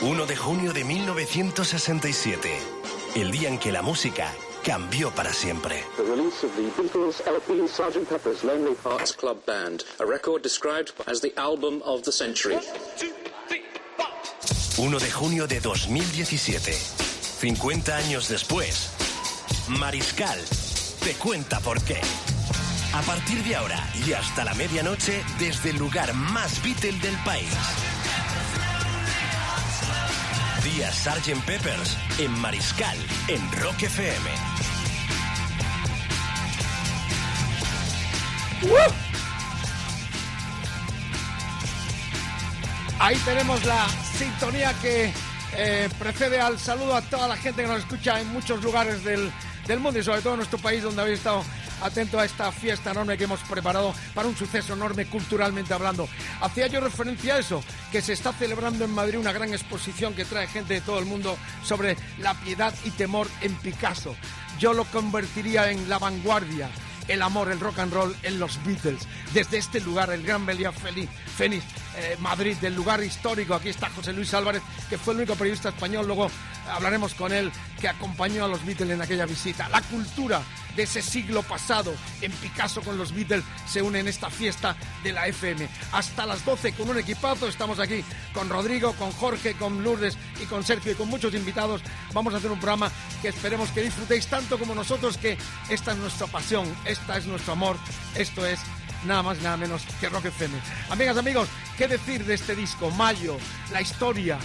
1 de junio de 1967, el día en que la música cambió para siempre. The release of the Beatles LP Sgt. Pepper's Lonely Hearts Club Band, a record described as the album of the century. 1 de junio de 2017, 50 años después, Mariscal te cuenta por qué. A partir de ahora y hasta la medianoche, desde el lugar más Beatle del país. Día Sgt. Peppers en Mariscal, en Rock FM. Ahí tenemos la sintonía que eh, precede al saludo a toda la gente que nos escucha en muchos lugares del, del mundo y sobre todo en nuestro país donde habéis estado atento a esta fiesta enorme que hemos preparado para un suceso enorme culturalmente hablando. Hacía yo referencia a eso, que se está celebrando en Madrid una gran exposición que trae gente de todo el mundo sobre la piedad y temor en Picasso. Yo lo convertiría en la vanguardia, el amor, el rock and roll en los Beatles. Desde este lugar, el Gran Belia Feliz, Fénix, eh, Madrid, del lugar histórico. Aquí está José Luis Álvarez, que fue el único periodista español. Luego hablaremos con él, que acompañó a los Beatles en aquella visita. La cultura de ese siglo pasado en Picasso con los Beatles se une en esta fiesta de la FM. Hasta las 12 con un equipazo. Estamos aquí con Rodrigo, con Jorge, con Lourdes y con Sergio y con muchos invitados. Vamos a hacer un programa que esperemos que disfrutéis tanto como nosotros, que esta es nuestra pasión, esta es nuestro amor, esto es nada más nada menos que Rock FM. Amigas, amigos, ¿qué decir de este disco? Mayo, la historia,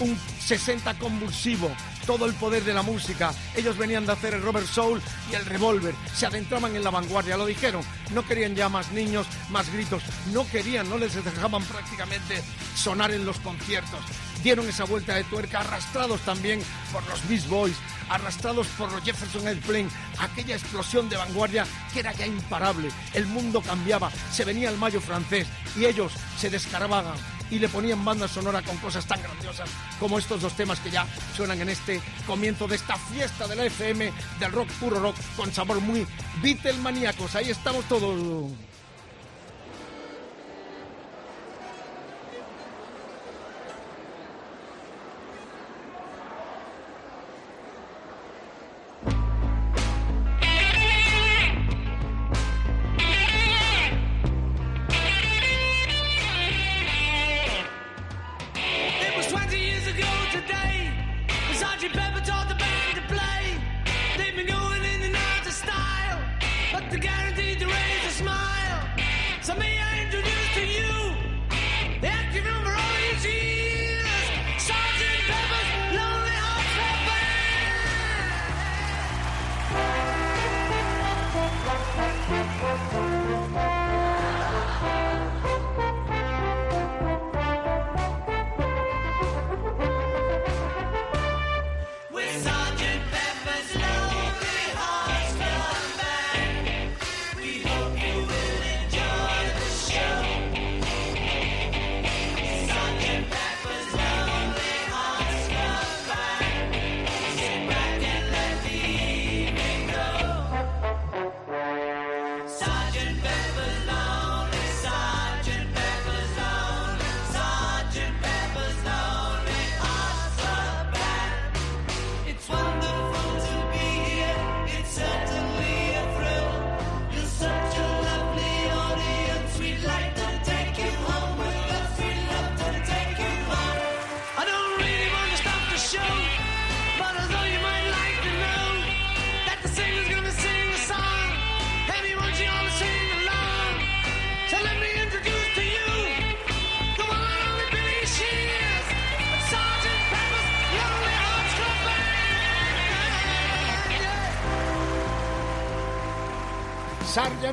un 60 convulsivo, todo el poder de la música. Ellos venían de hacer el Robert Soul y el Revolver, se adentraban en la vanguardia, lo dijeron. No querían ya más niños, más gritos, no querían, no les dejaban prácticamente sonar en los conciertos. Dieron esa vuelta de tuerca, arrastrados también por los Beast Boys, arrastrados por los Jefferson Airplane, aquella explosión de vanguardia que era ya imparable. El mundo cambiaba, se venía el mayo francés y ellos se descarababan y le ponían banda sonora con cosas tan grandiosas como estos dos temas que ya suenan en este comienzo de esta fiesta de la FM del rock puro rock con sabor muy Beatlemaníacos. Ahí estamos todos.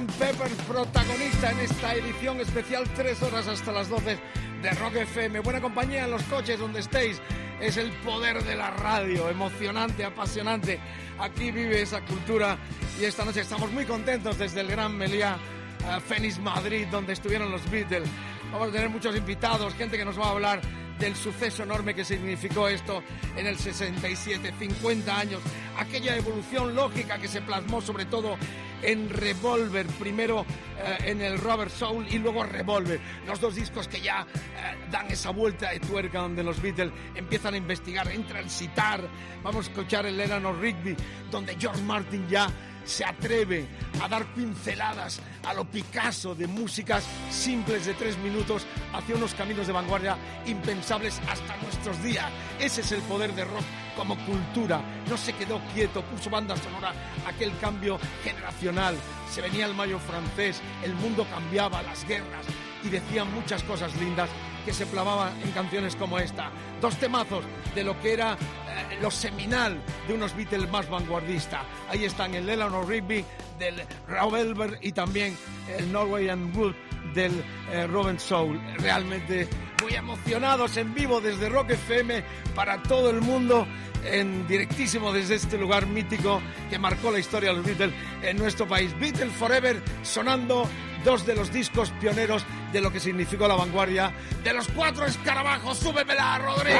Pepper, protagonista en esta edición especial, tres horas hasta las 12 de Rock FM. Buena compañía en los coches donde estéis. Es el poder de la radio, emocionante, apasionante. Aquí vive esa cultura y esta noche estamos muy contentos desde el Gran Meliá, eh, Fénix Madrid, donde estuvieron los Beatles. Vamos a tener muchos invitados, gente que nos va a hablar del suceso enorme que significó esto en el 67, 50 años, aquella evolución lógica que se plasmó sobre todo en Revolver, primero eh, en el Robert Soul y luego Revolver, los dos discos que ya eh, dan esa vuelta de tuerca donde los Beatles empiezan a investigar, entran a citar, vamos a escuchar el Eleanor Rigby, donde George Martin ya se atreve a dar pinceladas a lo Picasso de músicas simples de tres minutos hacia unos caminos de vanguardia impensables hasta nuestros días. Ese es el poder de rock como cultura. No se quedó quieto, puso banda sonora aquel cambio generacional. Se venía el mayo francés, el mundo cambiaba, las guerras y decían muchas cosas lindas que se plavaban en canciones como esta. Dos temazos de lo que era eh, lo seminal de unos Beatles más vanguardistas. Ahí están el Eleanor Rigby del Rob Elber y también el Norwegian Wood del eh, Robin Soul. Realmente muy emocionados en vivo desde Rock FM para todo el mundo en directísimo desde este lugar mítico que marcó la historia de los Beatles en nuestro país. Beatles Forever sonando dos de los discos pioneros de lo que significó la vanguardia de los cuatro escarabajos. ¡Súbemela, Rodrigo!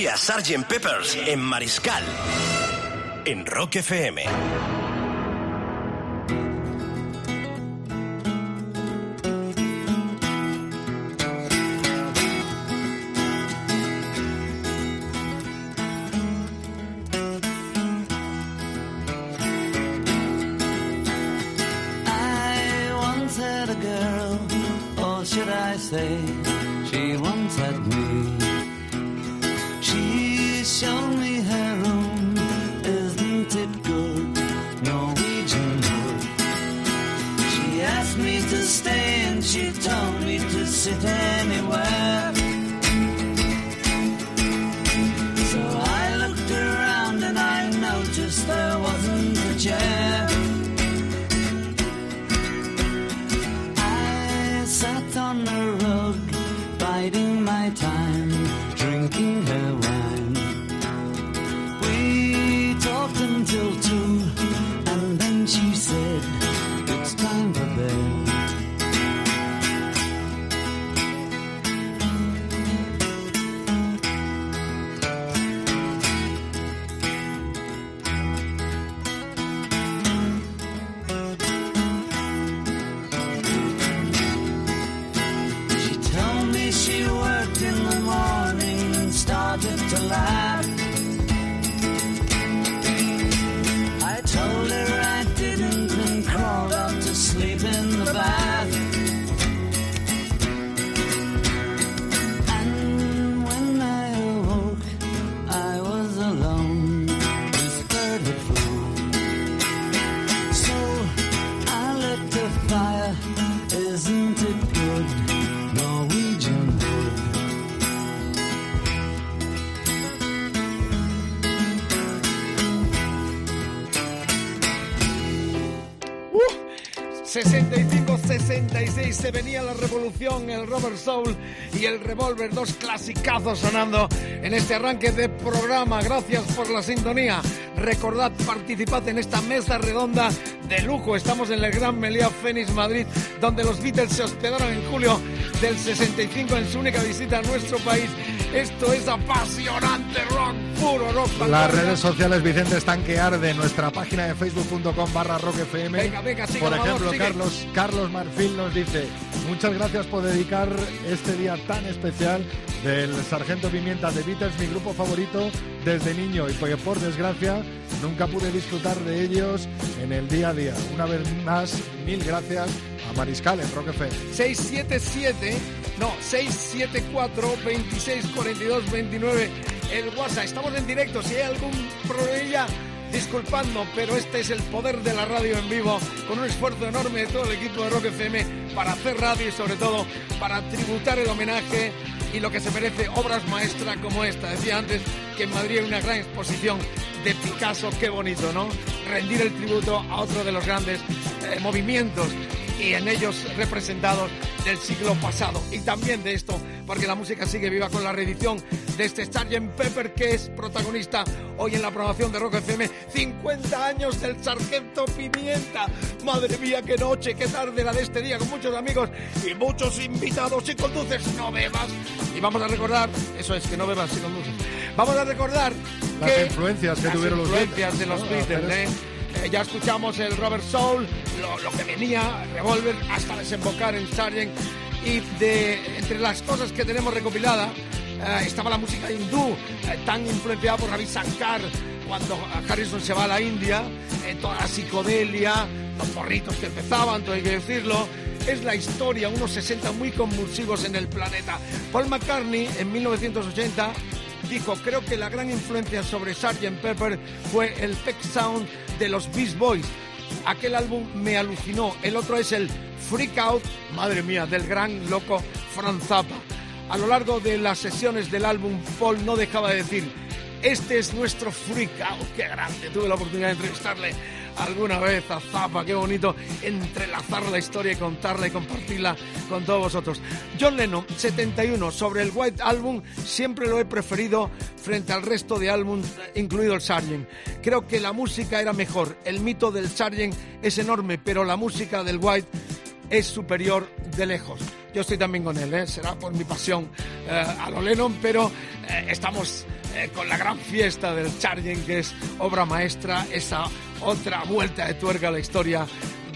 Día Sgt. Peppers en Mariscal. En Rock FM. I once had a girl, or should I say, sit anywhere. 65-66 se venía la revolución, el Robert Soul y el Revolver, dos clasicazos sonando en este arranque de programa. Gracias por la sintonía. Recordad, participad en esta mesa redonda de lujo. Estamos en el Gran Meliá Fénix Madrid, donde los Beatles se hospedaron en julio del 65 en su única visita a nuestro país. Esto es apasionante rock, puro rock. Las fantasma. redes sociales Vicente están que arde, nuestra página de facebook.com barra rockfm. Venga, venga, sigue, Por ejemplo. Carlos, Carlos Marfil nos dice, muchas gracias por dedicar este día tan especial del Sargento Pimienta de Beatles, mi grupo favorito desde niño y porque por desgracia nunca pude disfrutar de ellos en el día a día. Una vez más, mil gracias a Mariscal en Rock FM. 677, no, 674 26 42 29 el WhatsApp. Estamos en directo, si hay algún problema, disculpadnos, pero este es el poder de la radio en vivo, con un esfuerzo enorme de todo el equipo de Rock FM para hacer radio y sobre todo para tributar el homenaje y lo que se merece obras maestras como esta. Decía antes que en Madrid hay una gran exposición de Picasso, qué bonito, ¿no? Rendir el tributo a otro de los grandes eh, movimientos y en ellos representados del siglo pasado. Y también de esto, porque la música sigue viva con la reedición de este Sgt. Pepper, que es protagonista hoy en la programación de Rock FM. 50 años del Sargento Pimienta. Madre mía, qué noche, qué tarde la de este día, con muchos amigos y muchos invitados. Si conduces, no bebas. Y vamos a recordar, eso es, que no bebas si conduces. Vamos a recordar Las que influencias que las tuvieron los influencias de los Beatles, ¿no? Beatles, Hacer ¿eh? Eh, ya escuchamos el Robert Soul, lo, lo que venía, Revolver, hasta desembocar en Sargent. Y de, entre las cosas que tenemos recopilada eh, estaba la música hindú, eh, tan influenciada por Ravi Shankar, cuando Harrison se va a la India, eh, toda la psicodelia, los porritos que empezaban, todo hay que decirlo. Es la historia, unos 60 muy convulsivos en el planeta. Paul McCartney, en 1980, dijo, creo que la gran influencia sobre Sgt. Pepper fue el Peck Sound de los Beast Boys. Aquel álbum me alucinó. El otro es el Freak Out, madre mía, del gran loco Franz Zappa. A lo largo de las sesiones del álbum, Paul no dejaba de decir, este es nuestro Freak Out, qué grande. Tuve la oportunidad de entrevistarle alguna vez a Zappa, qué bonito entrelazar la historia y contarla y compartirla con todos vosotros. John Lennon, 71, sobre el White Album, siempre lo he preferido frente al resto de álbumes, incluido el Sgt. Creo que la música era mejor. El mito del Sgt. es enorme, pero la música del White es superior de lejos. Yo estoy también con él, ¿eh? será por mi pasión eh, a lo Lennon, pero eh, estamos eh, con la gran fiesta del Charging, que es obra maestra, esa otra vuelta de tuerca a la historia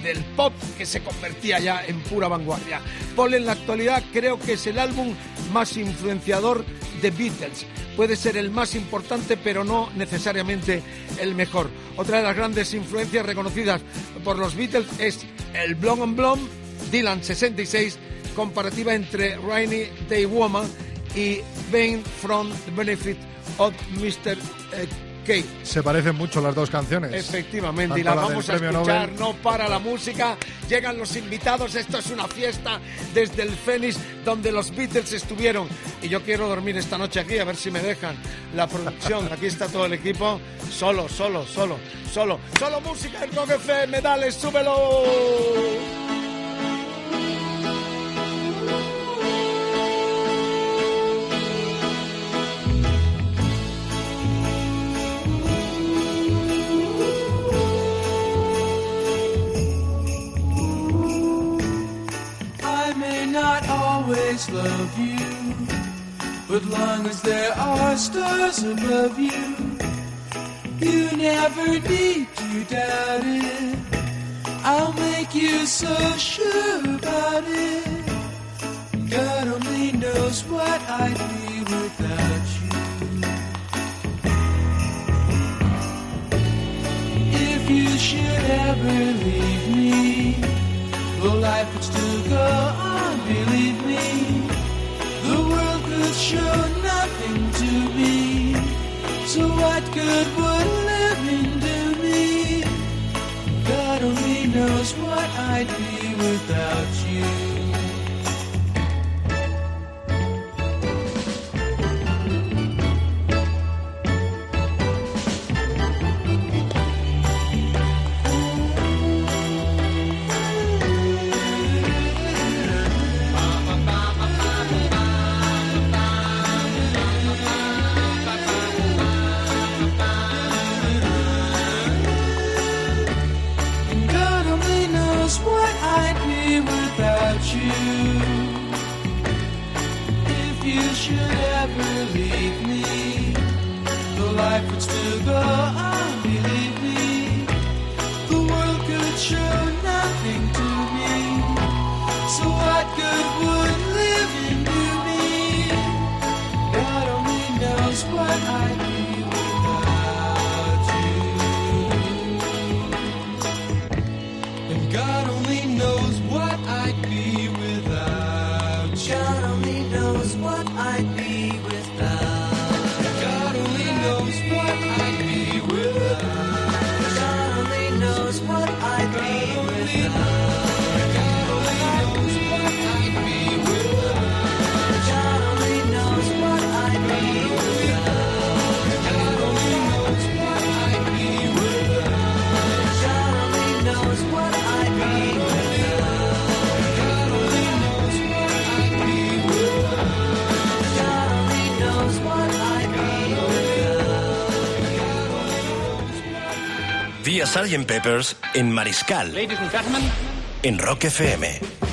del pop que se convertía ya en pura vanguardia. Paul en la actualidad creo que es el álbum más influenciador de Beatles. Puede ser el más importante, pero no necesariamente el mejor. Otra de las grandes influencias reconocidas por los Beatles es el Blonde on Blonde, Dylan 66, comparativa entre Rainy Day Woman y Vain from the Benefit of Mr. eh, K. Se parecen mucho las dos canciones. Efectivamente, y Tanto la la vamos a escuchar, Nobel. no para la música, llegan los invitados, esto es una fiesta desde el Fénix donde los Beatles estuvieron y yo quiero dormir esta noche aquí a ver si me dejan la producción, aquí está todo el equipo, solo, solo, solo, solo, solo música en Rock FM, dale, súbelo. Love you, but long as there are stars above you, you never need to doubt it. I'll make you so sure about it. God only knows what I'd be without you. If you should ever leave me, Though life would still go on, believe me, the world could show nothing to me. So what good would living do knows what I'd be without you. never leave me. The life would still go on. a Sgt. Peppers en Mariscal. En Rock FM.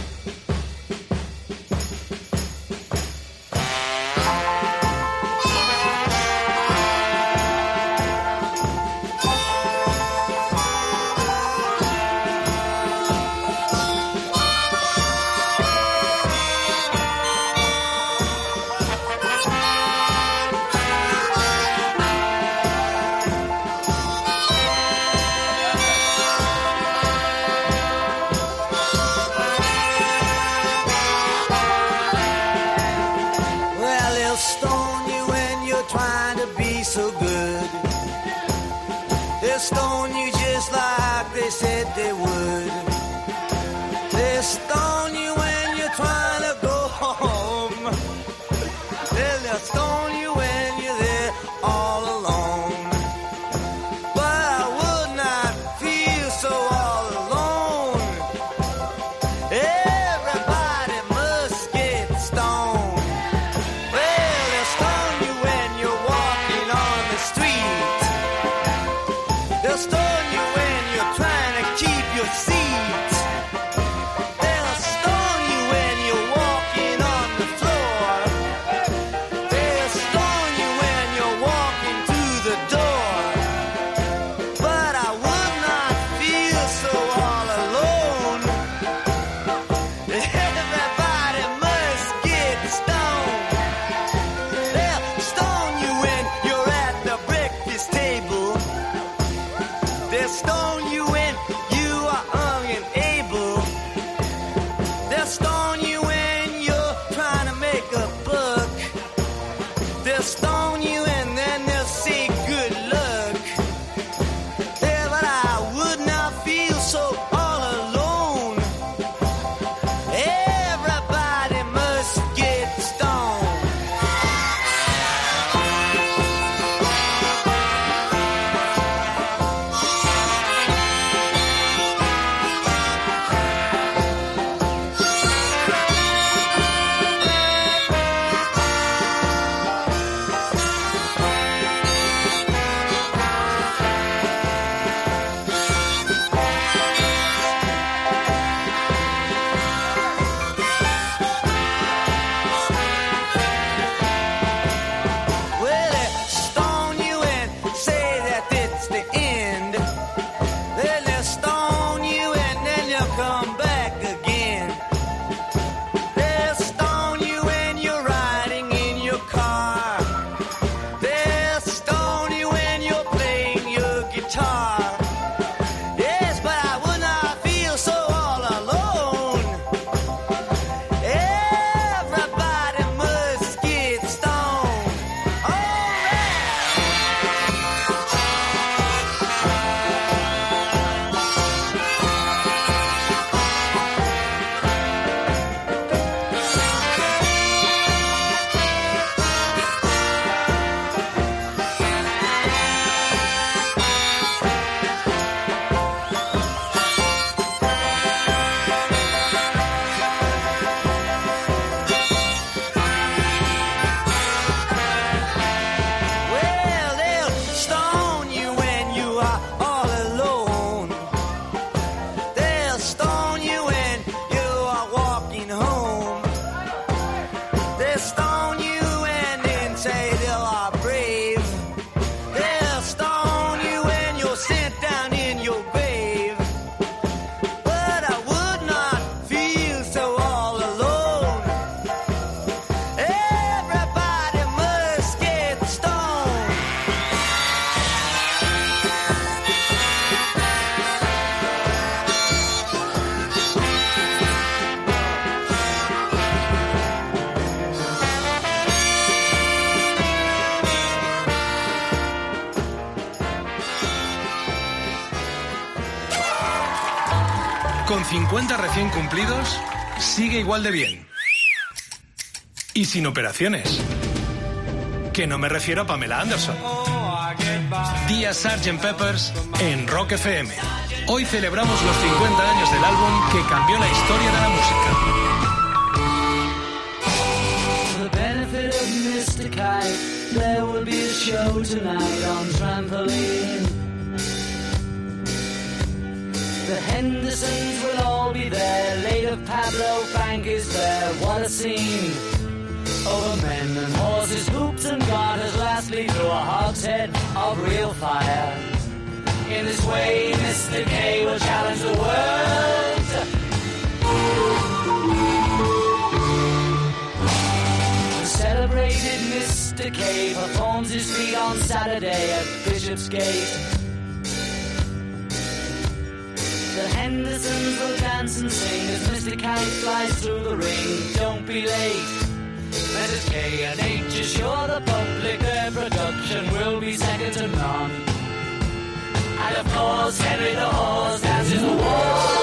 50 recién cumplidos, sigue igual de bien. Y sin operaciones. Que no me refiero a Pamela Anderson. Día Sgt. Peppers en Rock FM. Hoy celebramos los 50 años del álbum que cambió la historia de la música. Be there. Later, Pablo Bank is there. What a scene! Over men and horses, hoops and garters. Lastly, through a hogshead of real fire. In this way, Mr. K will challenge the world. The celebrated Mr. K performs his feat on Saturday at Bishopsgate. The Hendersons will dance and sing as Mr. Kite flies through the ring. Don't be late. Mrs. K and H assure the public their production will be second to none. And of course, Henry the Horse dances the waltz.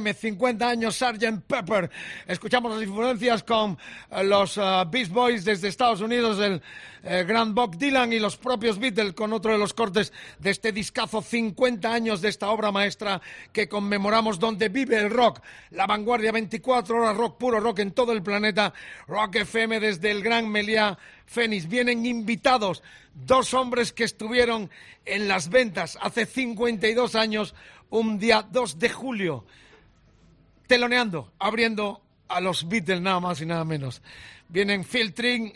FM, 50 años, Sgt. Pepper. Escuchamos las influencias con eh, los eh, Beast Boys desde Estados Unidos, el eh, gran Bob Dylan y los propios Beatles con otro de los cortes de este discazo, 50 años de esta obra maestra que conmemoramos donde vive el rock. La vanguardia, 24 horas rock, puro rock en todo el planeta. Rock FM desde el gran Meliá Fénix. Vienen invitados dos hombres que estuvieron en las ventas hace 52 años un día 2 de julio, teloneando, abriendo a los Beatles nada más y nada menos. Vienen Phil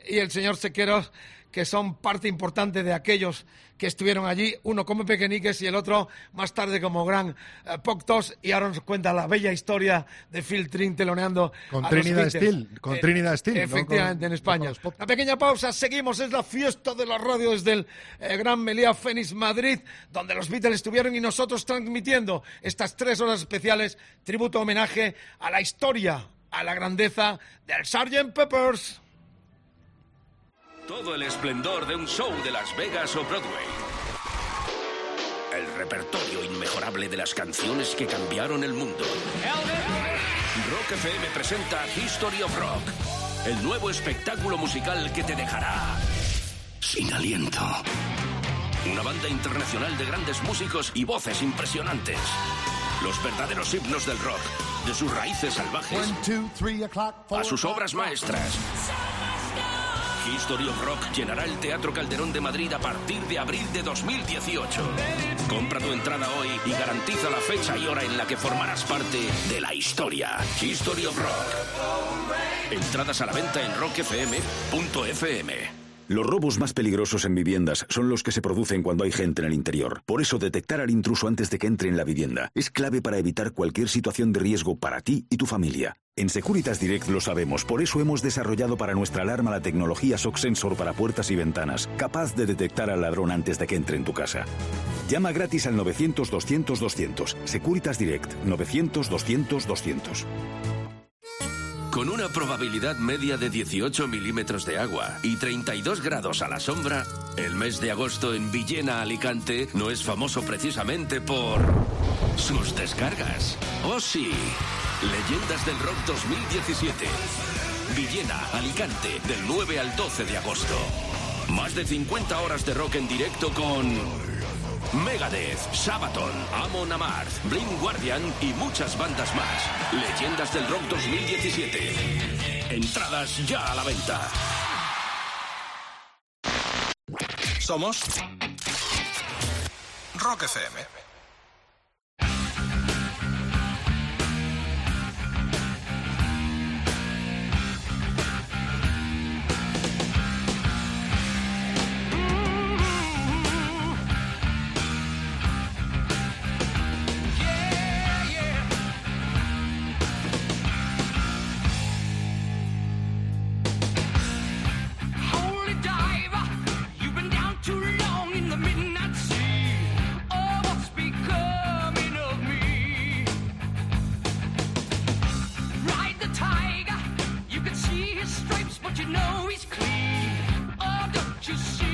y el señor Sequeros, que son parte importante de aquellos que estuvieron allí, uno como Pequeñiques y el otro más tarde como Gran eh, Poctos, y ahora nos cuenta la bella historia de Phil Tring teloneando Con a Trinidad los Beatles. Steele, con Eh, Trinidad Steele, ¿no? Efectivamente, Con- en España. Una pequeña pausa, seguimos, es la fiesta de la radio desde el eh, Gran Melía Fénix Madrid, donde los Beatles estuvieron y nosotros transmitiendo estas tres horas especiales, tributo homenaje a la historia, a la grandeza del Sgt. Peppers. Todo el esplendor de un show de Las Vegas o Broadway. El repertorio inmejorable de las canciones que cambiaron el mundo. Rock FM presenta History of Rock, el nuevo espectáculo musical que te dejará sin aliento. Una banda internacional de grandes músicos y voces impresionantes. Los verdaderos himnos del rock, de sus raíces salvajes a sus obras maestras. History of Rock llenará el Teatro Calderón de Madrid a partir de abril de 2018. Compra tu entrada hoy y garantiza la fecha y hora en la que formarás parte de la historia. History of Rock. Entradas a la venta en rockfm.fm. Los robos más peligrosos en viviendas son los que se producen cuando hay gente en el interior. Por eso, detectar al intruso antes de que entre en la vivienda es clave para evitar cualquier situación de riesgo para ti y tu familia. En Securitas Direct lo sabemos, por eso hemos desarrollado para nuestra alarma la tecnología SOC Sensor para puertas y ventanas, capaz de detectar al ladrón antes de que entre en tu casa. Llama gratis al 900-200-200. Securitas Direct, 900-200-200. Con una probabilidad media de 18 milímetros de agua y 32 grados a la sombra, el mes de agosto en Villena, Alicante, no es famoso precisamente por sus descargas. ¡Oh sí! Leyendas del Rock 2017. Villena, Alicante, del 9 al 12 de agosto. Más de 50 horas de rock en directo con Megadeth, Sabaton, Amon Amarth, Blind Guardian y muchas bandas más. Leyendas del Rock 2017. Entradas ya a la venta. Somos Rock FM. You know he's clean. Oh, don't you see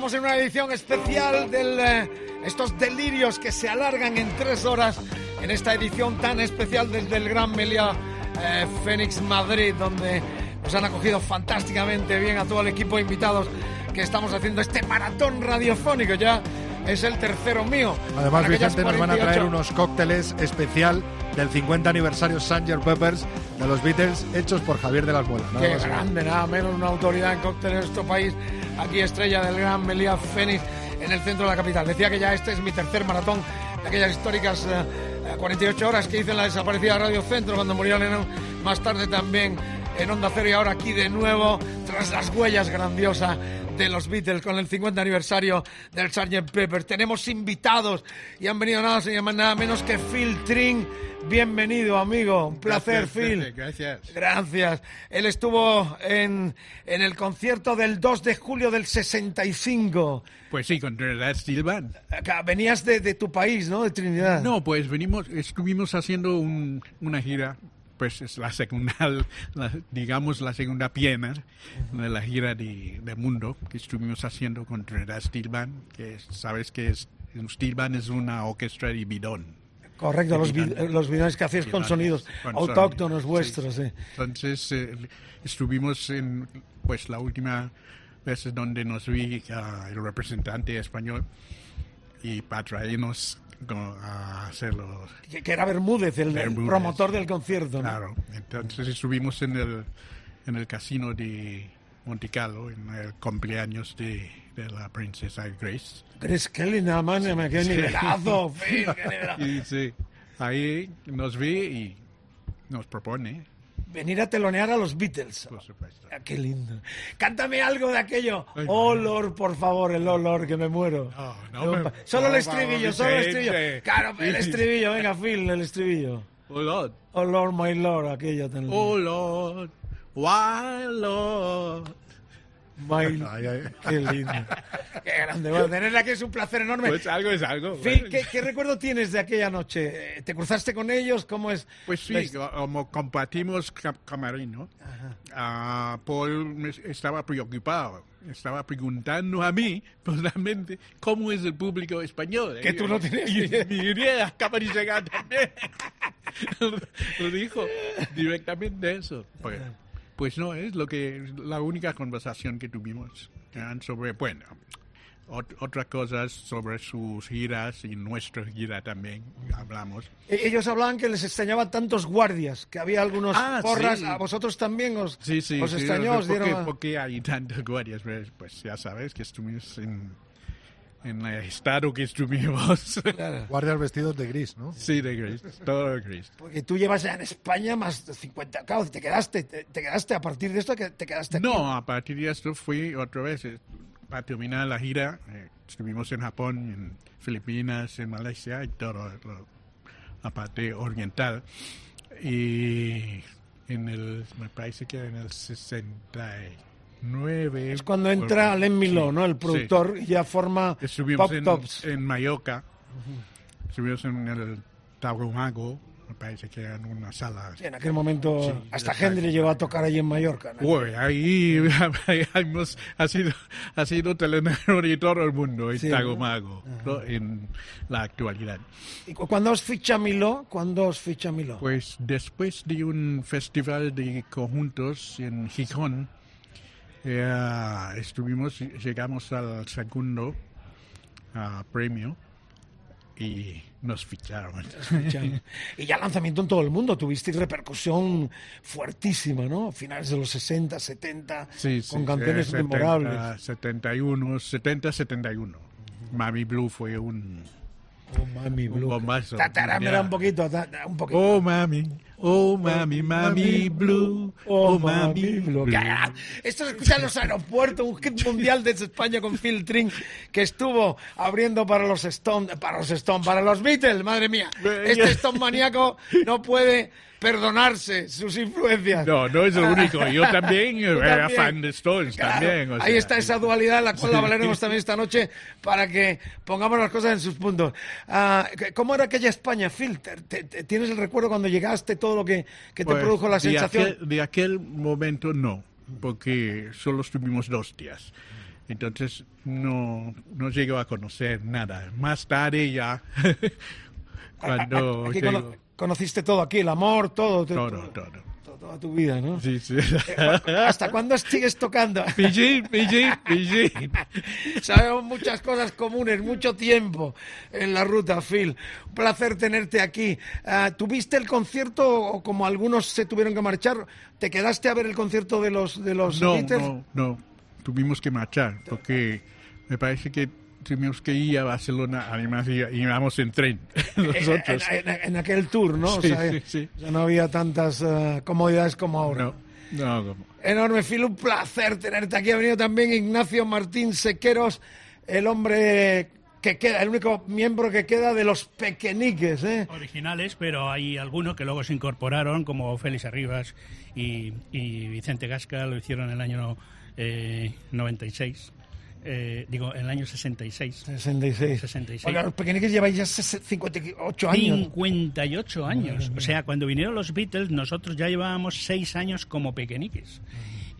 Estamos en una edición especial de estos delirios que se alargan en tres horas en esta edición tan especial desde el Gran Meliá eh, Fénix Madrid, donde nos han acogido fantásticamente bien a todo el equipo de invitados que estamos haciendo este maratón radiofónico ya. Es el tercero mío. Además, Vicente, nos van a traer 48 unos cócteles especial del 50 aniversario Sanger Peppers de los Beatles hechos por Javier de las Muelas. Qué grande, nada menos una autoridad en cóctel en nuestro país. Aquí estrella del Gran Meliá Fénix en el centro de la capital. Decía que ya este es mi tercer maratón de aquellas históricas eh, eh, 48 horas que hice en la desaparecida Radio Centro cuando murió Lennon. Más tarde también en Onda Cero y ahora aquí de nuevo tras las huellas grandiosas de los Beatles con el 50 aniversario del Sgt. Pepper. Tenemos invitados y han venido nada, nada menos que Phil Tring. Bienvenido, amigo. Un placer, Gracias, Phil. Pepe, Gracias. Gracias. Él estuvo en, en el concierto del 2 de julio del 65. Pues sí, con Trinidad Steel Band. Venías de, de tu país, ¿no? De Trinidad. No, pues venimos, estuvimos haciendo un- una gira, pues es la segunda, la- digamos la segunda pierna de la gira de, de mundo que estuvimos haciendo con Trinidad Steel Band, que es- sabes que es, Steel Band es una orquesta de bidón. Correcto, los, Bidones. los videos que hacéis con Bidones, sonidos con autóctonos sonidos, vuestros. sí. sí. Entonces eh, estuvimos en pues la última vez donde nos vi ah, el representante español y para traernos a hacerlo. Que, que era Bermúdez, el, Bermúdez. promotor del concierto. ¿no? Claro, entonces estuvimos en el, en el casino de Monte Carlo en el cumpleaños de, de la princesa Grace. Grace Kelly, nada más, más, qué Sí. nivelazo, Phil, qué nivelazo. Y sí, ahí nos vi y nos propone, Venir a telonear a los Beatles. por supuesto. Ah, qué lindo. Cántame algo de aquello. Ay, Oh, Lord, por favor, el olor que me muero. no me- solo el estribillo, favor, solo el estribillo. Claro, el estribillo, venga, Phil, el estribillo. Oh Lord, Oh, Lord, my Lord, aquello tan lindo. oh Lord, why Lord. My- Ay, ay. Qué lindo. Qué grande. Bueno, tenerla aquí es un placer enorme. Pues algo es algo. Phil, ¿qué, qué recuerdo tienes de aquella noche? Eh, ¿Te cruzaste con ellos? ¿Cómo es? Pues sí, como compartimos ca- camarino, ah, Paul me- estaba preocupado. Estaba preguntando a mí, personalmente, cómo es el público español. Que tú no tenías ni Y idea. mi idea acaba de llegar también. Lo dijo directamente eso. Pues, pues no, es lo que la única conversación que tuvimos. Eran sobre, bueno, ot- otras cosas sobre sus giras y nuestra gira también hablamos. E- Ellos hablaban que les extrañaban tantos guardias, que había algunos Ah, porras. sí. A vosotros también os, Sí, sí, os sí, extrañó, os sé ¿por, qué, dieron... por qué hay tantas guardias? Pues, pues ya sabes que estuvimos en, en el estado que estuvimos. Claro. Guardias vestidos de gris, ¿no? sí, de gris, todo de gris. Porque tú llevas ya en España más de 50... Claro, te quedaste, te, te quedaste a partir de esto, que te quedaste aquí. No, a partir de esto fui otra vez, eh, para terminar la gira, eh, estuvimos en Japón, en Filipinas, en Malasia y todo lo- la parte oriental. Y en el, me parece que en el 69... Es cuando entra Len Miló, Sí, ¿no? El sí. productor y ya forma Estuvimos Pop en, Tops. en Mallorca, estuvimos en el Tahuamago, me parece que en una sala. En aquel momento, Sí, hasta. Henry llegó a tocar allí en Mallorca. ¿no? Uy, ahí, ahí hemos, ha sido, ha sido telenero de todo el mundo en Sí, ¿no? ¿no? en la actualidad. ¿Y cu- cuándo os ficha Miló? ¿Cuándo os ficha Miló? Pues después de un festival de conjuntos en Gijón, eh, estuvimos, llegamos al segundo ah, premio y nos ficharon. Y ya lanzamiento en todo el mundo, tuvisteis repercusión fuertísima, ¿no? Finales de los 60, 70, Sí, sí, con canciones eh, 70, memorables. 71, 70, 71. Mami Blue fue un, Oh, mami, un Blue. bombazo. Tatarámela un poquito, un poquito. Oh mami, oh mami, mami Blue, oh mami Blue. Esto se escucha en los aeropuertos, un hit mundial desde España con Phil que estuvo abriendo para los Stones, para los Stones, para los Beatles, madre mía. Este Stone maníaco no puede perdonarse sus influencias. No, no es el único. Yo también Tú era también. fan de Stones, Claro, también. o ahí sea. está esa dualidad, la cual la hablaremos también esta noche para que pongamos las cosas en sus puntos. Ah, ¿Cómo era aquella España, te- ¿Tienes el recuerdo cuando llegaste, todo lo que, que te Pues, produjo la de sensación? aquel- de aquel momento no, porque solo estuvimos dos días. Entonces no, no llego a conocer nada. Más tarde ya, cuando Aquí llego- cono- conociste todo aquí, el amor, todo. todo, todo- todo. Toda tu vida, ¿no? Sí, sí. ¿Hasta cuándo sigues tocando? Pillín, pillín, pillín. Sabemos muchas cosas comunes, mucho tiempo en la ruta, Phil. Un placer tenerte aquí. Ah, ¿Tuviste el concierto o como algunos se tuvieron que marchar? ¿Te quedaste a ver el concierto de los, de los No, Beatles? no, no. Tuvimos que marchar porque me parece que tuvimos que ir a Barcelona. Además, íbamos en tren nosotros. En, en- en aquel tour, ¿no? O Sí, sea, sí, sí. ya no había tantas ah, comodidades como ahora. No, no, como- Enorme, Phil, un placer tenerte aquí. Ha venido también Ignacio Martín Sequeros, el hombre que queda, el único miembro que queda de los pequeñiques, ¿eh? originales, pero hay algunos que luego se incorporaron, como Félix Arribas y, y Vicente Gasca, lo hicieron en el año eh, 96. Eh, digo, en el año 66. 66. 66. Oiga, los pequeñiques lleváis ya ses- 58 años. 58 años. O sea, cuando vinieron los Beatles, nosotros ya llevábamos 6 años como pequeñiques.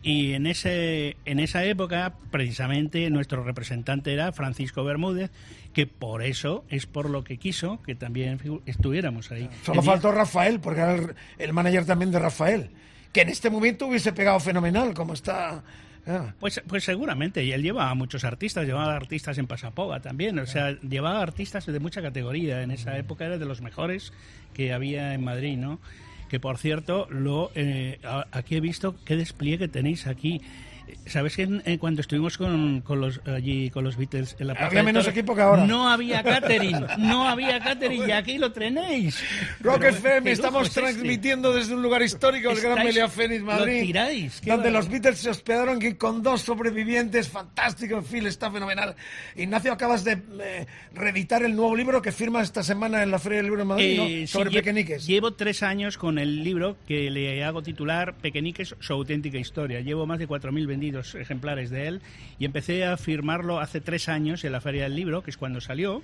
Y en, ese, en esa época, precisamente, nuestro representante era Francisco Bermúdez, que por eso es por lo que quiso que también estuviéramos ahí. Solo faltó Rafael, porque era el, el manager también de Rafael, que en este momento hubiese pegado fenomenal, como está. Ah. Pues, pues seguramente, y él llevaba a muchos artistas, llevaba artistas en Pasapoga también, o sea, llevaba artistas de mucha categoría, en esa época era de los mejores que había en Madrid, ¿no? Que por cierto, lo eh, aquí he visto qué despliegue tenéis aquí. ¿Sabes que en- eh, cuando estuvimos con, con los allí con los Beatles en la Plaza Había menos equipo que ahora. No había catering, no había catering y aquí lo tenéis. Rock Pero, FM, ¿qué estamos este? transmitiendo desde un lugar histórico, el Gran Melia Fénix, lo Madrid. tiráis, qué donde los Beatles se hospedaron con dos sobrevivientes. Fantástico, Phil, está fenomenal. Ignacio, acabas de eh, reeditar el nuevo libro que firmas esta semana en la Feria del Libro de Madrid. Eh, sí, sobre lle- pequeñiques. Llevo tres años con el libro que le hago titular Pequeñiques, su auténtica historia. Llevo más de 4.000 vendidos ejemplares de él y empecé a firmarlo hace tres años en la Feria del Libro, que es cuando salió,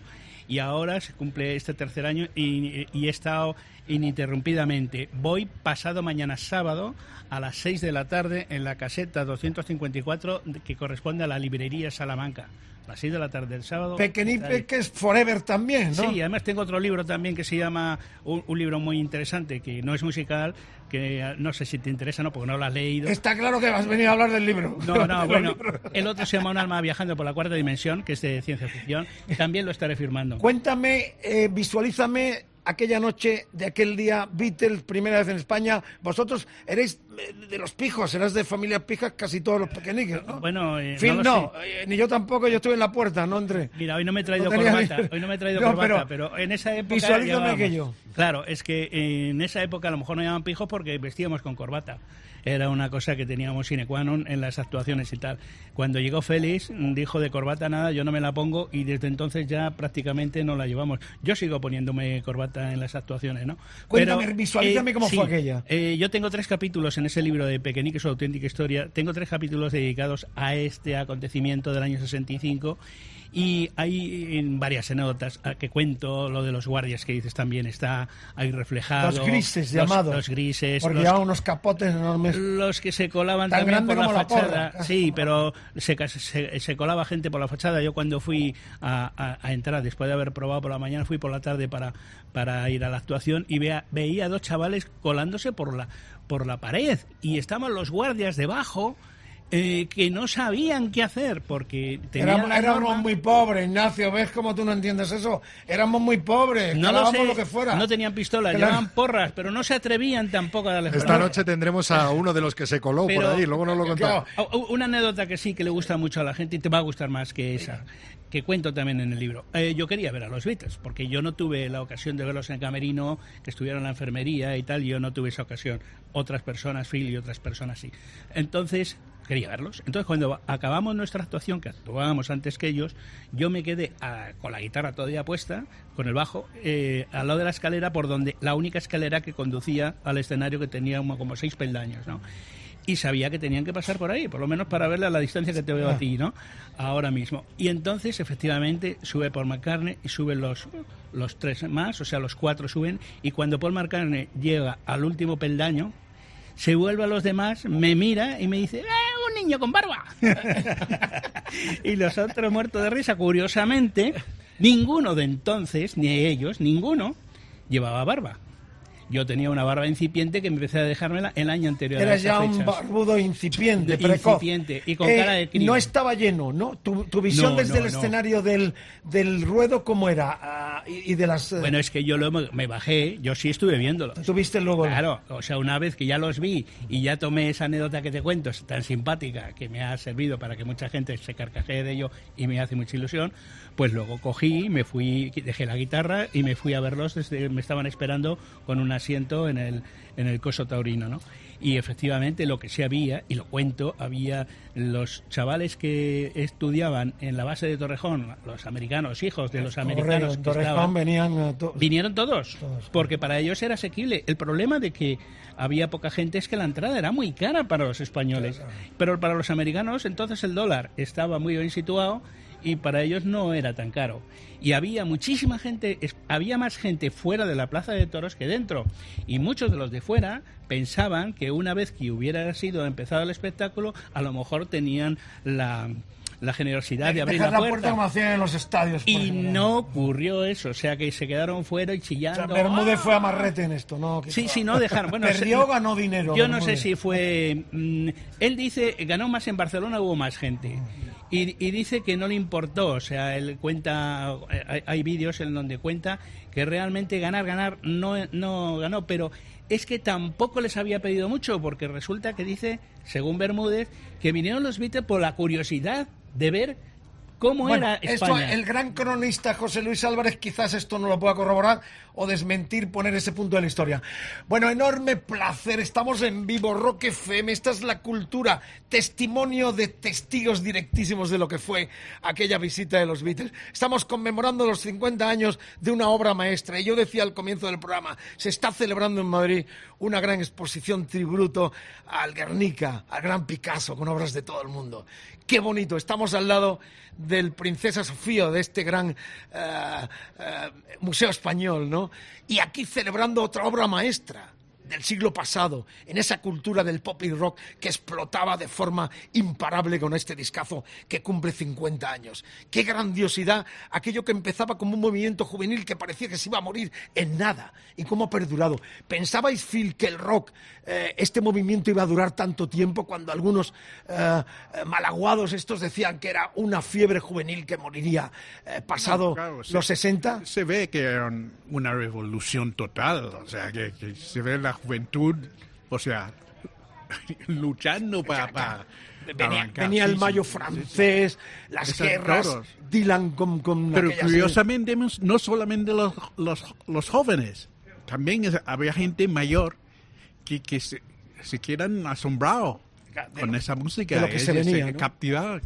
y ahora se cumple este tercer año y, y he estado ininterrumpidamente. Voy pasado mañana sábado a las 6 de la tarde en la caseta 254 que corresponde a la librería Salamanca. A las 6 de la tarde del sábado. Pequeñiques Forever también, ¿no? Sí, además tengo otro libro también que se llama, un, un libro muy interesante, que no es musical, que eh, no sé si te interesa, no, porque no lo has leído. Está claro que has venido a hablar del libro. No, no, bueno, el otro se llama Un alma viajando por la cuarta dimensión, que es de ciencia ficción, también lo estaré firmando. Cuéntame, eh, visualízame aquella noche de aquel día, Beatles, primera vez en España. Vosotros eréis eh, de los pijos, eras de familias pijas casi todos los pequeñiques, ¿no? Bueno, eh, no eh, ni yo tampoco, yo estuve en la puerta, no entré. Mira, hoy no me he traído No corbata, ni- hoy no me he traído No, corbata, pero pero, en esa época visualízame aquello. Claro, es que en esa época a lo mejor no llamaban pijos porque vestíamos con corbata. Era una cosa que teníamos sine qua non en las actuaciones y tal. Cuando llegó Félix, dijo de corbata nada, yo no me la pongo y desde entonces ya prácticamente no la llevamos. Yo sigo poniéndome corbata en las actuaciones, ¿no? Cuéntame, visualízame cómo fue aquella. Eh, yo tengo tres capítulos en ese libro de Pequeñique, su auténtica historia. Tengo tres capítulos dedicados a este acontecimiento del año 65 y hay en varias anécdotas que cuento lo de los guardias que dices también está ahí reflejado. Los grises Los- llamados. Los grises. Porque los- llevaban unos capotes enormes. Los que se colaban Tan también por la fachada. sí, pero se, se, se colaba gente por la fachada. Yo cuando fui a, a- a entrar, después de haber probado por la mañana, fui por la tarde para, para ir a la actuación y vea, veía a dos chavales colándose por la, por la pared. Y estaban los guardias debajo. Eh, que no sabían qué hacer porque tenían Éramos, éramos muy pobres, Ignacio, ¿ves cómo tú no entiendes eso? Éramos muy pobres, no lo, sé, lo que fuera. no tenían pistolas, Claro. llevaban porras, pero no se atrevían tampoco a darle Esta noche tendremos a uno de los que se coló por ahí, luego nos lo contamos. Claro, u- Una anécdota que sí que le gusta mucho a la gente y te va a gustar más que esa, que cuento también en el libro. Eh, yo quería ver a los Beatles, porque yo no tuve la ocasión de verlos en el camerino, que estuvieron en la enfermería y tal, y yo no tuve esa ocasión. Otras personas, Phil y otras personas sí. Entonces, quería verlos. Entonces, cuando acabamos nuestra actuación, que actuábamos antes que ellos, yo me quedé a- con la guitarra todavía puesta, con el bajo, eh, al lado de la escalera, por donde la única escalera que conducía al escenario que tenía como, como seis peldaños, ¿no? y sabía que tenían que pasar por ahí, por lo menos para verle a la distancia que te veo a ti, ¿no? Ahora mismo. Y entonces, efectivamente, sube Paul McCartney y suben los, los tres más, o sea, los cuatro suben, y cuando Paul McCartney llega al último peldaño, se vuelve a los demás, me mira y me dice, "¡Eh, un niño con barba. y los otros muertos de risa, curiosamente, ninguno de entonces, ni ellos, ninguno, llevaba barba. Yo tenía una barba incipiente que me empecé a dejármela el año anterior. a Eras esas ya un fechas. barbudo incipiente, precoz. incipiente y con Eh, cara de crío. No estaba lleno, ¿no? Tu, tu visión No, desde no, el no. escenario del, del ruedo, ¿cómo era? Ah, y, y de las... eh, Bueno, es que yo luego me bajé, yo sí estuve viéndolo. ¿Tuviste luego? Claro, o sea, una vez que ya los vi y ya tomé esa anécdota que te cuento, es tan simpática, que me ha servido para que mucha gente se carcajee de ello y me hace mucha ilusión, pues luego cogí, me fui, dejé la guitarra y me fui a verlos, desde, me estaban esperando con un asiento en el, en el coso taurino, ¿no? Y efectivamente lo que sí había, y lo cuento, había los chavales que estudiaban en la base de Torrejón, los americanos, hijos de los americanos que Torrejón estaban, venían eh, to- Vinieron todos, porque para ellos era asequible. El problema de que había poca gente es que la entrada era muy cara para los españoles, pero para los americanos entonces el dólar estaba muy bien situado y para ellos no era tan caro. Y había muchísima gente, había más gente fuera de la plaza de toros que dentro. Y muchos de los de fuera pensaban que una vez que hubiera sido empezado el espectáculo, a lo mejor tenían la, la generosidad de abrir la la puerta puerta. como hacían en los estadios. Y ejemplo. no ocurrió eso, o sea que se quedaron fuera y O chillando. sea, Bermúdez ¡Ah! fue amarrete en esto, ¿no? Sí, sí, no dejaron. Bueno, Perdió o ganó dinero. Yo no sé si fue. mm, él dice, ganó más en Barcelona, hubo más gente. Y, y dice que no le importó, o sea, él cuenta, hay, hay vídeos en donde cuenta que realmente ganar, ganar no, no ganó, pero es que tampoco les había pedido mucho, porque resulta que dice, según Bermúdez, que vinieron los Beatles por la curiosidad de ver cómo Bueno, era esto, España. el gran cronista José Luis Álvarez quizás esto no lo pueda corroborar o desmentir, poner ese punto de la historia. Bueno, enorme placer, estamos en vivo, Rock FM, esta es la cultura, testimonio de testigos directísimos de lo que fue aquella visita de los Beatles. Estamos conmemorando los 50 años de una obra maestra y yo decía al comienzo del programa, se está celebrando en Madrid una gran exposición tributo al Guernica, al gran Picasso, con obras de todo el mundo. Qué bonito, estamos al lado del Princesa Sofía, de este gran eh, eh, museo español, ¿no? Y aquí celebrando otra obra maestra del siglo pasado, en esa cultura del pop y rock que explotaba de forma imparable con este discazo que cumple 50 años. Qué grandiosidad, aquello que empezaba como un movimiento juvenil que parecía que se iba a morir en nada y cómo ha perdurado. ¿Pensabais, Phil, que el rock, eh, este movimiento iba a durar tanto tiempo cuando algunos eh, malaguados estos decían que era una fiebre juvenil que moriría eh, pasado No, claro, los 60? Se ve que era un- una revolución total, o sea, que, que se ve la juventud, o sea, luchando para... para Venía, venía el mayo sí, sí. francés, las Esas guerras, toros. Dylan con, con Pero curiosamente, no solamente los, los, los jóvenes, también es- había gente mayor que, que se, se quedan asombrados con esa música. de lo que Es- se venía, ¿no? captivar,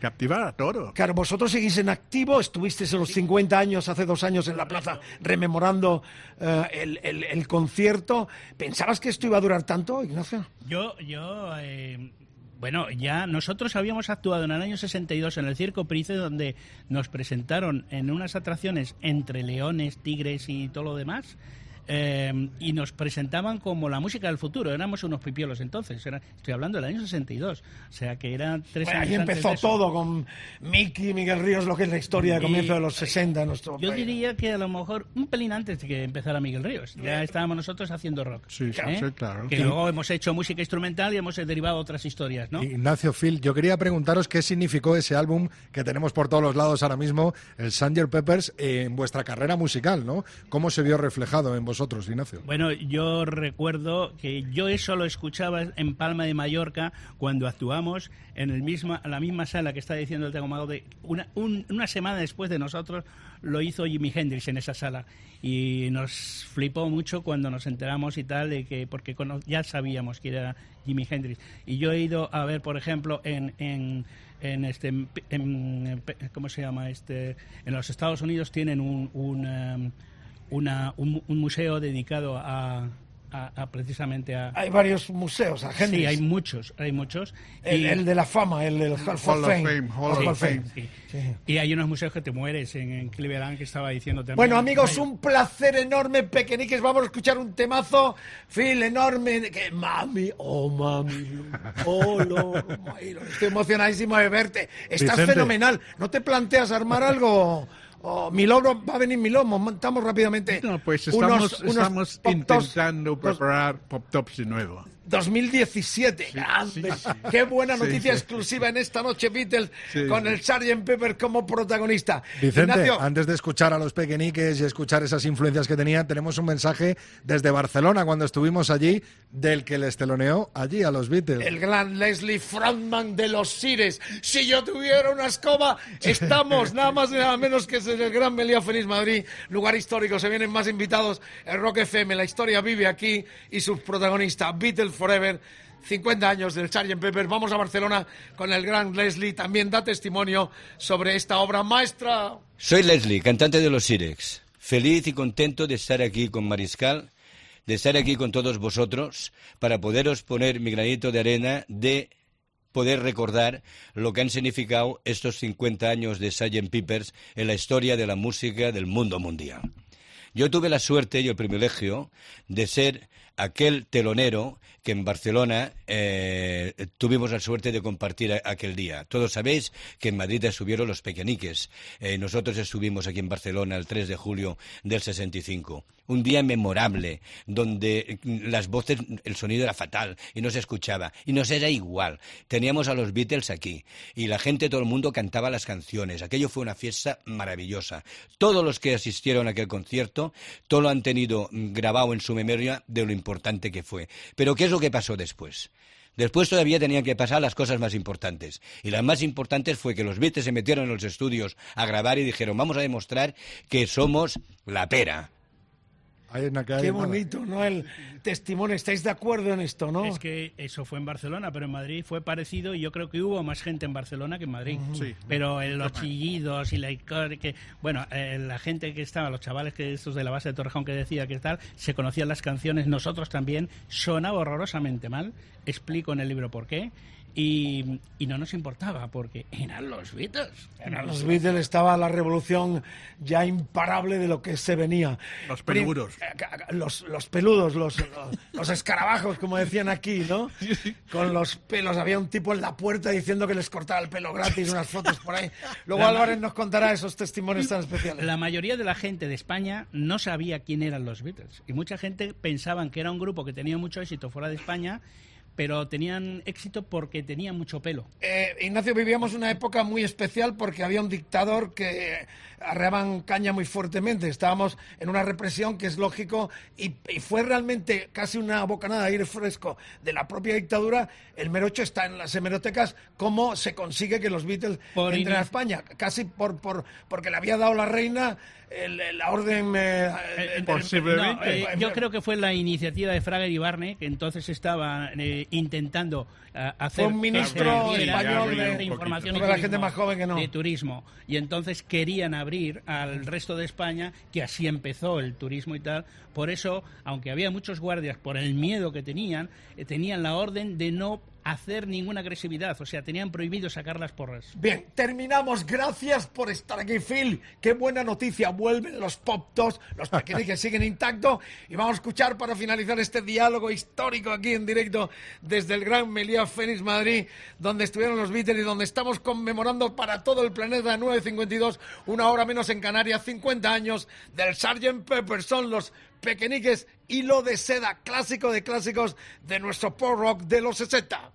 captivar a todos. Claro, vosotros seguís en activo, estuvisteis en los 50 años, hace dos años en la plaza, rememorando eh, el, el- el concierto. ¿Pensabas que esto iba a durar tanto, Ignacio? Yo, yo, eh, bueno, ya nosotros habíamos actuado en el año 62 en el Circo Price, donde nos presentaron en unas atracciones entre leones, tigres y todo lo demás. Eh, y nos presentaban como la música del futuro. Éramos unos pipiolos entonces. Era, estoy hablando del año 62. O sea que eran tres Bueno, años ahí antes empezó de eso. todo con Mickey, Miguel Ríos, lo que es la historia de comienzo de los 60 en nuestro Yo país. diría que a lo mejor un pelín antes de que empezara Miguel Ríos. Ya estábamos nosotros haciendo rock. Sí, sí, ¿eh? sí, claro. Que Sí. luego hemos hecho música instrumental y hemos derivado otras historias, ¿no? Ignacio Phil, yo quería preguntaros qué significó ese álbum que tenemos por todos los lados ahora mismo, el Sanger Peppers, en vuestra carrera musical, ¿no? ¿Cómo se vio reflejado en vosotros, Ignacio? Bueno, yo recuerdo que yo eso lo escuchaba en Palma de Mallorca cuando actuamos en el la misma sala que está diciendo el Tego Mago de una, un- una semana después de nosotros lo hizo Jimi Hendrix en esa sala. Y nos flipó mucho cuando nos enteramos y tal de que porque ya sabíamos que era Jimi Hendrix. Y yo he ido a ver por ejemplo en, en en este cómo se llama este en los Estados Unidos tienen un, un, em, una, un, un museo dedicado a, a- a precisamente a... Hay varios museos, a Henry's. Sí, hay muchos, hay muchos. El, Y- el de la fama, el del Hall, of Fame. Hall of Fame. Sí. Y hay unos museos que te mueres en, en Cleveland que estaba diciendo también. Bueno, amigos, un placer enorme, pequeñiques. Vamos a escuchar un temazo, Phil, enorme. Que mami, oh mami, oh lo, my lord. Estoy emocionadísimo de verte. Estás Vicente. fenomenal. ¿No te planteas armar algo? Oh, va a venir mi logro. Montamos rápidamente. No, pues estamos, unos estamos intentando preparar pop tops de nuevo. 2017. Grande. Qué buena Sí, noticia sí. exclusiva en esta noche, Beatles, Sí, con sí. el Sgt. Pepper como protagonista. Vicente, Ignacio, antes de escuchar a los pequeñiques y escuchar esas influencias que tenían, tenemos un mensaje desde Barcelona cuando estuvimos allí, del que les teloneó allí a los Beatles. el gran Leslie Frontman de los Sires. Si yo tuviera una escoba, estamos nada más y nada menos que en el Gran Melía Feliz Madrid, lugar histórico. Se vienen más invitados. El Rock FM, la historia vive aquí y sus protagonistas, Beatles Forever. 50 años del Sgt. Pepper. Vamos a Barcelona con el gran Leslie. También da testimonio sobre esta obra maestra. Soy Leslie, cantante de los Sirex. Feliz y contento de estar aquí con Mariscal, de estar aquí con todos vosotros, para poderos poner mi granito de arena de poder recordar lo que han significado estos 50 años de Sgt. Peppers en la historia de la música del mundo mundial. Yo tuve la suerte y el privilegio de ser aquel telonero que en Barcelona eh, tuvimos la suerte de compartir aquel día. Todos sabéis que en Madrid estuvieron los pequeñiques. Eh, nosotros estuvimos aquí en Barcelona el 3 de julio del 65. Un día memorable donde mm, las voces, el sonido era fatal y no se escuchaba y nos era igual. Teníamos a los Beatles aquí y la gente, todo el mundo cantaba las canciones. Aquello fue una fiesta maravillosa. Todos los que asistieron a aquel concierto, todo lo han tenido mm, grabado en su memoria de lo importante que fue. Pero ¿qué es lo que pasó después? Después todavía tenían que pasar las cosas más importantes. Y las más importantes fue que los Beatles se metieron en los estudios a grabar y dijeron, vamos a demostrar que somos la pera. Qué bonito, ¿no? El testimonio. ¿Estáis de acuerdo en esto, no? Es que eso fue en Barcelona, pero en Madrid fue parecido y yo creo que hubo más gente en Barcelona que en Madrid. Sí. Pero en los chillidos y la que bueno, eh, la gente que estaba, los chavales que estos de la base de Torrejón que decía que tal, se conocían las canciones, nosotros también, sonaba horrorosamente mal. Explico en el libro por qué. Y, y no nos importaba porque eran los Beatles. En los Beatles estaba la revolución ya imparable de lo que se venía. Los peludos. Eh, Los, los peludos, los, los, los escarabajos, como decían aquí, ¿no? Con los pelos. Había un tipo en la puerta diciendo que les cortaba el pelo gratis, unas fotos por ahí. Luego La- Álvarez nos contará esos testimonios tan especiales. La mayoría de la gente de España no sabía quién eran los Beatles. Y mucha gente pensaban que era un grupo que tenía mucho éxito fuera de España, pero tenían éxito porque tenían mucho pelo. Eh, Ignacio, vivíamos una época muy especial porque había un dictador que arreaban caña muy fuertemente. Estábamos en una represión que es lógico y, y fue realmente casi una bocanada de aire fresco de la propia dictadura. El merocho está en las hemerotecas. ¿Cómo se consigue que los Beatles Por entren a España? Casi por, por porque le había dado la reina el- el- la orden... eh, el- el- No, eh, yo creo que fue la iniciativa de Frager y Barney, que entonces estaban eh, intentando eh, hacer Fue un ministro español de, de- información y Para la turismo, gente más joven que no. de turismo. Y entonces querían abrir al resto de España, que así empezó el turismo y tal. Por eso, aunque había muchos guardias, por el miedo que tenían, eh, tenían la orden de no hacer ninguna agresividad. O sea, tenían prohibido sacar las porras. Bien, terminamos. Gracias por estar aquí, Phil. Qué buena noticia. Vuelven los pop tops, los pequeños que siguen intactos. Y vamos a escuchar para finalizar este diálogo histórico aquí en directo desde el Gran Melía Fénix Madrid, donde estuvieron los Beatles y donde estamos conmemorando para todo el planeta 952, una hora menos en Canarias, 50 años del Sgt. Pepper. Son los pequeñiques hilo de seda, clásico de clásicos de nuestro pop rock de los 60.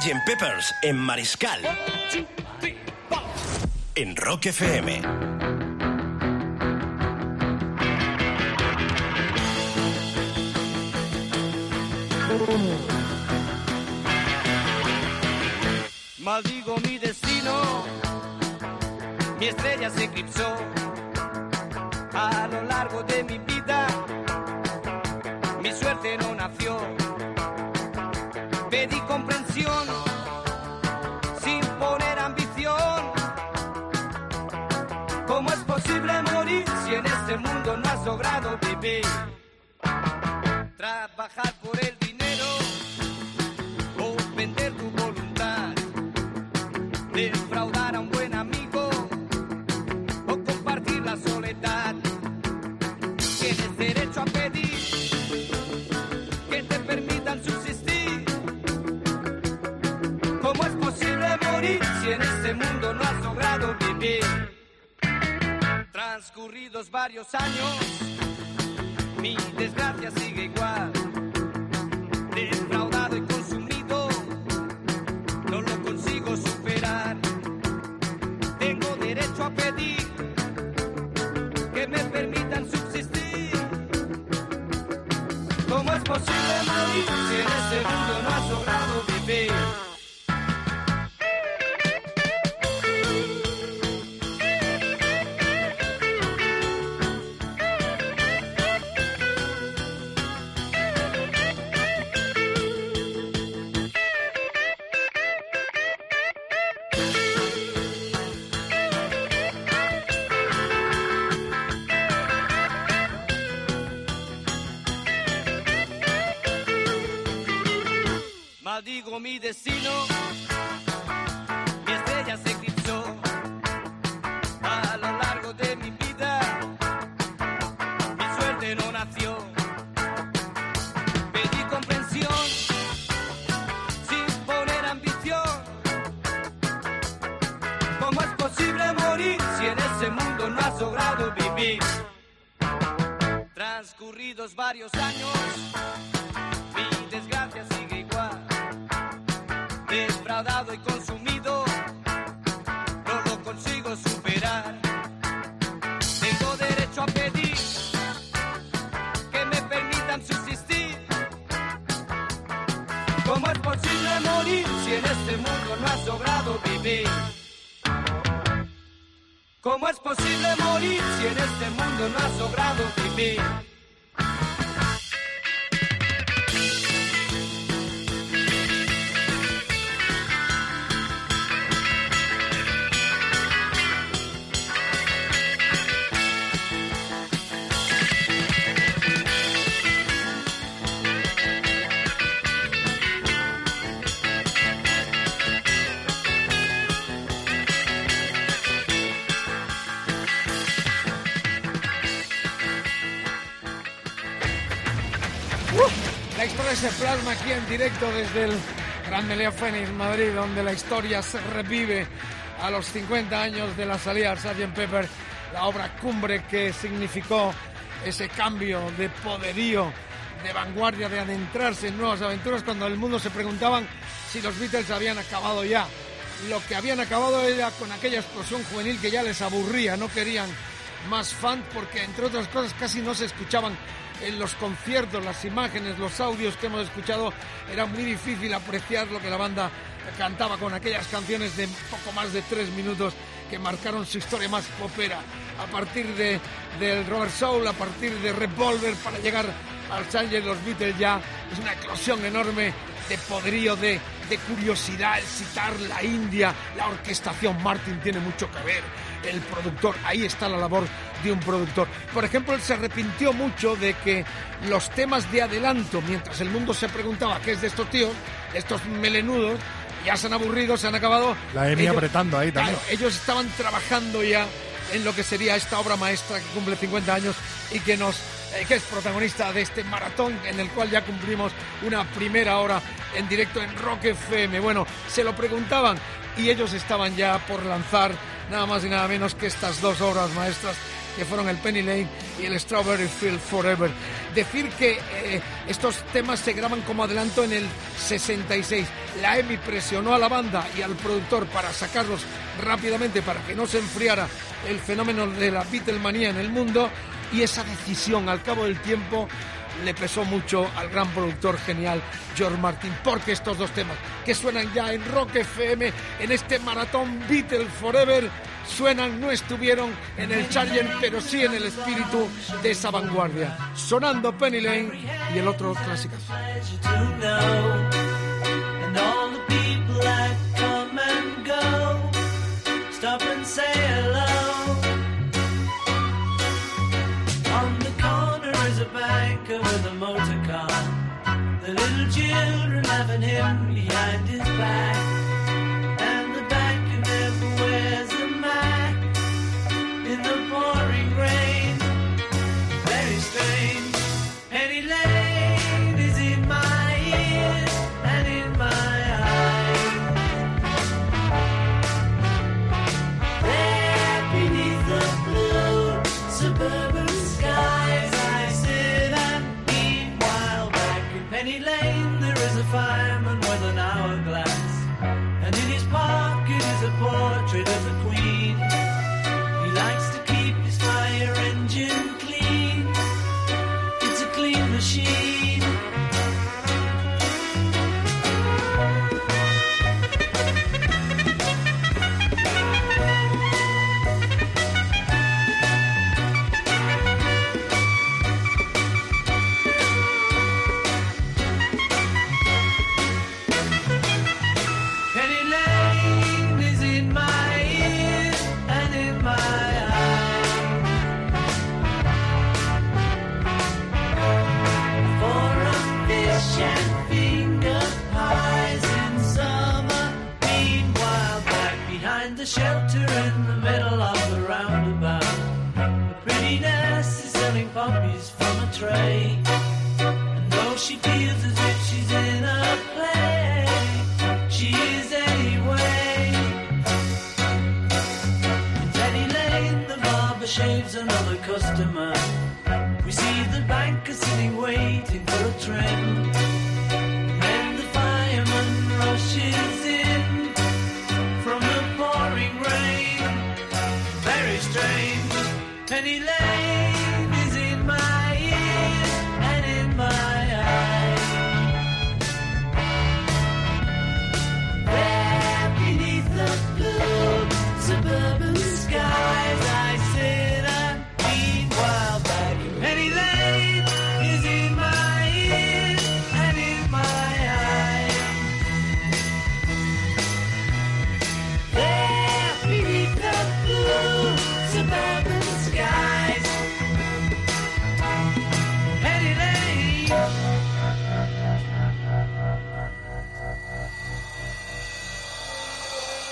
Sgt. Peppers en Mariscal. En Rock FM. Maldigo mi destino, mi estrella se eclipsó Maldigo mi destino, en directo desde el Gran Melea Fénix, Madrid, donde la historia se revive a los 50 años de la salida del Sgt. Pepper, la obra cumbre que significó ese cambio de poderío, de vanguardia, de adentrarse en nuevas aventuras cuando el mundo se preguntaban si los Beatles habían acabado ya. Lo que habían acabado era con aquella explosión juvenil que ya les aburría, no querían más fans porque entre otras cosas casi no se escuchaban en los conciertos, las imágenes, los audios que hemos escuchado, era muy difícil apreciar lo que la banda cantaba con aquellas canciones de poco más de tres minutos que marcaron su historia más popera. A partir de, del Robert Soul, a partir de Revolver, para llegar al Sánchez, los Beatles ya es una eclosión enorme de poderío, de, de curiosidad, el citar la India, la orquestación. Martin tiene mucho que ver, el productor, ahí está la labor de un productor. Por ejemplo, él se arrepintió mucho de que los temas de adelanto, mientras el mundo se preguntaba qué es de estos tíos, de estos melenudos, ya se han aburrido, se han acabado. La Emi Ellos- apretando ahí también. Claro, ellos estaban trabajando ya en lo que sería esta obra maestra que cumple 50 años y que nos eh, que es protagonista de este maratón en el cual ya cumplimos una primera hora en directo en Rock FM. Bueno, se lo preguntaban y ellos estaban ya por lanzar nada más y nada menos que estas dos obras maestras que fueron el Penny Lane y el Strawberry Field Forever. Decir que eh, estos temas se graban como adelanto en el 66. La EMI presionó a la banda y al productor para sacarlos rápidamente para que no se enfriara el fenómeno de la Beatlemanía en el mundo y esa decisión al cabo del tiempo le pesó mucho al gran productor genial George Martin, porque estos dos temas que suenan ya en Rock FM, en este maratón Beatles Forever, suenan, no estuvieron en el Charger, pero sí en el espíritu de esa vanguardia. Sonando Penny Lane y el otro clásico. children him behind his back. Customer. We see the banker sitting waiting for a trim.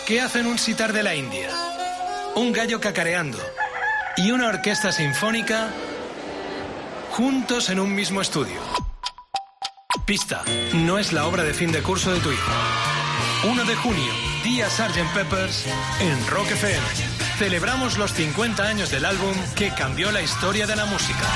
¿Qué hacen un sitar de la India? Un gallo cacareando y una orquesta sinfónica juntos en un mismo estudio. Pista, no es la obra de fin de curso de tu hijo. 1 de junio, día Sgt. Peppers en Rock. Celebramos los 50 años del álbum que cambió la historia de la música.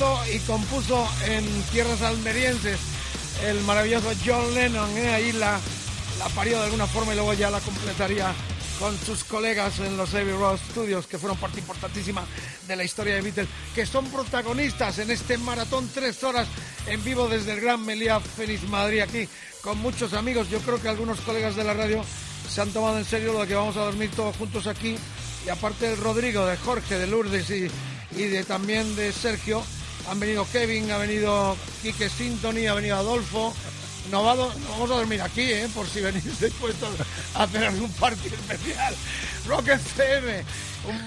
Y compuso en tierras almerienses el maravilloso John Lennon. ¿eh? Ahí la, la parió de alguna forma y luego ya la completaría con sus colegas en los Abbey Road Studios, que fueron parte importantísima de la historia de Beatles, que son protagonistas en este maratón tres horas en vivo desde el Gran Meliá Feliz Madrid, aquí con muchos amigos. Yo creo que algunos colegas de la radio se han tomado en serio lo de que vamos a dormir todos juntos aquí. Y aparte de Rodrigo, de Jorge, de Lourdes y, y de también de Sergio, han venido Kevin, ha venido Quique Sintony, ha venido Adolfo. No, va- no vamos a dormir aquí, ¿eh? por si venís después a hacer algún partido especial. Rock FM,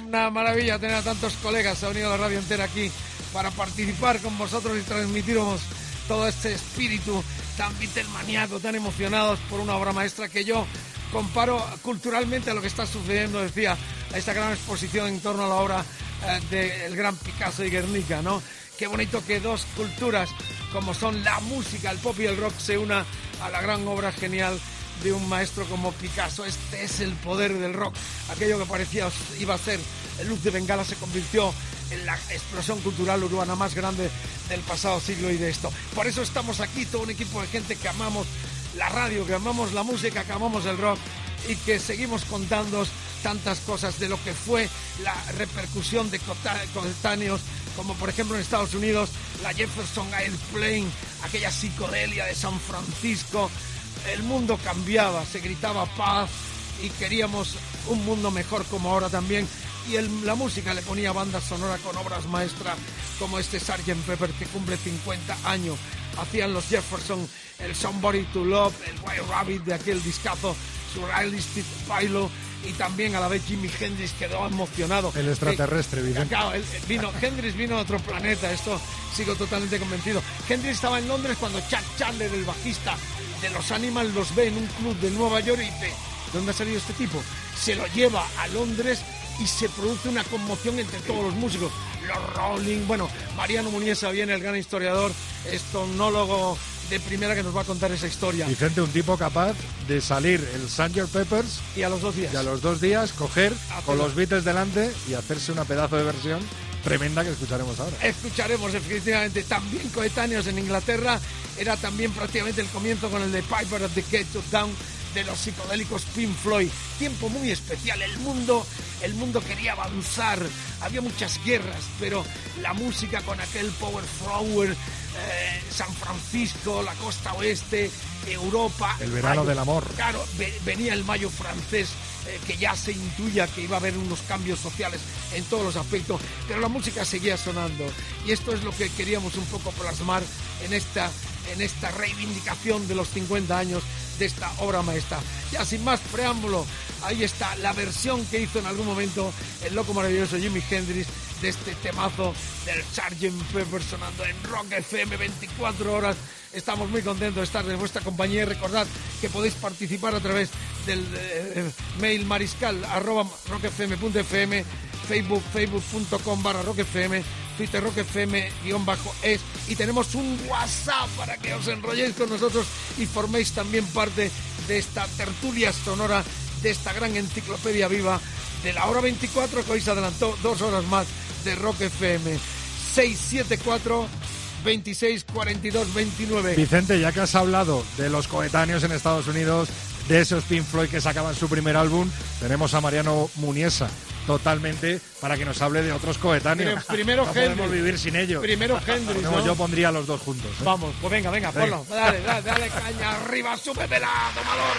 una maravilla tener a tantos colegas. Ha venido la radio entera aquí para participar con vosotros y transmitiros todo este espíritu tan Beatlemaníaco, tan emocionados por una obra maestra que yo comparo culturalmente a lo que está sucediendo, decía, a esta gran exposición en torno a la obra eh, del gran Picasso y Guernica, ¿no? Qué bonito que dos culturas como son la música, el pop y el rock se una a la gran obra genial de un maestro como Picasso. Este es el poder del rock. Aquello que parecía iba a ser luz de bengala se convirtió en la explosión cultural urbana más grande del pasado siglo y de esto. Por eso estamos aquí, todo un equipo de gente que amamos la radio, que amamos la música, que amamos el rock y que seguimos contando tantas cosas de lo que fue la repercusión de coetáneos, como por ejemplo en Estados Unidos la Jefferson Airplane, aquella psicodelia de San Francisco. El mundo cambiaba, se gritaba paz y queríamos un mundo mejor como ahora también. Y la música le ponía banda sonora con obras maestras como este Sgt. Pepper que cumple 50 años. Hacían los Jefferson el Somebody to Love, el White Rabbit de aquel discazo, Surrealistic Pilot y también a la vez Jimi Hendrix quedó emocionado. El extraterrestre, Eh, Vicente. claro, él- vino, Hendrix vino de otro planeta, esto sigo totalmente convencido. Hendrix estaba en Londres cuando Chuck Chandler, el bajista de los Animals, los ve en un club de Nueva York y dice, ¿de dónde ha salido este tipo? Se lo lleva a Londres y se produce una conmoción entre todos los músicos. Los Rolling, bueno, Mariano Muniesa viene, el gran historiador, estonólogo de primera que nos va a contar esa historia. Vicente, un tipo capaz de salir el Sgt. Peppers Y a los dos días. y a los dos días coger con los Beatles delante y hacerse una pedazo de versión tremenda que escucharemos ahora. Escucharemos efectivamente también coetáneos en Inglaterra. Era también prácticamente el comienzo con el de Piper at the Gate of Down de los psicodélicos Pink Floyd. Tiempo muy especial. El mundo, el mundo quería avanzar. Había muchas guerras, pero la música con aquel power flower eh, San Francisco, la costa oeste, Europa. El verano Mayo. del amor. Claro, ve- venía el mayo francés, eh, que ya se intuía que iba a haber unos cambios sociales en todos los aspectos, pero la música seguía sonando. Y esto es lo que queríamos un poco plasmar en esta, en esta reivindicación de los 50 años de esta obra maestra. Ya sin más preámbulo, ahí está la versión que hizo en algún momento el loco maravilloso Jimi Hendrix de este temazo del Sgt. Pepper sonando en Rock FM 24 horas. Estamos muy contentos de estar en vuestra compañía y recordad que podéis participar a través del eh, mail mariscal arroba rockfm.fm, facebook facebook.com barra rockfm, twitter rockfm guion bajo es. Y tenemos un WhatsApp para que os enrolléis con nosotros y forméis también parte de esta tertulia sonora de esta gran enciclopedia viva de la hora 24 que hoy se adelantó dos horas más de Rock FM 674 26 42 29 Vicente, ya que has hablado de los coetáneos en Estados Unidos, de esos Pink Floyd que sacaban su primer álbum, tenemos a Mariano Muniesa totalmente para que nos hable de otros coetáneos. Primero- primero no podemos Hendrix. vivir sin ellos. Primero Hendrix, No, ¿no? Yo pondría a los dos juntos. ¿eh? Vamos, pues venga, venga, Venga. ponlo. Dale, dale, dale caña arriba, súbetela, tomador.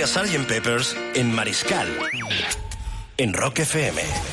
Día Sgt. Peppers en Mariscal. En Rock FM.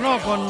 No, con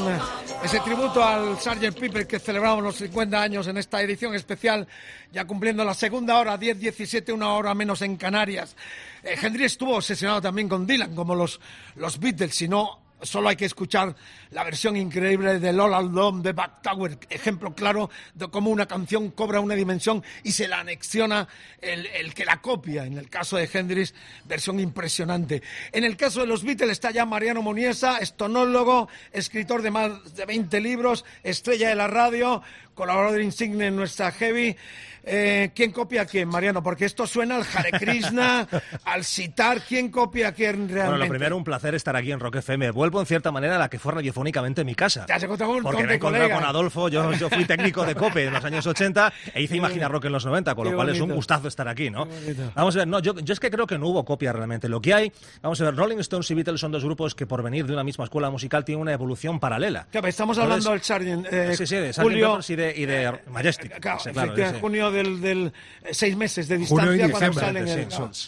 ese tributo al Sgt. Pepper que celebramos los 50 años en esta edición especial, ya cumpliendo la segunda hora, 10-17, una hora menos en Canarias. Eh, Hendrix estuvo obsesionado también con Dylan, como los, los Beatles, si no solo hay que escuchar la versión increíble de All Alone de Back Tower, ejemplo claro de cómo una canción cobra una dimensión y se la anexiona el, el que la copia. En el caso de Hendrix, versión impresionante. En el caso de los Beatles está ya Mariano Moniesa, estonólogo, escritor de más de 20 libros, estrella de la radio, colaborador insigne en nuestra Heavy. Eh, ¿Quién copia a quién, Mariano? Porque esto suena al Hare Krishna, al Sitar. ¿Quién copia a quién realmente? Bueno, lo primero, un placer estar aquí en Rock FM. Vuelvo en cierta manera a la que fue radiofónicamente mi casa. Ya se encontró con, Porque me encontrado colega. con Adolfo, yo, yo fui técnico de COPE en los años 80 e hice Imagina Rock en los 90, con Qué lo cual es un gustazo estar aquí, ¿no? Vamos a ver, no, yo, yo es que creo que no hubo copia realmente. Lo que hay, vamos a ver, Rolling Stones y Beatles son dos grupos que por venir de una misma escuela musical tienen una evolución paralela. Claro, estamos Entonces- hablando del Sargent. eh, sí, sí, de. Julio, y de, y de Majestic. claro, Sí, claro, junio del, del seis meses de distancia cuando salen el-.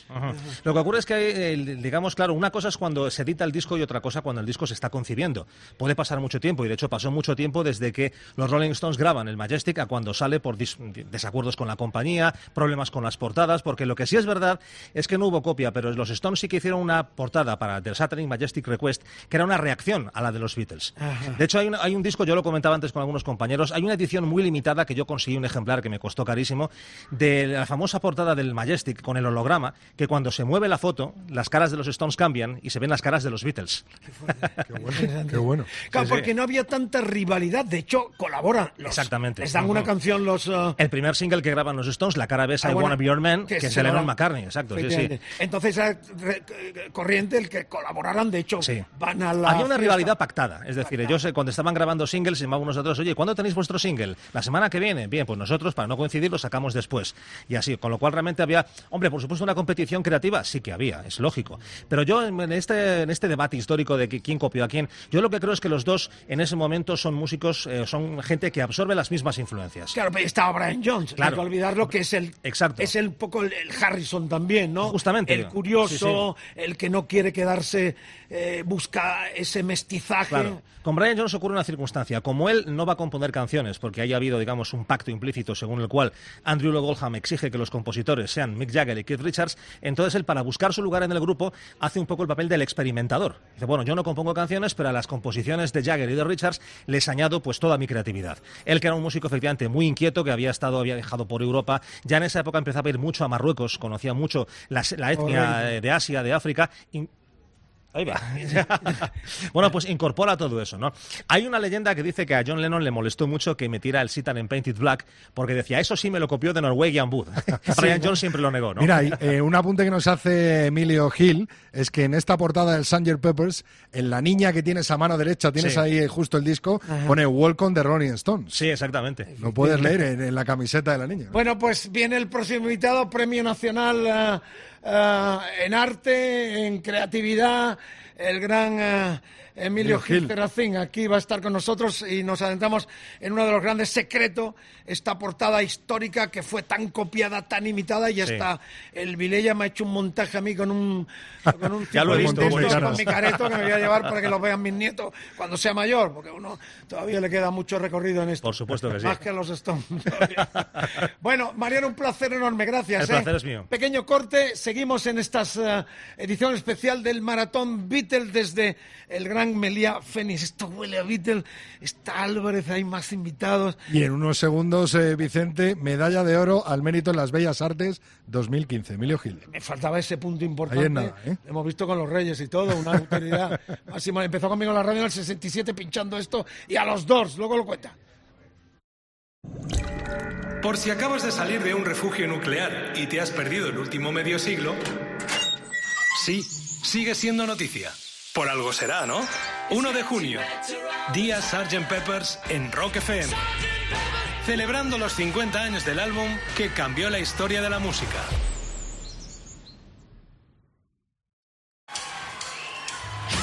Ajá. Lo que ocurre es que, digamos, claro, una cosa es cuando se edita el disco y otra cosa cuando el disco se está concibiendo. Puede pasar mucho tiempo y, de hecho, pasó mucho tiempo desde que los Rolling Stones graban el Majestic a cuando sale por dis- desacuerdos con la compañía, problemas con las portadas, porque lo que sí es verdad es que no hubo copia, pero los Stones sí que hicieron una portada para The Saturday Majestic Request que era una reacción a la de los Beatles. De hecho, hay un, hay un disco, yo lo comentaba antes con algunos compañeros, hay una edición muy limitada que yo conseguí un ejemplar que me costó carísimo, de la famosa portada del Majestic con el holograma, que cuando se mueve la foto, las caras de los Stones cambian y se ven las caras de los Beatles. Qué bueno. Claro, Sí, sí. porque no había tanta rivalidad. De hecho, colaboran. Los, Exactamente. Les dan una canción los... eh, El primer single que graban los Stones, la cara B es Ah, I bueno, Wanna Be Your Man, que, que es lo Lennon. McCartney, exacto, sí, sí. Entonces eh, corriente el que colaboraran. De hecho, van a la Había una fiesta. rivalidad pactada, es decir, yo sé, cuando estaban grabando singles, llamaban unos a otros, oye, ¿cuándo tenéis vuestro single? ¿La semana que viene? Bien, pues nosotros, para no coincidir, lo sacamos después. Y así, con lo cual realmente había, hombre, por supuesto, una competición creativa, sí que había, es lógico. Pero yo, en este, en este debate histórico de quién copió a quién, yo lo que creo es que los dos, en ese momento, son músicos, eh, son gente que absorbe las mismas influencias. Claro, pero estaba Brian Jones. Claro. Hay que olvidarlo que es el, Exacto. es el poco el, el Harrison también, ¿no? Justamente. El curioso, Sí, el que no quiere quedarse, eh, busca ese mestizaje. Claro. Con Brian Jones ocurre una circunstancia. Como él no va a componer canciones, porque haya habido, digamos, un pacto implícito según el cual Andrew Lloyd Oldham exige que los compositores sean Mick Jagger y Keith Richards, entonces él, para buscar su lugar en el grupo, hace un poco el papel del experimentador. Dice, bueno, yo no compongo canciones, pero a las composiciones de Jagger y de Richards les añado pues toda mi creatividad. Él, que era un músico efectivamente muy inquieto, que había estado, había viajado por Europa, ya en esa época empezaba a ir mucho a Marruecos, conocía mucho la, la etnia de Asia, de África. y- Ahí va. bueno, pues incorpora todo eso, ¿no? Hay una leyenda que dice que a John Lennon le molestó mucho que metiera el Sitan en Painted Black porque decía, eso sí me lo copió de Norwegian Wood. Brian. Jones siempre lo negó, ¿no? Mira, eh, un apunte que nos hace Emilio Gil es que en esta portada del Sanger Peppers, en la niña que tienes a mano derecha, tienes Sí. ahí justo el disco, Ajá. pone Welcome de Rolling Stones. Sí, exactamente. Lo puedes leer en, en la camiseta de la niña. Bueno, pues viene el próximo invitado, Premio Nacional eh, eh, en Arte, en Creatividad, el gran eh, Emilio Gil. Terracín. Aquí va a estar con nosotros y nos adentramos en uno de los grandes secretos, esta portada histórica que fue tan copiada, tan imitada y Sí. hasta el Vilella me ha hecho un montaje a mí con un, con un Ya lo he visto, con mi careto que me voy a llevar para que lo vean mis nietos cuando sea mayor, porque uno todavía le queda mucho recorrido en esto. Por supuesto que sí. Más que a los Stones. bueno, Mariano, un placer enorme, gracias. El placer ¿eh? es mío. Pequeño corte, seguimos en esta eh, edición especial del Maratón Beatle desde el gran Meliá Fénix. Esto huele a Beatle, está Álvarez, hay más invitados. Y en unos segundos, eh, Vicente, medalla de oro al mérito en las Bellas Artes 2015. Emilio Gil. Me faltaba ese punto importante. Ahí es nada, ¿eh? Hemos visto con los Reyes y todo, una autoridad máxima. Empezó conmigo en la radio en el 67 pinchando esto y a los dos, luego lo cuenta. Por si acabas de salir de un refugio nuclear y te has perdido el último medio siglo, sí, sigue siendo noticia. Por algo será, ¿no? 1 de junio, Día Sgt. Peppers en Rock FM. Celebrando los 50 años del álbum que cambió la historia de la música.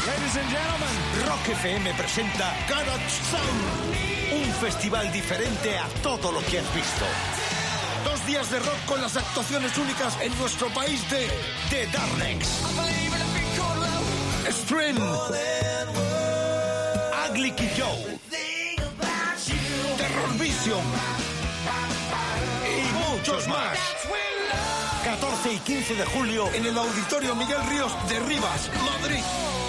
Ladies and gentlemen, Rock FM presenta Garage Sound, un festival diferente a todo lo que has visto. Dos días de rock con las actuaciones únicas en nuestro país de The Darnex. Extreme, Ugly Joe, Terror Vision. Y muchos más. 14 y 15 de julio en el Auditorio Miguel Ríos de Rivas, Madrid.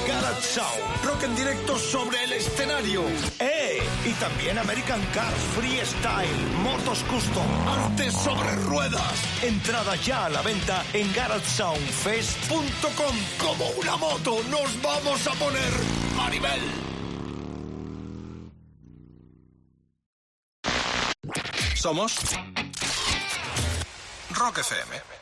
Garage Sound, rock en directo sobre el escenario. ¡Eh! Y también American Cars Freestyle, motos custom, arte sobre ruedas. Entrada ya a la venta en garagesoundfest.com. Como una moto nos vamos a poner a nivel. Somos Rock FM.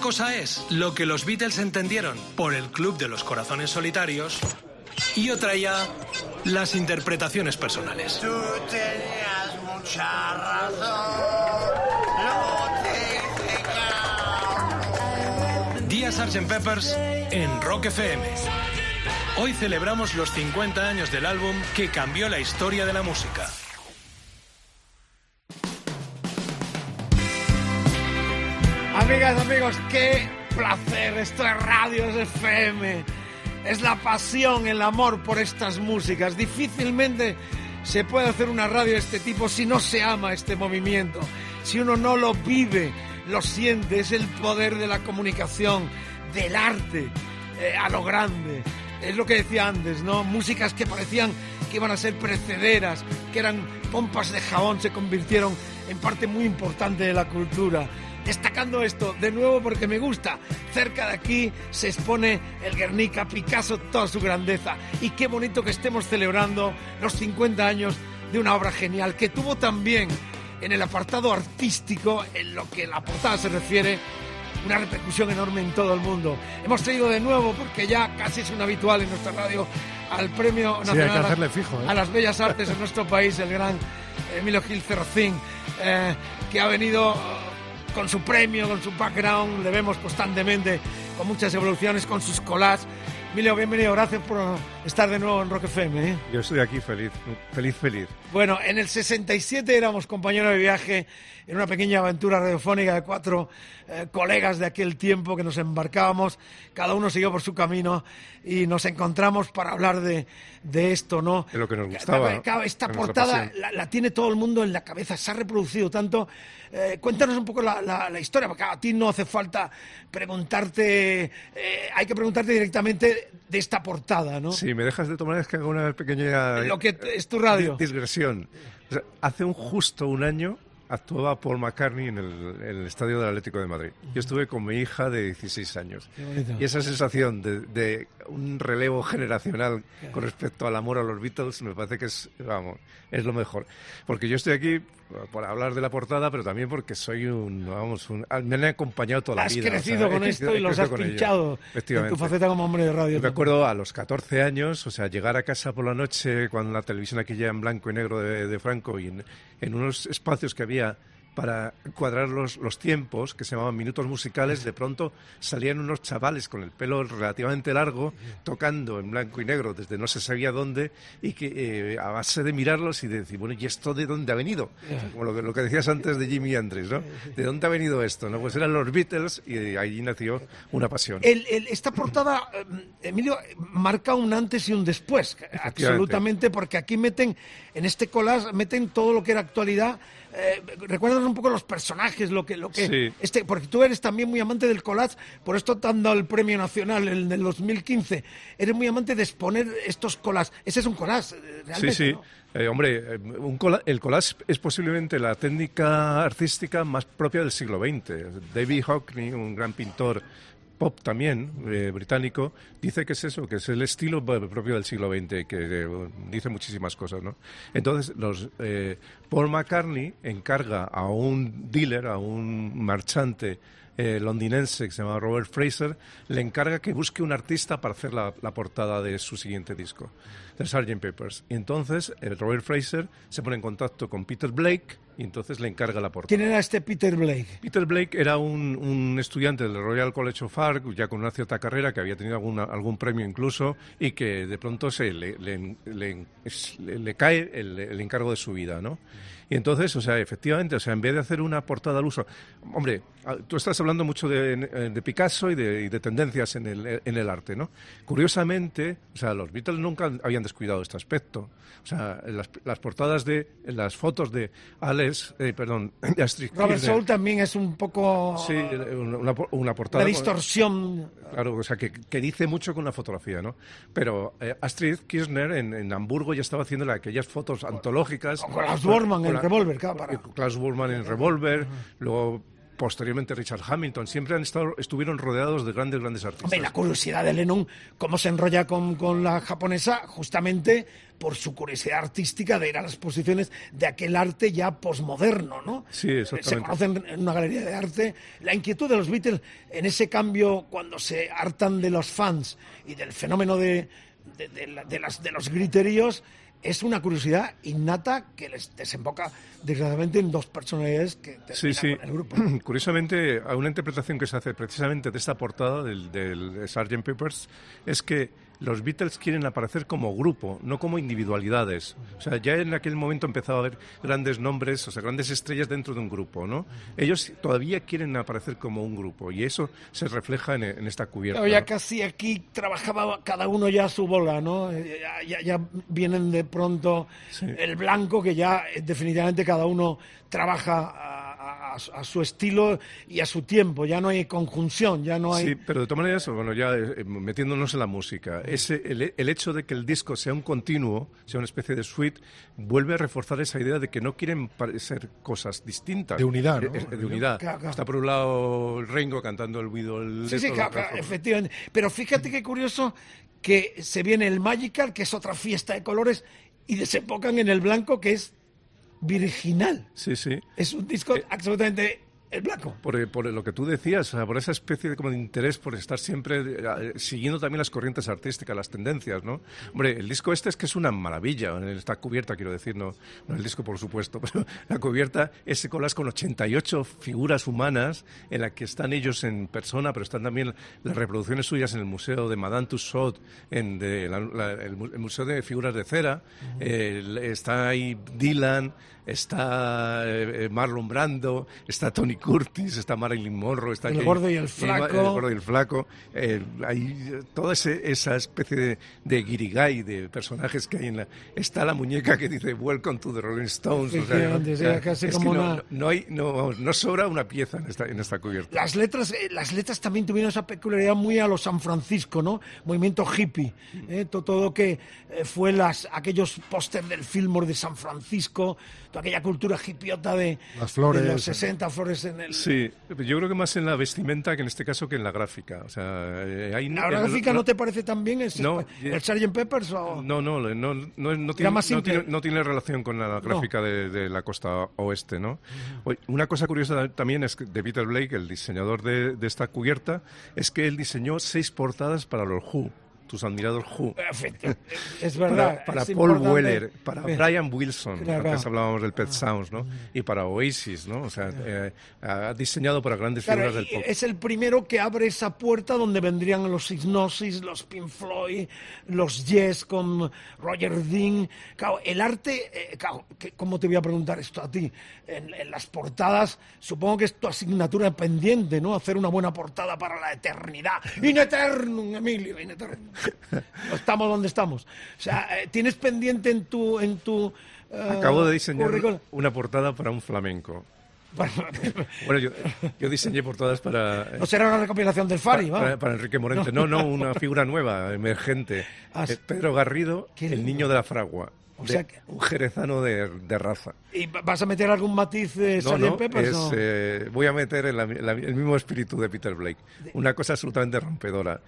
Una cosa es lo que los Beatles entendieron por el Club de los Corazones Solitarios y otra ya las interpretaciones personales. Tú tenías mucha razón. Caso. Día Sgt. Peppers en Rock FM. Hoy celebramos los 50 años del álbum que cambió la historia de la música. Amigos, qué placer. Esto es Radio es FM. Es la pasión, el amor por estas músicas. Difícilmente se puede hacer una radio de este tipo si no se ama este movimiento. Si uno no lo vive, lo siente. Es el poder de la comunicación, del arte, eh, a lo grande. Es lo que decía antes, ¿no? Músicas que parecían que iban a ser precederas, que eran pompas de jabón, se convirtieron en parte muy importante de la cultura destacando esto de nuevo porque me gusta. Cerca de aquí se expone el Guernica, Picasso, toda su grandeza. Y qué bonito que estemos celebrando los 50 años de una obra genial que tuvo también en el apartado artístico, en lo que la portada se refiere, una repercusión enorme en todo el mundo. Hemos traído de nuevo, porque ya casi es un habitual en nuestra radio, al Premio Sí, hay que Nacional hacerle fijo, ¿eh? a las Bellas Artes en nuestro país, el gran Emilio Gil Cerrocín, eh, que ha venido con su premio, con su background, le vemos constantemente con muchas evoluciones, con sus colas. Emilio, bienvenido, gracias por estar de nuevo en Rock FM. ¿eh? Yo estoy aquí feliz, feliz, feliz. Bueno, en el 67 éramos compañeros de viaje en una pequeña aventura radiofónica de cuatro eh, colegas de aquel tiempo que nos embarcábamos, cada uno siguió por su camino y nos encontramos para hablar de, de esto, ¿no? De lo que nos gustaba. Esta portada la, la tiene todo el mundo en la cabeza, se ha reproducido tanto. Eh, cuéntanos un poco la, la- la historia, porque a ti no hace falta preguntarte, eh, hay que preguntarte directamente de esta portada, ¿no? Si me dejas de tomar es que hago una pequeña Lo que es tu radio. di- digresión. O sea, hace un justo un año actuaba Paul McCartney en el, en el estadio del Atlético de Madrid. Yo estuve con mi hija de 16 años. Y esa sensación de, de un relevo generacional con respecto al amor a los Beatles me parece que es, vamos, es lo mejor. Porque yo estoy aquí por hablar de la portada, pero también porque soy un, vamos, un, me han acompañado toda la Has vida. o sea, crecido he con crecido- esto y he los crecido has pinchado en tu faceta como hombre de radio. Yo me acuerdo a los 14 años, o sea, llegar a casa por la noche cuando la televisión aquí ya en blanco y negro de, de Franco y en, en unos espacios que había para cuadrar los, los tiempos, que se llamaban minutos musicales, de pronto salían unos chavales con el pelo relativamente largo, tocando en blanco y negro desde no se sabía dónde, y que eh, a base de mirarlos y de decir, bueno, ¿y esto de dónde ha venido? Como lo que, lo que decías antes de Jimi Hendrix, ¿no? ¿De dónde ha venido esto? ¿no? Pues eran los Beatles y ahí nació una pasión. El- el- esta portada, eh, Emilio, marca un antes y un después, absolutamente, porque aquí meten, en este collage, meten todo lo que era actualidad. Eh, recuerdas un poco los personajes, lo que, lo que Sí. este, porque tú eres también muy amante del collage, por esto te han dado el premio nacional el del 2015. Eres muy amante de exponer estos collages. Ese es un collage, eh, Sí, realmente. sí. ¿no? Eh, hombre, eh, un el collage es posiblemente la técnica artística más propia del siglo XX. David Hockney, un gran pintor pop también, eh, británico, dice que es eso, que es el estilo propio del siglo XX, que dice muchísimas cosas, ¿no? Entonces, eh, Paul McCartney encarga a un dealer, a un marchante eh, londinense que se llama Robert Fraser, le encarga que busque un artista para hacer la portada de su siguiente disco, de Sgt. Peppers. Y entonces el Robert Fraser se pone en contacto con Peter Blake y entonces le encarga la portada. ¿Quién era este Peter Blake? Peter Blake era un, un estudiante del Royal College of Art, ya con una cierta carrera, que había tenido alguna- algún premio incluso, y que de pronto se le, le- le- le- cae el, el encargo de su vida, ¿no? Y entonces, o sea, efectivamente, o sea, en vez de hacer una portada al uso, hombre, ah, tú estás hablando mucho de, de Picasso y de, y de tendencias en el, en el arte, ¿no? Curiosamente, o sea, los Beatles nunca habían descuidado este aspecto. O sea, las, las portadas de, las fotos de Alex, eh, perdón, de Astrid Robert Kirchner, Soul también es un poco Sí, una, una- portada. la con- distorsión. Claro, o sea, que, que dice mucho con la fotografía, ¿no? Pero eh, Astrid Kirchner en, en Hamburgo ya estaba haciendo aquellas fotos antológicas. con Klaus Bormann en la- Revolver, claro, para- Klaus Bormann en Revolver, luego posteriormente Richard Hamilton. Siempre han estado, estuvieron rodeados de grandes, grandes artistas. Hombre, la curiosidad de Lennon, cómo se enrolla con, con la japonesa, justamente por su curiosidad artística de ir a las posiciones de aquel arte ya posmoderno, ¿no? Sí, Se exactamente. conocen en una galería de arte. La inquietud de los Beatles en ese cambio, cuando se hartan de los fans y del fenómeno de, de, de la- de las, de los griteríos, es una curiosidad innata que les desemboca, desgraciadamente, en dos personalidades que Sí, sí. con el grupo. Curiosamente, hay una interpretación que se hace precisamente de esta portada del, del Sgt. Peppers es que los Beatles quieren aparecer como grupo, no como individualidades. O sea, ya en aquel momento empezaba a haber grandes nombres, o sea, grandes estrellas dentro de un grupo, ¿no? Ellos todavía quieren aparecer como un grupo y eso se refleja en, en esta cubierta. Claro, ya casi aquí trabajaba cada uno ya a su bola, ¿no? Eh, Ya, ya- ya vienen de pronto el blanco, que ya eh, definitivamente cada uno trabaja a, su estilo y a su tiempo. Ya no hay conjunción, ya no hay... Sí, pero de todas maneras, bueno, ya eh, metiéndonos en la música, ese, el, el hecho de que el disco sea un continuo, sea una especie de suite, vuelve a reforzar esa idea de que no quieren parecer cosas distintas. De unidad, ¿no? Eh, eh, De, unidad. Claro, claro. Está por un lado Ringo cantando el Widow. el Sí, sí, claro, efectivamente. Pero fíjate qué curioso que se viene el Magical, que es otra fiesta de colores, y desembocan en el blanco, que es virginal. Sí, sí. Es un disco absolutamente el blanco. Por, por lo que tú decías, sea, por esa especie de, como de interés por estar siempre eh, siguiendo también las corrientes artísticas, las tendencias, ¿no? Hombre, el disco este es que es una maravilla, está cubierta, quiero decir, no, no el disco por supuesto, pero la cubierta es colas con 88 figuras humanas en la que están ellos en persona, pero están también las reproducciones suyas en el Museo de Madame Tussauds, en de la- la- el, mu- el Museo de Figuras de Cera, eh, está ahí Dylan, está eh, eh, Marlon Brando, está Tony Curtis, está Marilyn Monroe, está El gordo y el flaco. el gordo y el flaco. eh, hay eh, toda ese- esa especie de, de guirigay de personajes que hay en la... Está la muñeca que dice Welcome to the Rolling Stones. o sea, Efectivamente, sí, eh, casi es como que no, una- no- no hay, no, vamos, no sobra una pieza en esta, en esta cubierta. Las letras, eh, las letras también tuvieron esa peculiaridad muy a los San Francisco, ¿no? Movimiento hippie, ¿eh? todo, todo lo que eh, fue las, aquellos pósters del Fillmore de San Francisco, toda aquella cultura hippiota de, Las flores. de los 60, flores en el... Sí, yo creo que más en la vestimenta que en este caso que en la gráfica. O sea, eh, hay- ¿La eh, gráfica no- no te parece tan bien el, No, el Sgt. Peppers o...? No, no, no, no, no tiene, más no, simple. tiene, no tiene relación con la gráfica de, de la costa oeste, ¿no? Oye, Una cosa curiosa también es que de Peter Blake, el diseñador de, de esta cubierta, es que él diseñó seis portadas para los Who, tus admirados Who. Es verdad. Para, para es Paul importante. Weller, para Brian Wilson, Claro. antes hablábamos del Pet Sounds, ¿no? Y para Oasis, ¿no? O sea, eh, ha diseñado para grandes Claro, figuras del pop. es el primero que abre esa puerta donde vendrían los Hypnosis, los Pink Floyd, los Yes con Roger Dean. Claro, el arte, eh, claro, ¿cómo te voy a preguntar esto a ti? En, en las portadas, supongo que es tu asignatura pendiente, ¿no? Hacer una buena portada para la eternidad. In eternum, Emilio, in eternum. Estamos donde estamos. O sea, eh, tienes pendiente en tu... En tu eh, Acabo de diseñar currículum- una portada para un flamenco. Bueno, yo, yo diseñé portadas para... No será una recopilación del Fari, para, para- para Enrique Morente. No, no, una figura nueva, emergente. Ah, Eh, Pedro Garrido, el niño de la fragua. O de- sea que- Un jerezano de, de raza. ¿Y vas a meter algún matiz de No, Sgt. no, Peppers? es, no? eh, voy a meter el, la- el mismo espíritu de Peter Blake. Una cosa absolutamente rompedora.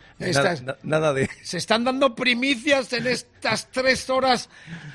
Nada de... Se están dando primicias en estas tres horas.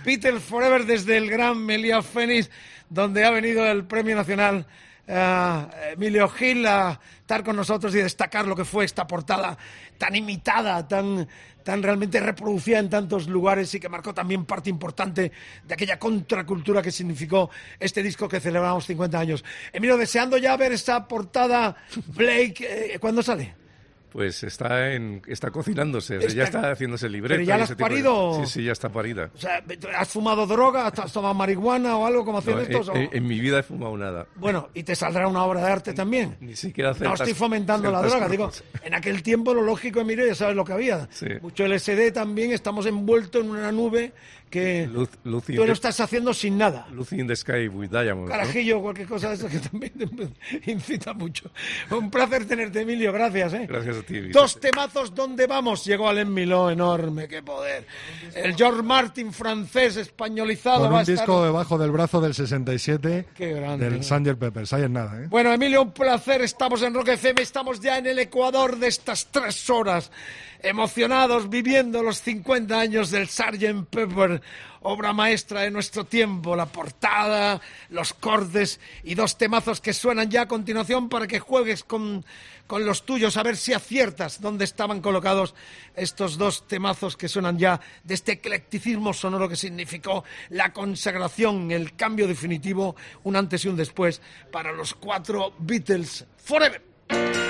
Peter Forever desde el gran Melia Fénix, donde ha venido el Premio Nacional eh, Emilio Gil a estar con nosotros y destacar lo que fue esta portada tan imitada, tan, tan realmente reproducida en tantos lugares y que marcó también parte importante de aquella contracultura que significó este disco que celebramos 50 años. Emilio, deseando ya ver esa portada Blake, eh, ¿cuándo sale? Pues está en, está cocinándose, o sea, ya Está- haciéndose libreto. ¿Pero ya la has de- parido? Sí, sí, ya está parida. O sea, ¿has fumado droga? ¿Has tomado marihuana o algo como hacían No, estos? en, o- en- en mi vida he fumado nada. Bueno, y te saldrá una obra de arte también. Ni siquiera No estoy fomentando la droga, digo, en aquel tiempo lo lógico, Emilio, ya sabes lo que había. Sí. Mucho LSD también, estamos envueltos en una nube que Luz, Lucy tú lo estás haciendo sin nada. Lucy in the Sky with Diamonds. ¿no? Carajillo, cualquier cosa de eso que también te incita mucho. Un placer tenerte, Emilio, gracias. ¿eh? Gracias a ti. Vicente. Dos temazos, ¿dónde vamos? Llegó Alain Miló, enorme, qué poder. El George Martin francés españolizado Con va a un estar... disco debajo del brazo del 67 Qué grande. del Sgt. Peppers. Ahí en nada, ¿eh? Bueno, Emilio, un placer. Estamos en Rock FM, estamos ya en el Ecuador de estas tres horas, emocionados, viviendo los 50 años del Sgt. Pepper. obra maestra de nuestro tiempo, la portada, los cortes y dos temazos que suenan ya a continuación para que juegues con, con los tuyos a ver si aciertas dónde estaban colocados estos dos temazos que suenan ya de este eclecticismo sonoro que significó la consagración, el cambio definitivo, un antes y un después para los cuatro Beatles Forever.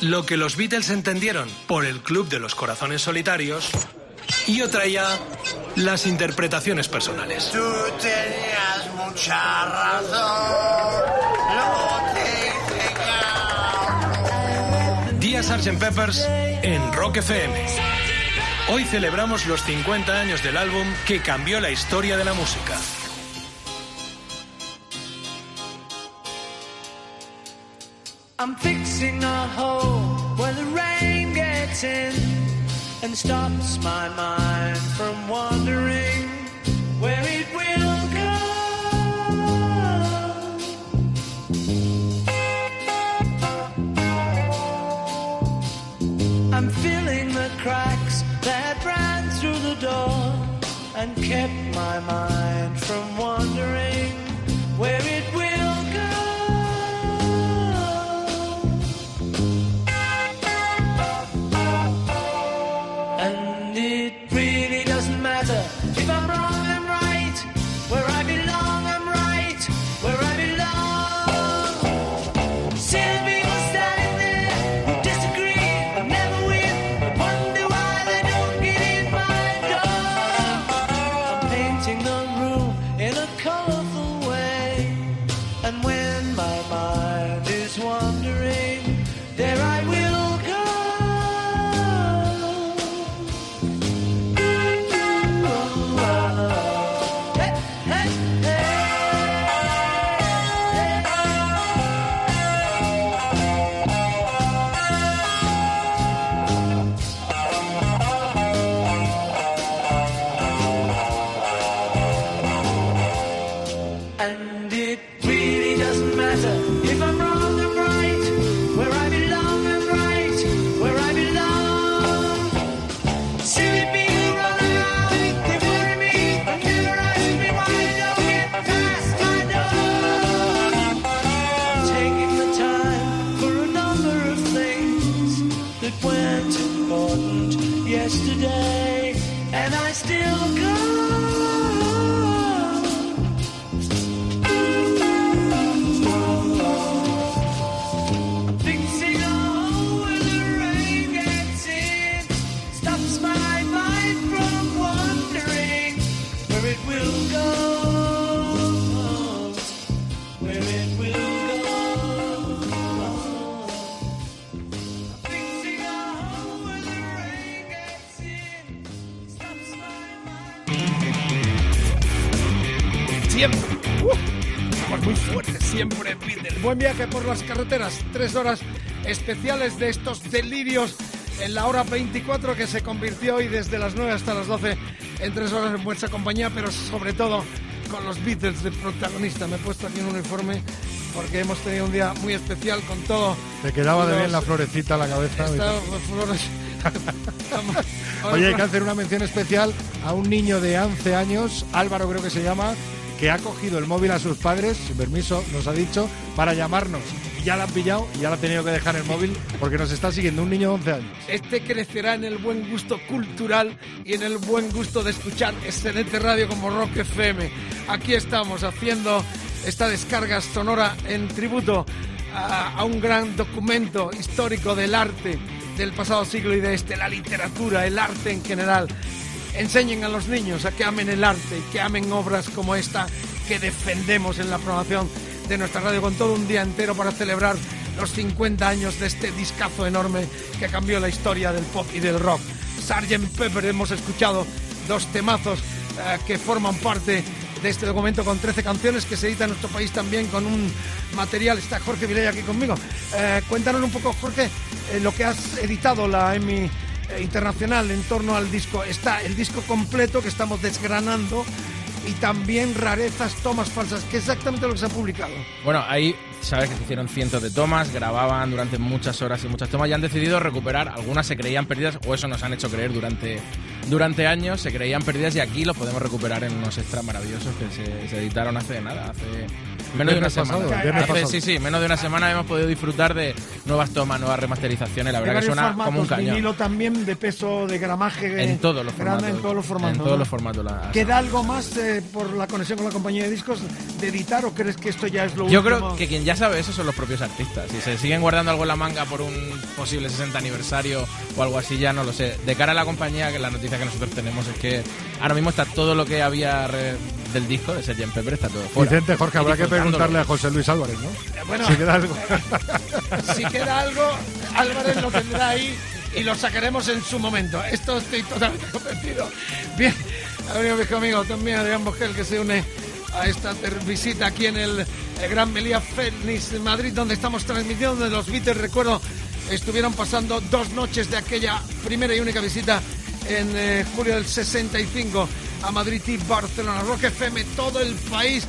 Lo que los Beatles entendieron por el Club de los Corazones Solitarios y otra ya las interpretaciones personales. Tú tenías mucha razón. Lo te Día Sgt. Peppers en Rock FM. Hoy celebramos los 50 años del álbum que cambió la historia de la música. I'm fixing a hole where the rain gets in and stops my mind from wandering where it will go. I'm filling the cracks that ran through the door and kept my mind Buen viaje por las carreteras. Tres horas especiales de estos delirios en la hora 24 que se convirtió hoy desde las 9 hasta las 12 en tres horas en vuestra compañía, pero sobre todo con los Beatles de protagonista. Me he puesto aquí un uniforme porque hemos tenido un día muy especial con todo. Te quedaba de bien la florecita a la cabeza. Flores. Oye, hay que hacer una mención especial a un niño de 11 años, Álvaro creo que se llama, que ha cogido el móvil a sus padres, sin permiso, nos ha dicho, para llamarnos. Ya la han pillado y ya la ha tenido que dejar el móvil porque nos está siguiendo un niño de 11 años. Este crecerá en el buen gusto cultural y en el buen gusto de escuchar excelente radio como Rock FM. Aquí estamos haciendo esta descarga sonora en tributo a un gran documento histórico del arte del pasado siglo y de este, la literatura, el arte en general. Enseñen a los niños a que amen el arte y que amen obras como esta que defendemos en la programación de nuestra radio con todo un día entero para celebrar los 50 años de este discazo enorme que cambió la historia del pop y del rock. Sgt. Pepper hemos escuchado dos temazos eh, que forman parte de este documento con 13 canciones que se edita en nuestro país también con un material. Está Jorge Vilella aquí conmigo. Eh, cuéntanos un poco, Jorge, eh, lo que has editado la EMI internacional en torno al disco. Está el disco completo que estamos desgranando y también rarezas, tomas falsas, que exactamente lo que se ha publicado. Bueno, ahí sabes que se hicieron cientos de tomas, grababan durante muchas horas y muchas tomas y han decidido recuperar. Algunas se creían perdidas o eso nos han hecho creer durante, durante años, se creían perdidas y aquí lo podemos recuperar en unos extras maravillosos que se, se editaron hace nada, hace menos de una semana. Hace- sí, sí, menos de una semana hemos podido disfrutar de nuevas tomas, nuevas remasterizaciones. La verdad que suena formatos, como un cañón. vinilo también de peso, de gramaje En todos los formatos. en todos los formatos. En todos los formatos. la- ¿Queda algo más eh, por la conexión con la compañía de discos de editar o crees que esto ya es lo Yo último? creo que quien ya sabe eso son los propios artistas. Si se siguen guardando algo en la manga por un posible 60 aniversario o algo así, ya no lo sé. De cara a la compañía, que la noticia que nosotros tenemos es que ahora mismo está todo lo que había del disco de Sgt. Pepper, está todo fuera. Vicente, Jorge, habrá que preguntarle a José Luis Álvarez, ¿no? Eh, bueno. Si queda algo. si queda algo, Álvarez lo tendrá ahí y lo sacaremos en su momento. Esto estoy totalmente convencido. Bien, ha venido mi amigo también Adrián Bogel que se une a esta visita aquí en el, eh, Gran Melía Fénix de Madrid, donde estamos transmitiendo, donde los Beatles, recuerdo, estuvieron pasando dos noches de aquella primera y única visita en eh, julio del 65 a Madrid y Barcelona. Rock FM, todo el país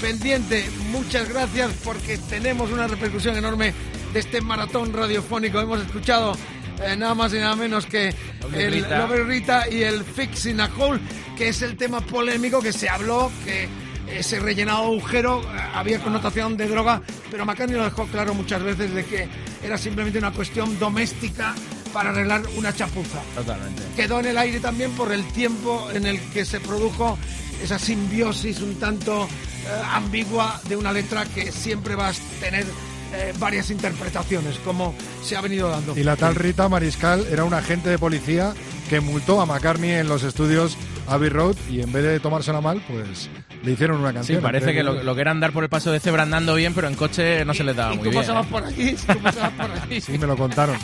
pendiente. Muchas gracias porque tenemos una repercusión enorme de este maratón radiofónico. Hemos escuchado eh, nada más y nada menos que el Rita. Rita y el Fixing a Hole, que es el tema polémico que se habló, que ese rellenado agujero eh, había connotación de droga, pero McCartney lo dejó claro muchas veces de que era simplemente una cuestión doméstica para arreglar una chapuza Totalmente. quedó en el aire también por el tiempo en el que se produjo esa simbiosis un tanto eh, ambigua de una letra que siempre va a tener eh, varias interpretaciones, como se ha venido dando. Y la tal Rita Mariscal era un agente de policía que multó a McCartney en los estudios Abbey Road y en vez de tomársela mal, pues le hicieron una Sí, canción. parece que lo, lo que era andar por el paso de cebra andando bien, pero en coche no se les daba y muy bien. ¿eh? por aquí, tú pasabas por aquí. Sí, me lo contaron.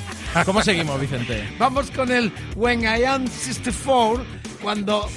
¿Cómo seguimos, Vicente? Vamos con el When I Am 64, cuando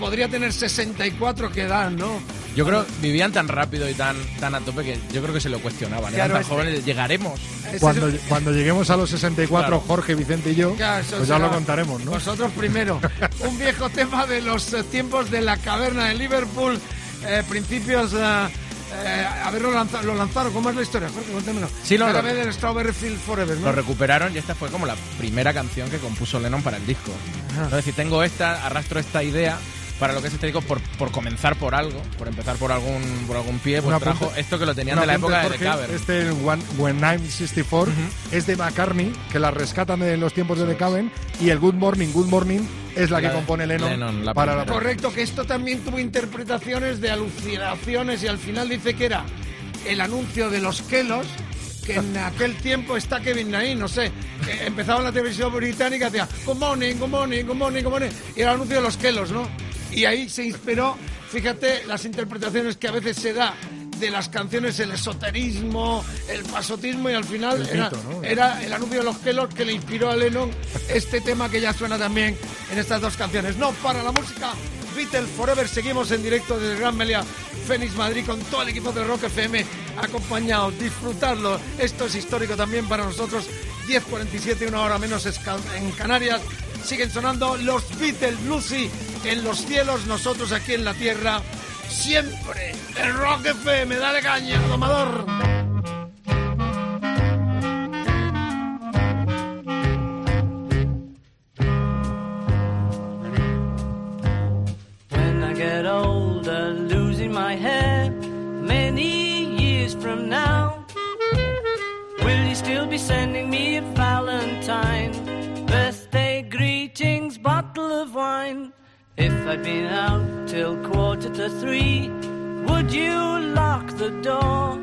podría tener 64 que dan, ¿no? Yo creo vivían tan rápido y tan, tan a tope que yo creo que se lo cuestionaban. Claro, Eran tan jóvenes, llegaremos. Cuando, cuando lleguemos a los 64, Claro. Jorge, Vicente y yo, Ya, eso pues ya lo contaremos, ¿no? Vosotros primero. Un viejo tema de los eh, tiempos de la caverna de Liverpool, eh, principios. eh, eh, haberlo lanzado, lo lanzaron. ¿Cómo es la historia, Jorge? Cuéntamelo. Sí, lo- vez del Strawberry Field Forever, ¿no? Lo recuperaron y esta fue como la primera canción que compuso Lennon para el disco. Ajá. Es decir, tengo esta, arrastro esta idea para lo que es estético por, por comenzar por algo, por empezar por algún por algún pie, pues trajo esto que lo tenían de la época de The Cavern. Este One, When I'm 64 es de McCartney, que la rescatan de los tiempos de The Cavern, y el Good Morning, Good Morning es la, La que compone Lennon, Lennon, la para la. Correcto, que esto también tuvo interpretaciones de alucinaciones y al final dice que era el anuncio de los Kelos, que en aquel tiempo está Kevin Nain, no sé, que empezaba en la televisión británica, hacía Good morning, good morning, good morning, good morning, y era el anuncio de los Kelos, ¿no? Y ahí se inspiró, fíjate, las interpretaciones que a veces se da de las canciones, el esoterismo, el pasotismo y al final El era, mito, ¿no? era el anuncio de los Kelos que le inspiró a Lennon este tema que ya suena también en estas dos canciones. No para la música, Beatles Forever, seguimos en directo desde Gran Melia, Fénix Madrid con todo el equipo de Rock FM acompañados, disfrutarlo. Esto es histórico también para nosotros. 10.47, una hora menos en Canarias. Siguen sonando los Beatles, Lucy en los cielos, nosotros aquí en la tierra. Siempre el Rock FM, dale caña, domador. When I get older, losing my hair many years from now, will you still be sending me a Valentine? Bottle of wine. If I'd been out till quarter to three, would you lock the door?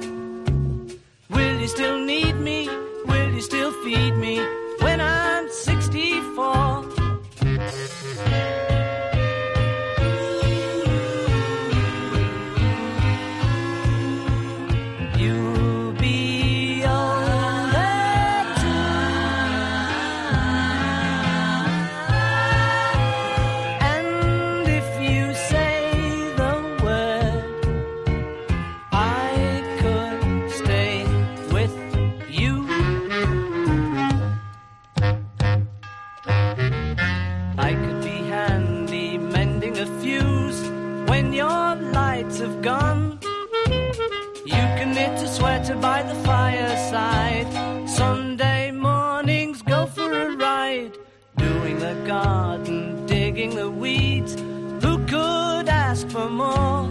Will you still need me? Will you still feed me when I'm 64? By the fireside. Sunday mornings go for a ride. Doing the garden, digging the weeds. Who could ask for more?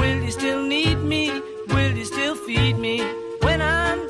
Will you still need me? Will you still feed me when I'm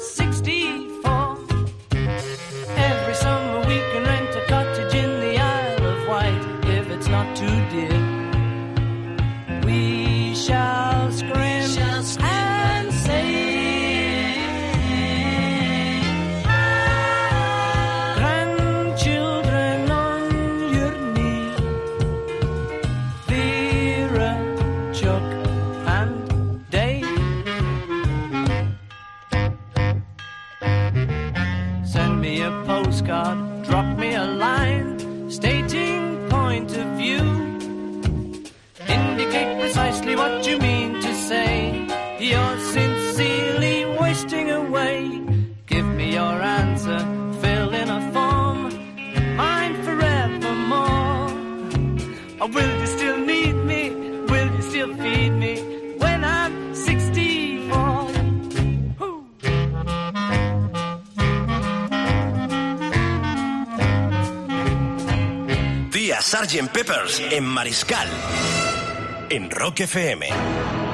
Sgt. Peppers en Mariscal. En Rock FM.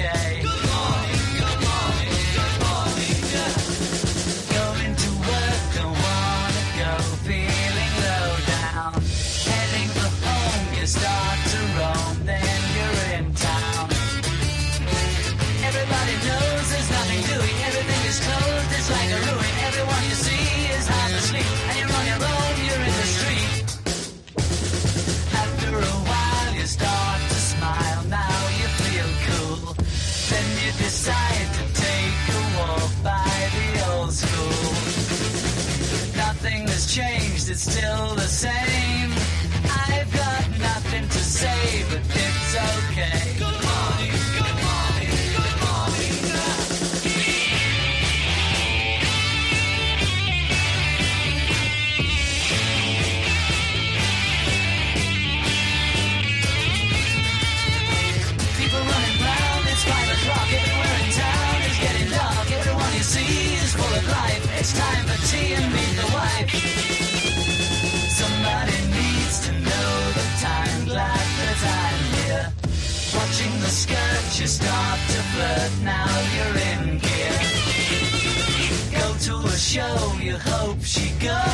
Okay. You start to flirt, now you're in gear. Go to a show, you hope she goes.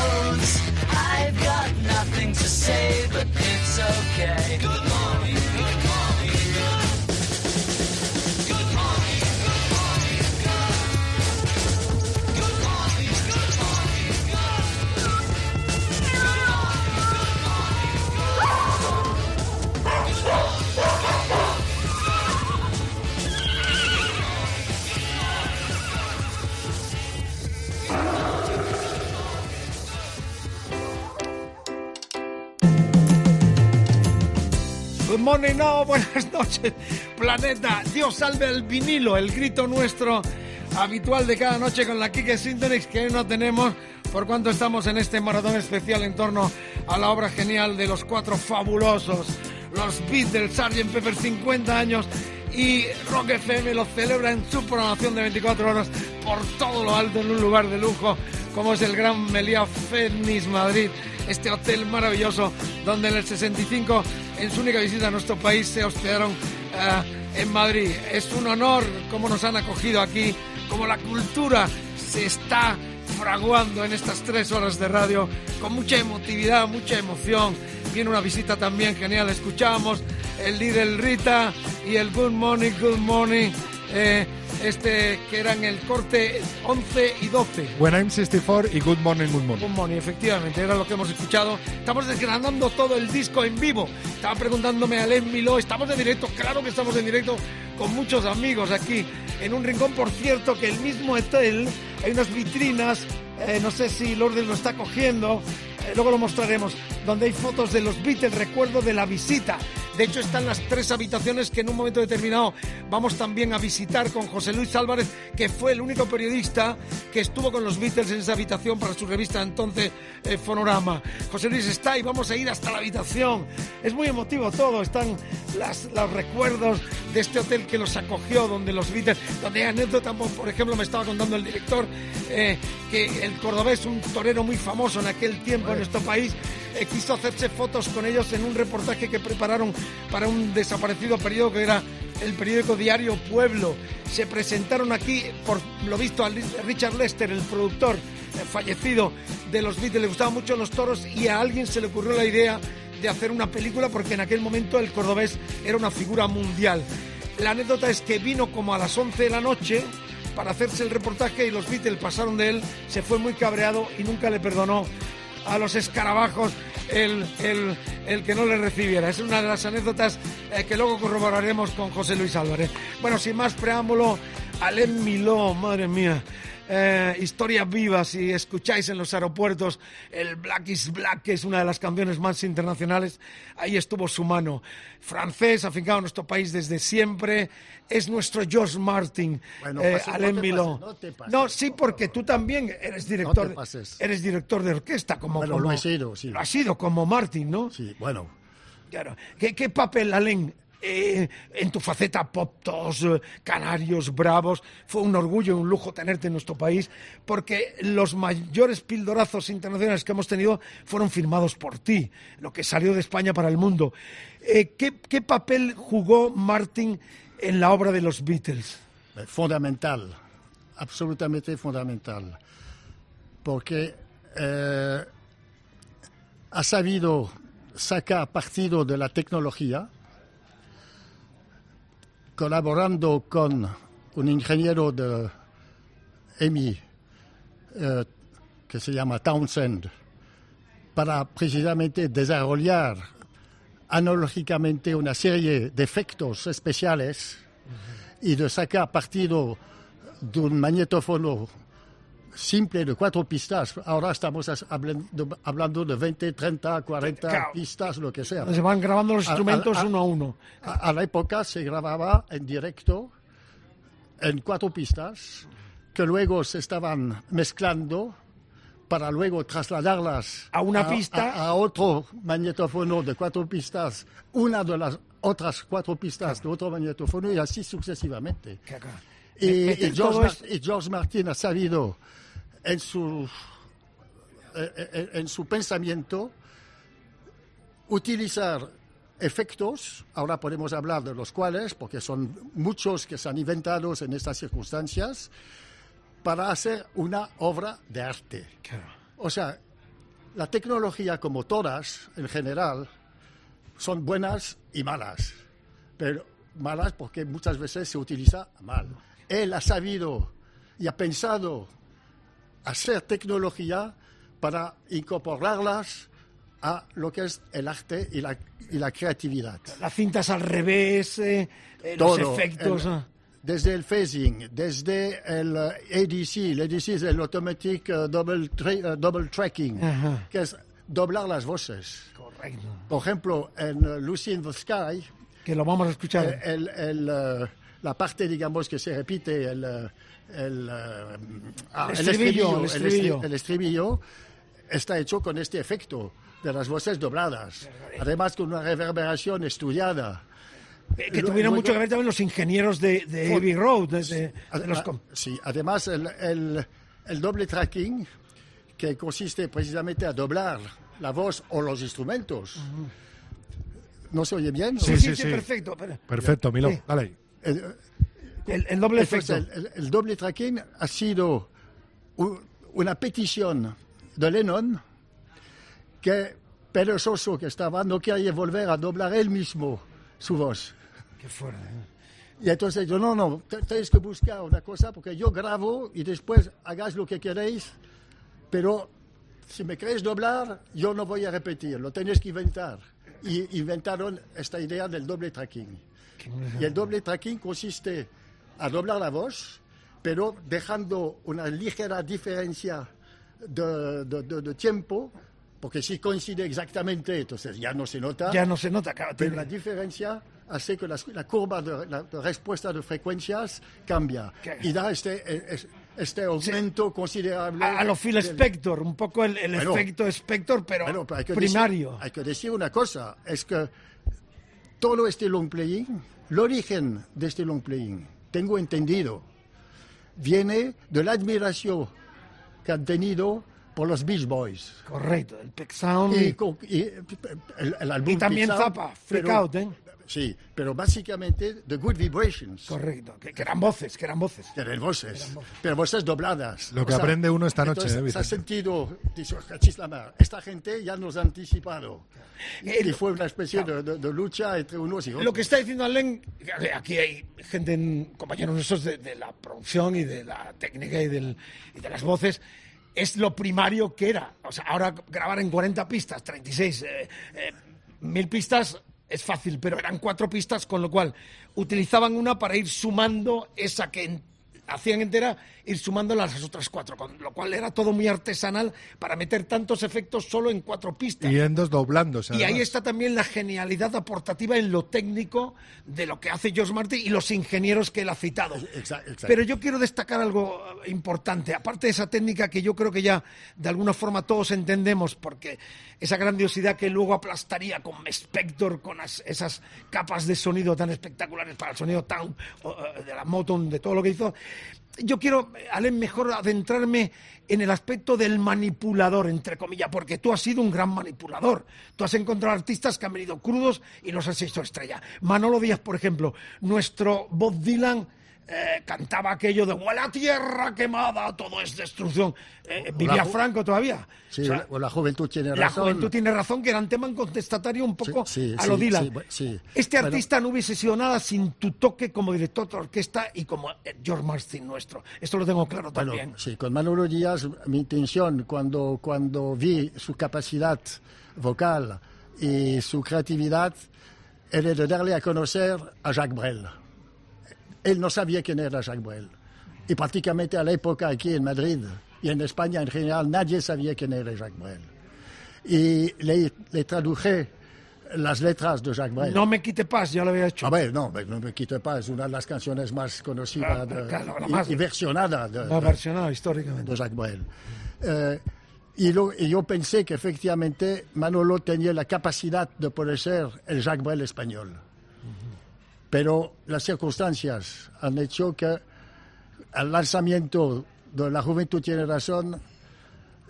No, buenas noches, planeta. Dios salve al vinilo, el grito nuestro habitual de cada noche con la Kike Sintonix que hoy no tenemos por cuanto estamos en este maratón especial en torno a la obra genial de los cuatro fabulosos, los Beatles, Sgt. Pepper 50 años y Rock FM lo celebra en su programación de 24 horas por todo lo alto en un lugar de lujo como es el Gran Meliá Fénix Madrid, este hotel maravilloso donde en el 65 en su única visita a nuestro país se hospedaron eh, en Madrid. Es un honor cómo nos han acogido aquí, cómo la cultura se está fraguando en estas tres horas de radio con mucha emotividad, mucha emoción. Viene una visita también genial. Escuchamos el Little Rita y el Good Morning, Good Morning. eh, este que eran el corte 11 y 12. When I'm 64 y Good Morning, Good Morning. Good Morning, efectivamente, era lo que hemos escuchado. Estamos desgranando todo el disco en vivo. Estaba preguntándome a Len Miló, estamos en directo, claro que estamos en directo con muchos amigos aquí en un rincón, por cierto, que el mismo hotel, hay unas vitrinas, eh, no sé si Lourdes lo está cogiendo, eh, luego lo mostraremos, donde hay fotos de los Beatles, recuerdo de la visita. De hecho, están las tres habitaciones que en un momento determinado vamos también a visitar con José Luis Álvarez, que fue el único periodista que estuvo con los Beatles en esa habitación para su revista entonces eh, Fonorama. José Luis está y vamos a ir hasta la habitación. Es muy emotivo todo, están las, los recuerdos de este hotel que los acogió, donde los Beatles, donde hay anécdota, por ejemplo, me estaba contando el director eh, que el cordobés, un torero muy famoso en aquel tiempo en nuestro país, eh, quiso hacerse fotos con ellos en un reportaje que prepararon para un desaparecido periódico que era el periódico Diario Pueblo. Se presentaron aquí, por lo visto, a Richard Lester, el productor eh, fallecido de los Beatles, le gustaban mucho los toros y a alguien se le ocurrió la idea de hacer una película porque en aquel momento el cordobés era una figura mundial. La anécdota es que vino como a las 11 de la noche para hacerse el reportaje y los Beatles pasaron de él, se fue muy cabreado y nunca le perdonó a los escarabajos el, el, el que no le recibiera. Es una de las anécdotas eh, que luego corroboraremos con José Luis Álvarez. Bueno, sin más preámbulo, Alain Miló, madre mía. Eh, historias vivas, si escucháis en los aeropuertos el Black is Black, que es una de las canciones más internacionales, ahí estuvo su mano. Francés, afincado en nuestro país desde siempre, es nuestro George Martin, Bueno, eh, pase, no Alain Miló. pases, no te pases. No, sí, porque tú también eres No director, pases. eres director de orquesta, como, Bueno, como- lo he sido, sí. Lo has sido, como Martin, ¿no? Sí, bueno. Claro. ¿Qué, qué papel, Alain, eh, en tu faceta pop tos, eh, canarios, bravos? Fue un orgullo y un lujo tenerte en nuestro país, porque los mayores pildorazos internacionales que hemos tenido fueron firmados por ti, lo que salió de España para el mundo. Eh, ¿qué, papel jugó Martin en la obra de los Beatles? Fundamental, absolutamente fundamental. Porque eh, ha sabido sacar partido de la tecnología, colaborando con un ingeniero de EMI eh, que se llama Townsend, para precisamente desarrollar analógicamente una serie de efectos especiales y de sacar partido de un magnetófono simple de cuatro pistas. Ahora estamos hablando, hablando de 20, 30, 40 Claro. pistas, lo que sea. Se van grabando los A- a- instrumentos a- uno a uno. A, a la época se grababa en directo en cuatro pistas que luego se estaban mezclando para luego trasladarlas A una pista. a, a otro magnetófono de cuatro pistas, una de las otras cuatro pistas de otro magnetófono y así sucesivamente. Y, Meter y George y George Martin ha sabido en su, eh, eh, en su pensamiento utilizar efectos, ahora podemos hablar de los cuales, porque son muchos que se han inventado en estas circunstancias, para hacer una obra de arte. O sea, la tecnología, como todas en general, son buenas y malas, pero malas porque muchas veces se utiliza mal. Él ha sabido y ha pensado hacer tecnología para incorporarlas a lo que es el arte y la, y la creatividad. Las cintas al revés, eh, eh, los Todo, efectos. el- ah. desde el phasing, desde el eh, ADC, el ADC es el Automatic eh, double, tra- double Tracking, Ajá. que es doblar las voces. Correcto. Por ejemplo, en Lucy in the Sky, Que lo vamos a escuchar. el- el, eh, la parte, digamos, que se repite, el, el, eh, ah, El estribillo, el estribillo. estri- el estribillo está hecho con este efecto de las voces dobladas, además con una reverberación estudiada. Eh, que tuvieron luego- mucho que ver también los ingenieros de, de Abbey Road. de- de- de los sí, además el, el- el doble tracking, que consiste precisamente a doblar la voz o los instrumentos. ¿No se oye bien? Sí, sí, sí. perfecto. espera. Perfecto, Milo. Sí. Dale ahí. El, El, doble efecto. el, el- doble tracking ha sido una petición de Lennon que perezoso que estaba no quería volver a doblar él mismo su voz. Qué fuerte. ¿eh? Y entonces yo, no, no, te- tenéis que buscar una cosa porque yo grabo y después hagáis lo que queréis, pero si me queréis doblar, yo no voy a repetir, lo tenéis que inventar. Y inventaron esta idea del doble tracking. Y el doble tracking consiste a doblar la voz, pero dejando una ligera diferencia de, de- de- de tiempo, porque si coincide exactamente, entonces ya no se nota. Ya no se nota, claro, Pero la diferencia hace que la, la curva de, la- de respuesta de frecuencias cambia y da este, es- este aumento considerable. A, a lo Phil Spector, un poco el, el Bueno. efecto Spector, pero Bueno, pero hay primario. Decir, hay que decir una cosa, es que todo este long playing, el origen de este long playing, tengo entendido, viene de la admiración que han tenido por los Beach Boys. Correcto, el Peck Sound. Y, y el, el álbum Y también Zappa, Freak pero- Out, ¿eh? Sí, pero básicamente The Good Vibrations. Correcto, que, que eran voces, que eran voces. Que eran voces, pero voces dobladas. Lo que aprende uno esta noche, entonces, ¿eh, se ha sentido, dice, "Cachis la mar, esta gente ya nos ha anticipado. Y, y fue una especie de, de- de lucha entre unos y otros. Lo que está diciendo Allen, que aquí hay gente, en- compañeros nuestros de, de la producción y de la técnica y, del- y de las voces, es lo primario que era. O sea, ahora grabar en 40 pistas, 36, eh, eh, mil pistas es fácil, pero eran cuatro pistas, con lo cual utilizaban una para ir sumando esa que hacían entera, ir sumando las otras cuatro, con lo cual era todo muy artesanal para meter tantos efectos solo en cuatro pistas. Y doblándose. Y ahí está también la genialidad aportativa en lo técnico de lo que hace George Martin y los ingenieros que él ha citado. Pero yo quiero destacar algo eh, importante, aparte de esa técnica que yo creo que ya de alguna forma todos entendemos, porque esa grandiosidad que luego aplastaría con Spector, con as- esas capas de sonido tan espectaculares para el sonido tan eh, de la Motown, de todo lo que hizo. Yo quiero, Allen, mejor adentrarme en el aspecto del manipulador, entre comillas, porque tú has sido un gran manipulador. Tú has encontrado artistas que han venido crudos y los has hecho estrella. Manolo Díaz, por ejemplo, nuestro Bob Dylan. Eh, cantaba aquello de "Huele a tierra quemada, todo es destrucción. Eh, ¿Vivía Franco todavía? Sí, O sea, la, la juventud tiene la razón. juventud tiene razón, que era un tema contestatario un poco Sí, a sí, lo Dylan. Este Bueno, artista no hubiese sido nada sin tu toque como director de orquesta y como eh, George Martin nuestro. Esto lo tengo claro Bueno, también. sí, con Manolo Díaz mi intención cuando, cuando vi su capacidad vocal y su creatividad era de darle a conocer a Jacques Brel. Él no sabía quién era Jacques Brel. Y prácticamente a la época aquí en Madrid y en España en general nadie sabía quién era Jacques Brel. Y le, le traduje las letras de Jacques Brel. No me quite paz, ya lo había hecho. A ver, no, no me quite pas, es una de las canciones más conocidas Ah, de- claro, la y, más- y versionada de, La de- versionada históricamente. de Jacques Brel. Eh, y, lo- y yo pensé que efectivamente Manolo tenía la capacidad de poder ser el Jacques Brel español. Pero las circunstancias han hecho que al lanzamiento de La Juventud tiene razón,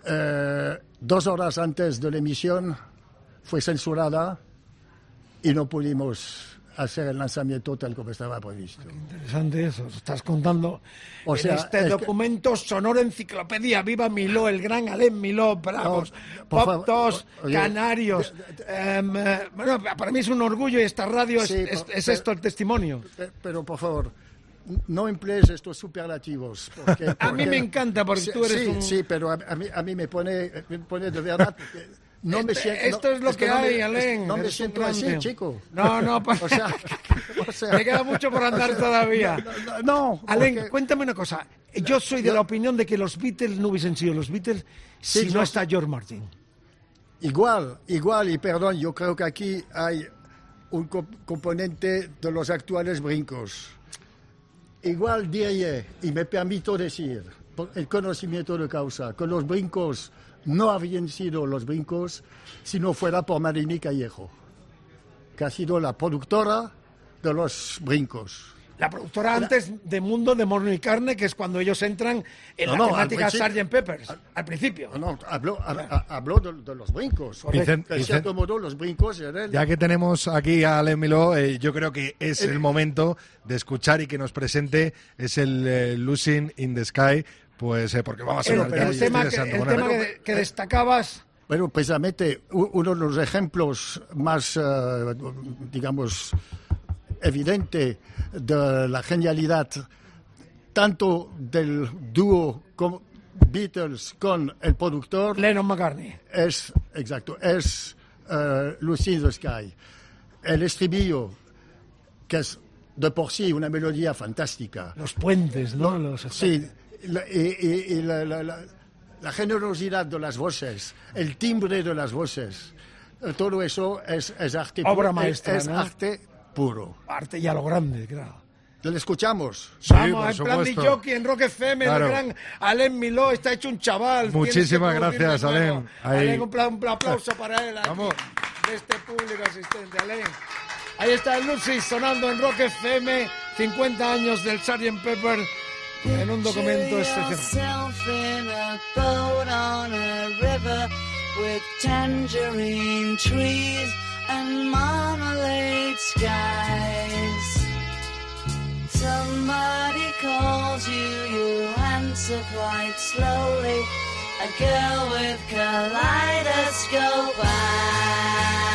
eh, dos horas antes de la emisión fue censurada y no pudimos hacer el lanzamiento tal como estaba previsto. Interesante eso, estás contando O en sea, este es que- documento sonoro enciclopedia, viva Miló, el gran Alem Miló, Bravos, No, favor, Poptos, oye, Canarios. em, eh, bueno, para mí es un orgullo y esta radio es, Sí, es- es pero- esto el testimonio. Pe- Pero por favor, no emplees estos superlativos. Porque, A mí porque- me encanta porque sí, tú eres sí, un- Sí, pero a, a mí, a mí me, pone, me pone de verdad. No me Este- siento, esto es lo que no me- hay, Alén, No me siento así, chico. No, no, o sea, o sea- Me queda mucho por andar o sea, todavía. No, no, no, Alén, porque- cuéntame una cosa. Yo soy de la opinión de que los Beatles no hubiesen sido los Beatles Sí, si yo- no está George Martin. Igual, igual, y perdón, yo creo que aquí hay un co- componente de los actuales brincos. Igual diría, y me permito decir, por el conocimiento de causa, que los brincos no habrían sido los brincos si no fuera por Marini Callejo, que ha sido la productora de los brincos. La productora antes de Mundo de Morno y Carne, que es cuando ellos entran en No, la no, temática Sgt. Peppers, al principio. No, habló, ha- ha- habló de, de los brincos. Vicen- de cierto modo, los brincos eran... Ya que tenemos aquí a Alain Miló, eh, yo creo que es el momento de escuchar y que nos presente es el eh, Losing in the Sky, pues eh, porque vamos a hablar pero el tema, que, el tema que, que destacabas, Bueno, precisamente uno de los ejemplos más, eh, digamos, evidente de la genialidad tanto del dúo Beatles con el productor Lennon McCartney. es exacto es eh, Lucy in the Sky. El estribillo que es de por sí una melodía fantástica. Los puentes, ¿no? Los Sí, la- y, y- y la, la- la- la generosidad de las voces, el timbre de las voces, eh, todo eso es, es arte Obra pu- maestra, es ¿no? arte puro. arte ya lo grande, claro. ¿Le escuchamos? Vamos, en plan de jockey en Rock FM, Claro. el gran Alain Miló está hecho un chaval. Muchísimas gracias. Ahí. Alain, un, un aplauso para él. aquí, De este público asistente, Alain. Ahí está el Lucy sonando en Rock FM, 50 años del Sgt. Pepper, en un documento excepcional. yourself in a boat on a river with tangerine trees and marmalade skies. Somebody calls you, you answer quite slowly. A girl with kaleidoscope eyes.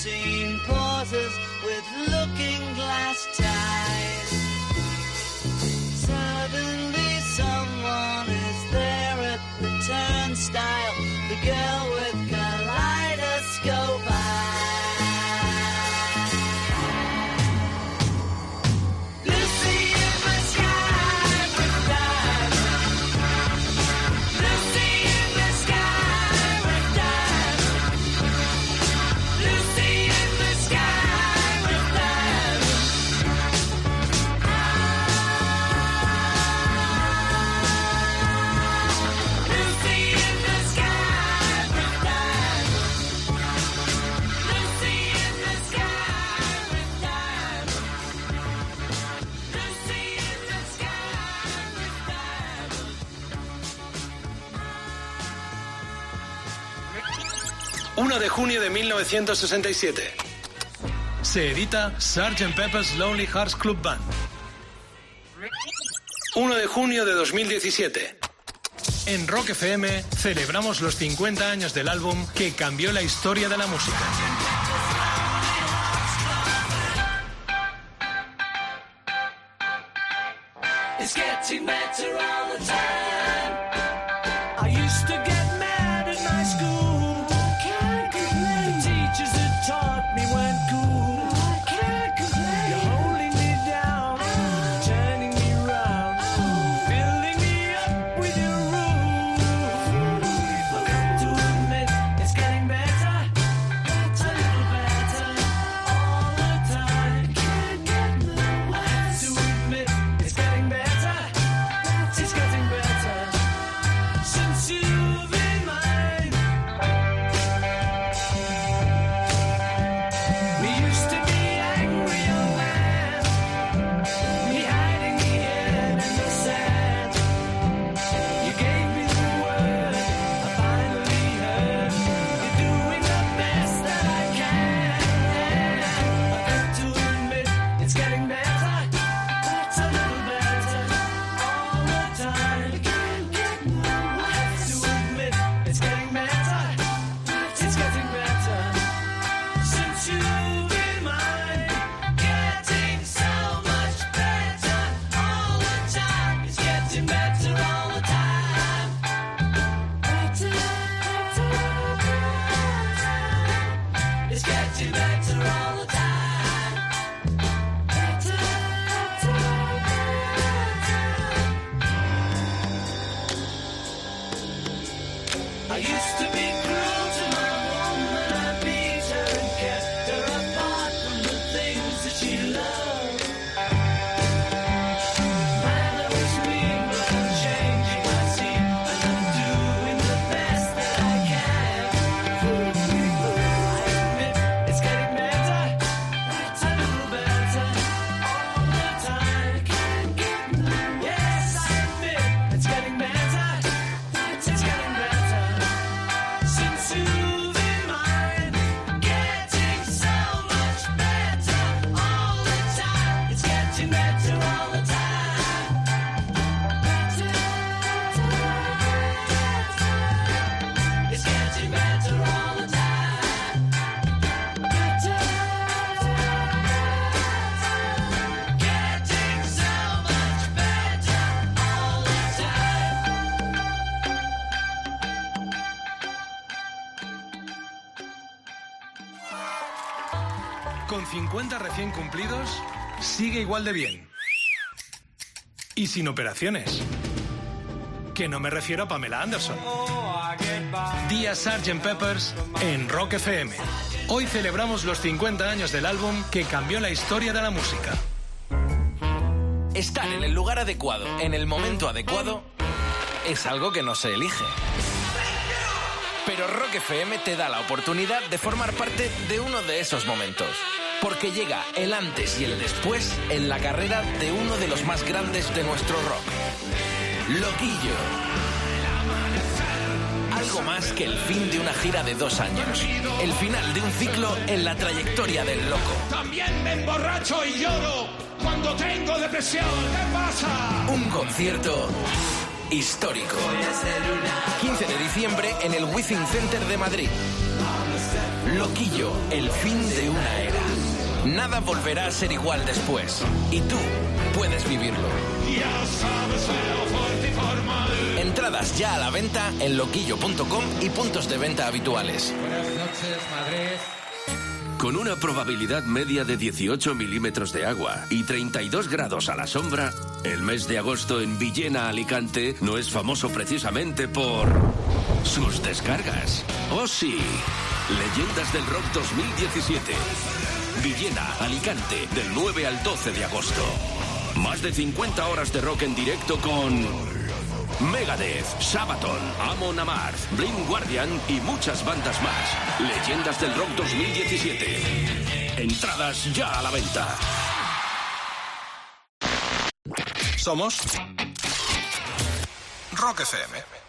seen. De junio de 1967. Se edita Sgt. Pepper's Lonely Hearts Club Band. 1 de junio de 2017. En Rock FM celebramos los 50 años del álbum que cambió la historia de la música. 50 recién cumplidos, sigue igual de bien. Y sin operaciones. Que no me refiero a Pamela Anderson. Día Sgt. Peppers en Rock FM. Hoy celebramos los 50 años del álbum que cambió la historia de la música. Estar en el lugar adecuado, en el momento adecuado, es algo que no se elige. Pero Rock FM te da la oportunidad de formar parte de uno de esos momentos. Porque llega el antes y el después en la carrera de uno de los más grandes de nuestro rock. Loquillo. Algo más que el fin de una gira de dos años. El final de un ciclo en la trayectoria del loco. También me emborracho y lloro cuando tengo depresión. ¿Qué pasa? Un concierto histórico. 15 de diciembre en el Within Center de Madrid. Loquillo, el fin de una era. Nada volverá a ser igual después. Y tú puedes vivirlo. Ya sabes, Leo, fuerte y formal. Entradas ya a la venta en loquillo.com y puntos de venta habituales. Buenas noches, Madrid. Con una probabilidad media de 18 milímetros de agua y 32 grados a la sombra, el mes de agosto en Villena, Alicante, no es famoso precisamente por sus descargas. Oh sí, Leyendas del Rock 2017. Villena, Alicante, del 9 al 12 de agosto. Más de 50 horas de rock en directo con Megadeth, Sabaton, Amon Amarth, Blind Guardian y muchas bandas más. Leyendas del Rock 2017. Entradas ya a la venta. Somos Rock FM.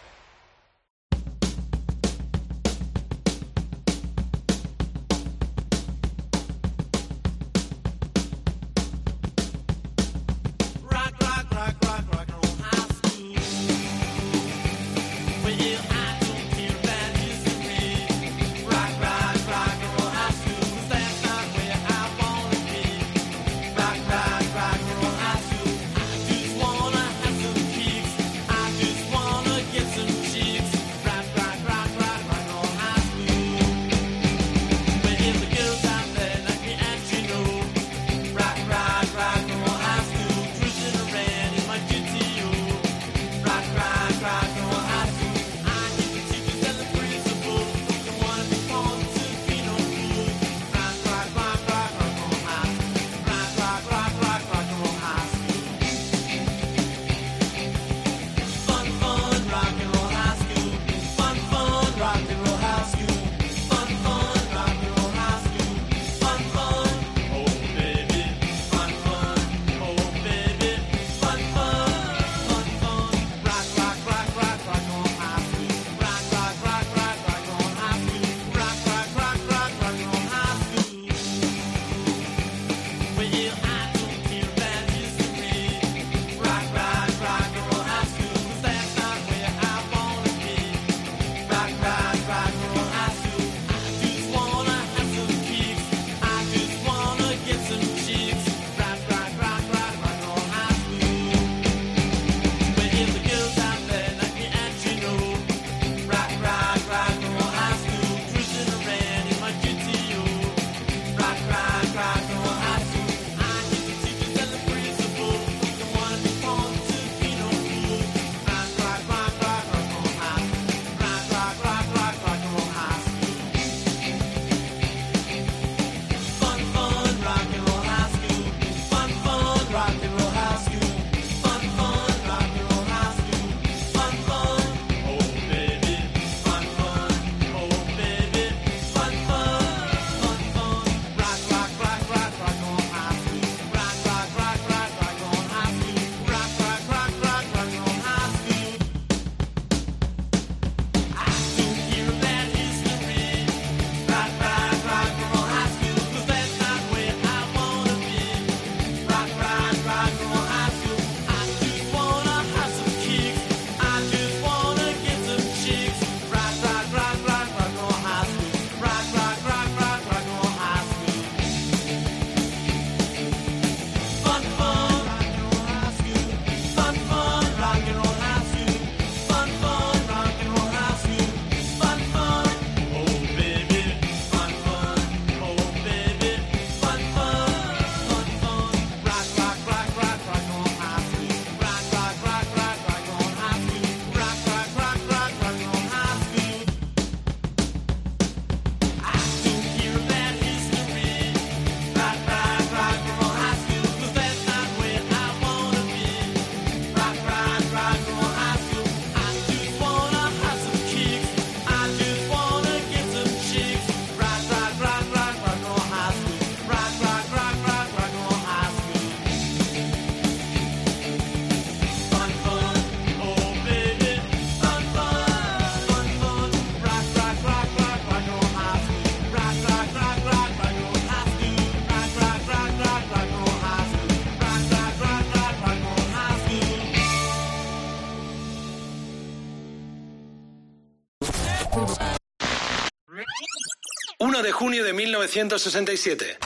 De junio de 1967.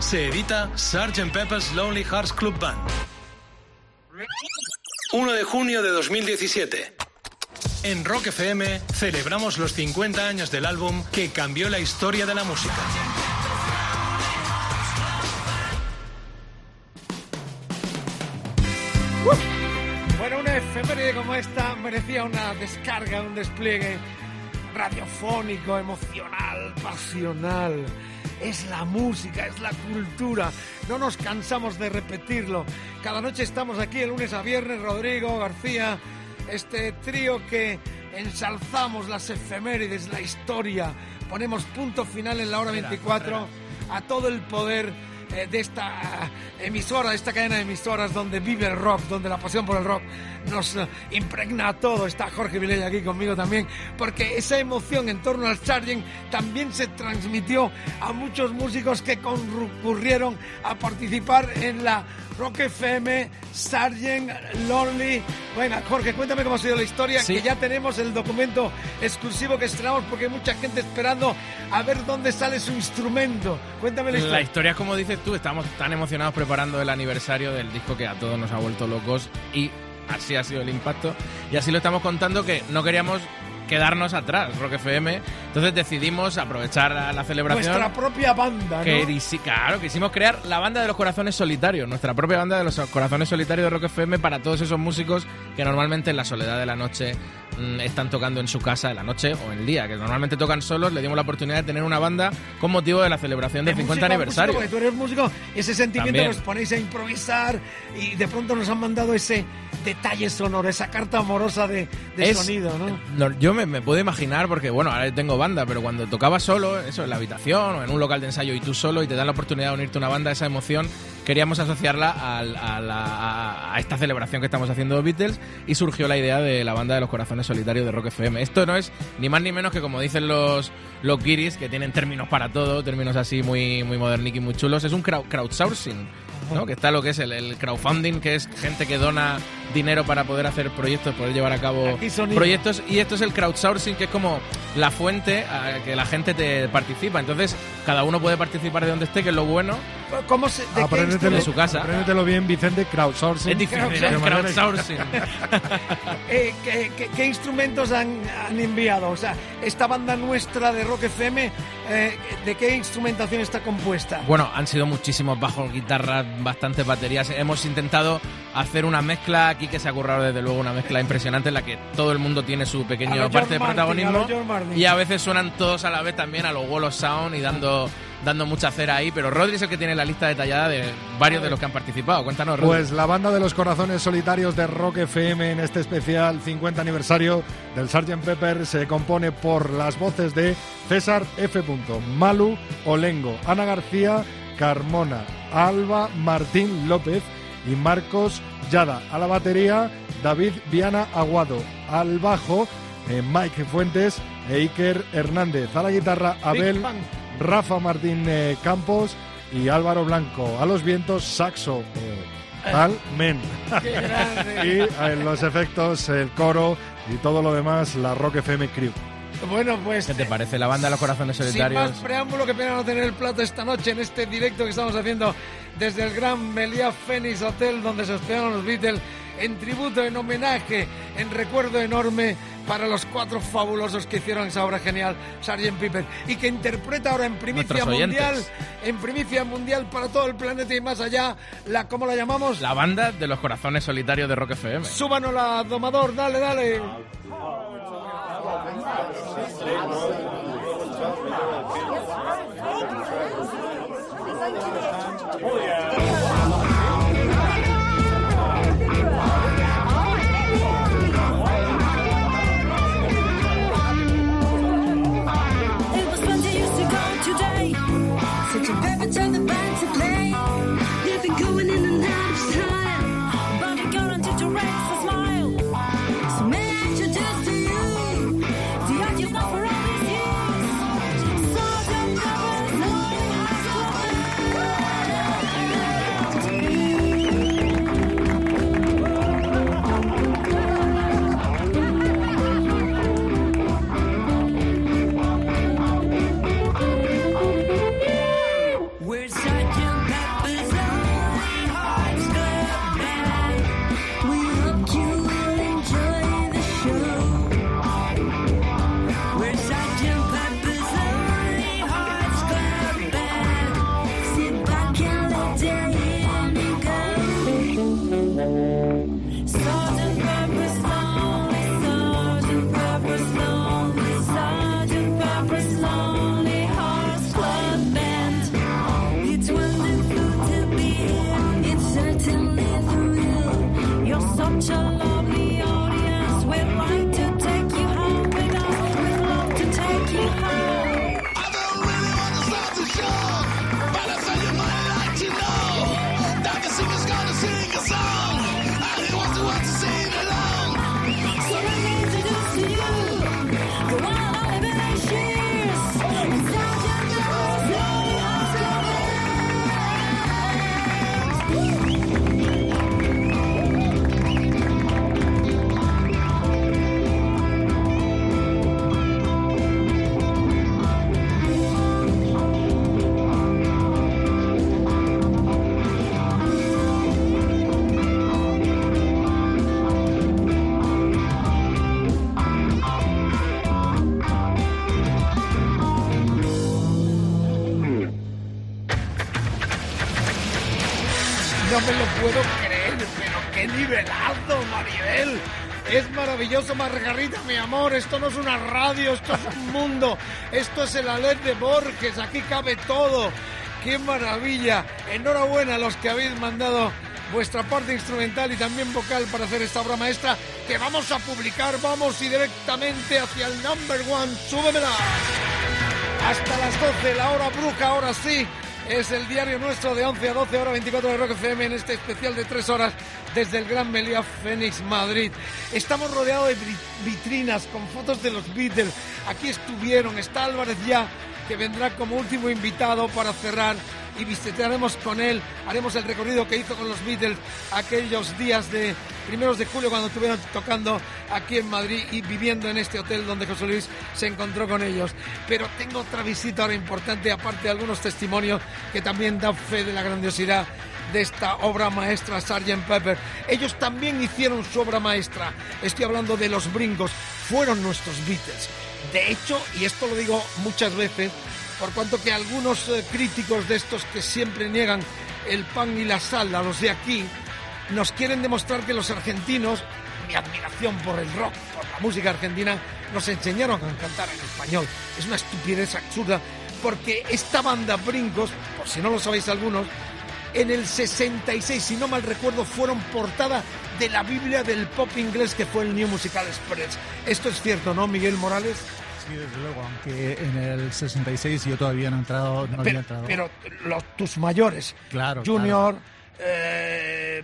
Se edita Sgt. Pepper's Lonely Hearts Club Band. 1 de junio de 2017. En Rock FM celebramos los 50 años del álbum que cambió la historia de la música. Bueno, una efeméride como esta merecía una descarga, un despliegue radiofónico, emocional, Es la música, es la cultura. No nos cansamos de repetirlo. Cada noche estamos aquí, el lunes a viernes, Rodrigo, García, este trío que ensalzamos las efemérides, la historia. Ponemos punto final en la hora 24 a todo el poder eh, de esta emisora, de esta cadena de emisoras donde vive el rock, donde la pasión por el rock nos eh, impregna a todo. Está Jorge Vilella aquí conmigo también, porque esa emoción en torno al Sargent también se transmitió a muchos músicos que concurrieron a participar en la Rock FM Sargent Lonely. Venga, Jorge, cuéntame cómo ha sido la historia, Sí. que ya tenemos el documento exclusivo que estrenamos porque hay mucha gente esperando a ver dónde sale su instrumento. Cuéntame la La historia. historia es como dices tú, estamos tan emocionados preparando el aniversario del disco que a todos nos ha vuelto locos y así ha sido el impacto. Y así lo estamos contando que no queríamos quedarnos atrás, Rock FM. Entonces decidimos aprovechar la, la celebración. Nuestra propia banda, ¿no? que claro, quisimos crear la banda de los corazones solitarios, nuestra propia banda de los corazones solitarios de Rock FM para todos esos músicos que normalmente en la soledad de la noche mm, están tocando en su casa en la noche o en el día, que normalmente tocan solos, le dimos la oportunidad de tener una banda con motivo de la celebración del 50 músico aniversario. músico, porque tú eres músico, ese sentimiento También. que os ponéis a improvisar y de pronto nos han mandado ese detalle sonoro, esa carta amorosa de, de Es- sonido, ¿no? No, yo me, me puedo imaginar, porque bueno, ahora tengo pero cuando tocaba solo, eso, en la habitación o en un local de ensayo y tú solo y te dan la oportunidad de unirte a una banda, esa emoción, queríamos asociarla a, esta celebración que estamos haciendo de Beatles y surgió la idea de la banda de los corazones solitarios de Rock FM. Esto no es ni más ni menos que como dicen los, los guiris, que tienen términos para todo, términos así muy, muy modernic y muy chulos, es un crowd- crowdsourcing. ¿No? Que está lo que es el, el crowdfunding, que es gente que dona dinero para poder hacer proyectos, poder llevar a cabo proyectos. Y esto es el crowdsourcing, que es como la fuente a que la gente te participa. Entonces, cada uno puede participar de donde esté, que es lo bueno. ¿Cómo se, de Apréndetelo, de su casa. apréndetelo bien, Vicente, crowdsourcing. Es difícil, crowdsourcing. Eh, ¿qué, qué- qué instrumentos han, han enviado? O sea, esta banda nuestra de Rock FM, eh, ¿de qué instrumentación está compuesta? Bueno, han sido muchísimos bajos, guitarras, bastantes baterías. Hemos intentado hacer una mezcla aquí que se ha currado desde luego una mezcla impresionante en la que todo el mundo tiene su A pequeño parte de George Martin, a protagonismo y a veces suenan todos a la vez también a los Wall of Sound y dando dando mucha cera ahí, pero Rodri es el que tiene la lista detallada de varios de los que han participado. Cuéntanos, Rodri. Pues la banda de los corazones solitarios de Rock FM en este especial 50 aniversario del Sgt. Pepper se compone por las voces de César F. Malu Olengo, Ana García, Carmona, Alba Martín López y Marcos Yada. A la batería, David Viana Aguado. Al bajo, eh, Mike Fuentes e Iker Hernández. A la guitarra, Abel. Rafa Martín eh, Campos y Álvaro Blanco. A los vientos, saxo. eh, tal, men. ¡Qué grande! y en los efectos, el coro y todo lo demás, la Rock FM Crew. Bueno, pues ¿Qué te parece? La banda de los corazones sin solitarios. más preámbulo, que pena no tener el plato esta noche en este directo que estamos haciendo desde el Gran Meliá Phoenix Hotel, donde se hospedaron los Beatles, en tributo, en homenaje, en recuerdo enorme para los cuatro fabulosos que hicieron esa obra genial, Sgt. Piper, y que interpreta ahora en primicia mundial, en primicia mundial para todo el planeta y más allá, la ¿cómo la llamamos? La banda de los corazones solitarios de Rock FM. Súbanos la domador, dale, dale. Oh, yeah. Nivelazo, Maribel! Es maravilloso, Margarita, mi amor. Esto no es una radio, esto es un mundo. Esto es el Alet de Borges, aquí cabe todo. ¡Qué maravilla! Enhorabuena a los que habéis mandado vuestra parte instrumental y también vocal para hacer esta obra maestra que vamos a publicar. Vamos y directamente hacia el number one. ¡Súbemela! Hasta las 12, la hora bruja, ahora sí. Es el diario nuestro de 11 a 12, hora 24 de Rock FM en este especial de 3 horas desde el Gran Meliá Fénix, Madrid. Estamos rodeados de vi- vitrinas con fotos de los Beatles. Aquí estuvieron, está Álvarez ya, que vendrá como último invitado para cerrar y visitaremos con él, haremos el recorrido que hizo con los Beatles aquellos días de primeros de julio cuando estuvieron tocando aquí en Madrid y viviendo en este hotel donde José Luis se encontró con ellos. Pero tengo otra visita ahora importante, aparte de algunos testimonios que también dan fe de la grandiosidad de esta obra maestra Sgt. Pepper. Ellos también hicieron su obra maestra. Estoy hablando de los brincos. Fueron nuestros Beatles. De hecho, y esto lo digo muchas veces, por cuanto que algunos eh, críticos de estos que siempre niegan el pan y la sal a los de aquí, nos quieren demostrar que los argentinos, mi admiración por el rock, por la música argentina, nos enseñaron a cantar en español. Es una estupidez absurda, porque esta banda Brincos, por si no lo sabéis algunos, en el 66, si no mal recuerdo, fueron portada de la Biblia del pop inglés que fue el New Musical Express. Esto es cierto, ¿no, Miguel Morales? Sí, desde luego, aunque en el 66 yo todavía no he entrado, no había Pero, entrado. pero los, tus mayores, Claro, Junior, eh,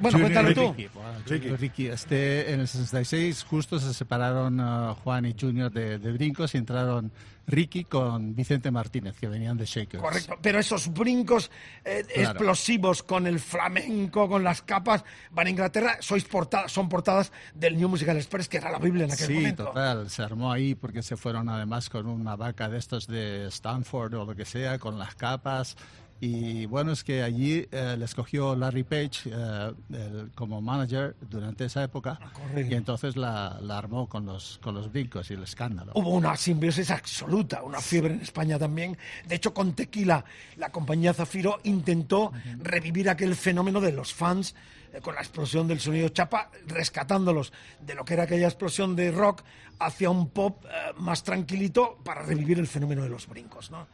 bueno, cuéntalo tú. Ricky, bueno, Junior y Ricky. Este, en el 66 justo se separaron uh, Juan y Junior de, de Brincos y entraron Ricky con Vicente Martínez, que venían de Shakers. Correcto, pero esos brincos eh, Claro. explosivos con el flamenco, con las capas, van a Inglaterra, sois portadas, son portadas del New Musical Express, que era la Biblia en aquel Sí, momento. total, se armó ahí porque se fueron además con una vaca de estos de Stanford o lo que sea, con las capas. Y bueno, es que allí eh, le escogió Larry Page eh, el- como manager durante esa época Ah, y entonces la, la armó con los, con los brincos y el escándalo. Hubo una simbiosis absoluta, una fiebre en España también. De hecho, con Tequila, la compañía Zafiro intentó revivir aquel fenómeno de los fans eh, con la explosión del sonido chapa, rescatándolos de lo que era aquella explosión de rock hacia un pop eh, más tranquilito para revivir el fenómeno de los brincos, ¿no?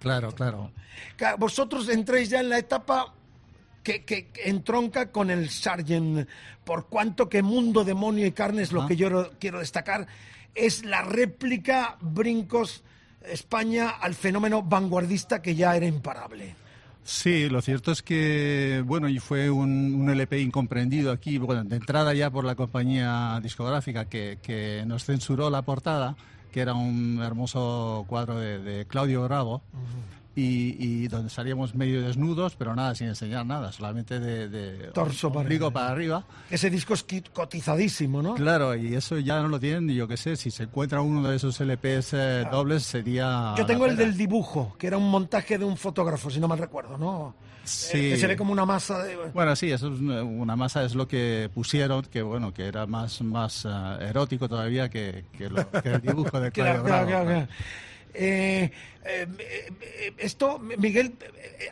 Claro, claro. Vosotros entréis ya en la etapa que, que entronca con el Sargent, por cuanto que Mundo, Demonio y Carne es lo que yo ro- quiero destacar, es la réplica Brincos España al fenómeno vanguardista que ya era imparable. Sí, lo cierto es que, bueno, y fue un, un LP incomprendido aquí, bueno, de entrada ya por la compañía discográfica que, que nos censuró la portada, que era un hermoso cuadro de, de Claudio Bravo, y, y donde salíamos medio desnudos, pero nada, sin enseñar nada, solamente de, de Torso para arriba. para arriba. Ese disco es cotizadísimo, ¿no? Claro, y eso ya no lo tienen, y yo qué sé, si se encuentra uno de esos LPs eh, dobles sería... Yo tengo el pena. del dibujo, que era un montaje de un fotógrafo, si no mal recuerdo, ¿no? Sí. Eh, que se ve como una masa de... Bueno, sí, eso es una una masa, es lo que pusieron, que bueno, que era más, más eh, erótico todavía que, que, lo- que el dibujo de Claudio Claro, claro, Bravo, claro. Eh, eh, eh, esto, Miguel,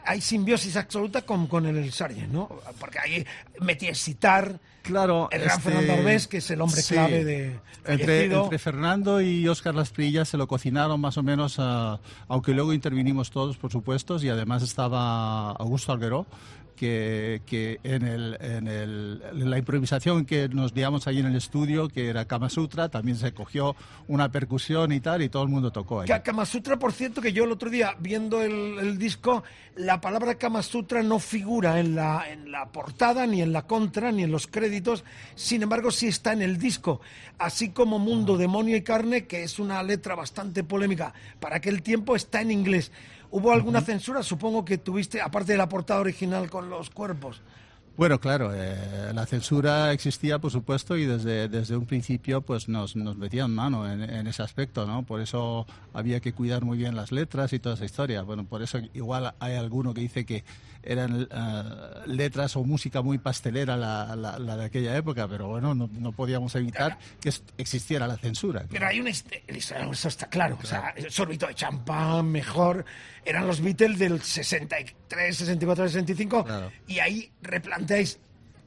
hay simbiosis absoluta con, con el Sargent, ¿no? Porque ahí metí a citar Claro, el gran este, Fernando Arbés, que es el hombre sí. clave de Entre, entre Fernando y Óscar Lasprilla se lo cocinaron más o menos, ah, aunque luego intervinimos todos, por supuesto, y además estaba Augusto Alguero, que, que en, el, en, el, en la improvisación que nos digamos ahí en el estudio, que era Kama Sutra, también se cogió una percusión y tal, y todo el mundo tocó ahí. Ka- Kama Sutra, por cierto, que yo el otro día, viendo el, el disco, la palabra Kama Sutra no figura en la, en la portada, ni en la contra, ni en los créditos. Sin embargo, sí está en el disco. Así como Mundo, Demonio y Carne, que es una letra bastante polémica para aquel tiempo, está en inglés. ¿Hubo alguna censura? Supongo que tuviste, aparte de la portada original con los cuerpos. Bueno, claro, eh, la censura existía, por supuesto, y desde, desde un principio pues nos, nos metían mano en, en ese aspecto, ¿no? Por eso había que cuidar muy bien las letras y toda esa historia. Bueno, por eso igual hay alguno que dice que eran eh, letras o música muy pastelera la, la- la de aquella época, pero bueno, no, no podíamos evitar que existiera la censura. Pero hay un... este- Eso está claro. O sea, sorbito de champán, mejor. Eran los Beatles del 63, 64, 65. Y ahí replanteáis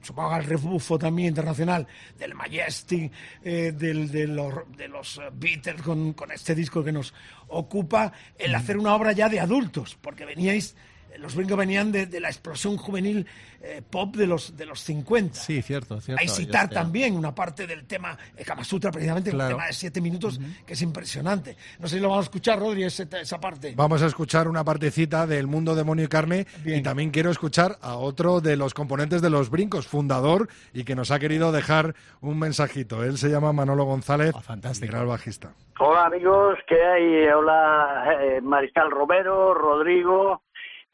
supongo el rebufo también internacional del Majestic, eh, del, de los, de los eh, Beatles con, con este disco que nos ocupa, el hacer una obra ya de adultos, porque veníais, los brincos venían de, de la explosión juvenil eh, pop de los, de los 50. Sí, cierto, cierto. Hay citar también una parte del tema de Kama Sutra, precisamente Claro. un tema de siete minutos que es impresionante. No sé si lo vamos a escuchar, Rodri, ese- esa parte. Vamos a escuchar una partecita del mundo demonio y carne y también quiero escuchar a otro de los componentes de los brincos, fundador y que nos ha querido dejar un mensajito. Él se llama Manolo González, fantástico. gran bajista. Hola amigos, ¿qué hay? Hola eh, Mariscal Romero, Rodrigo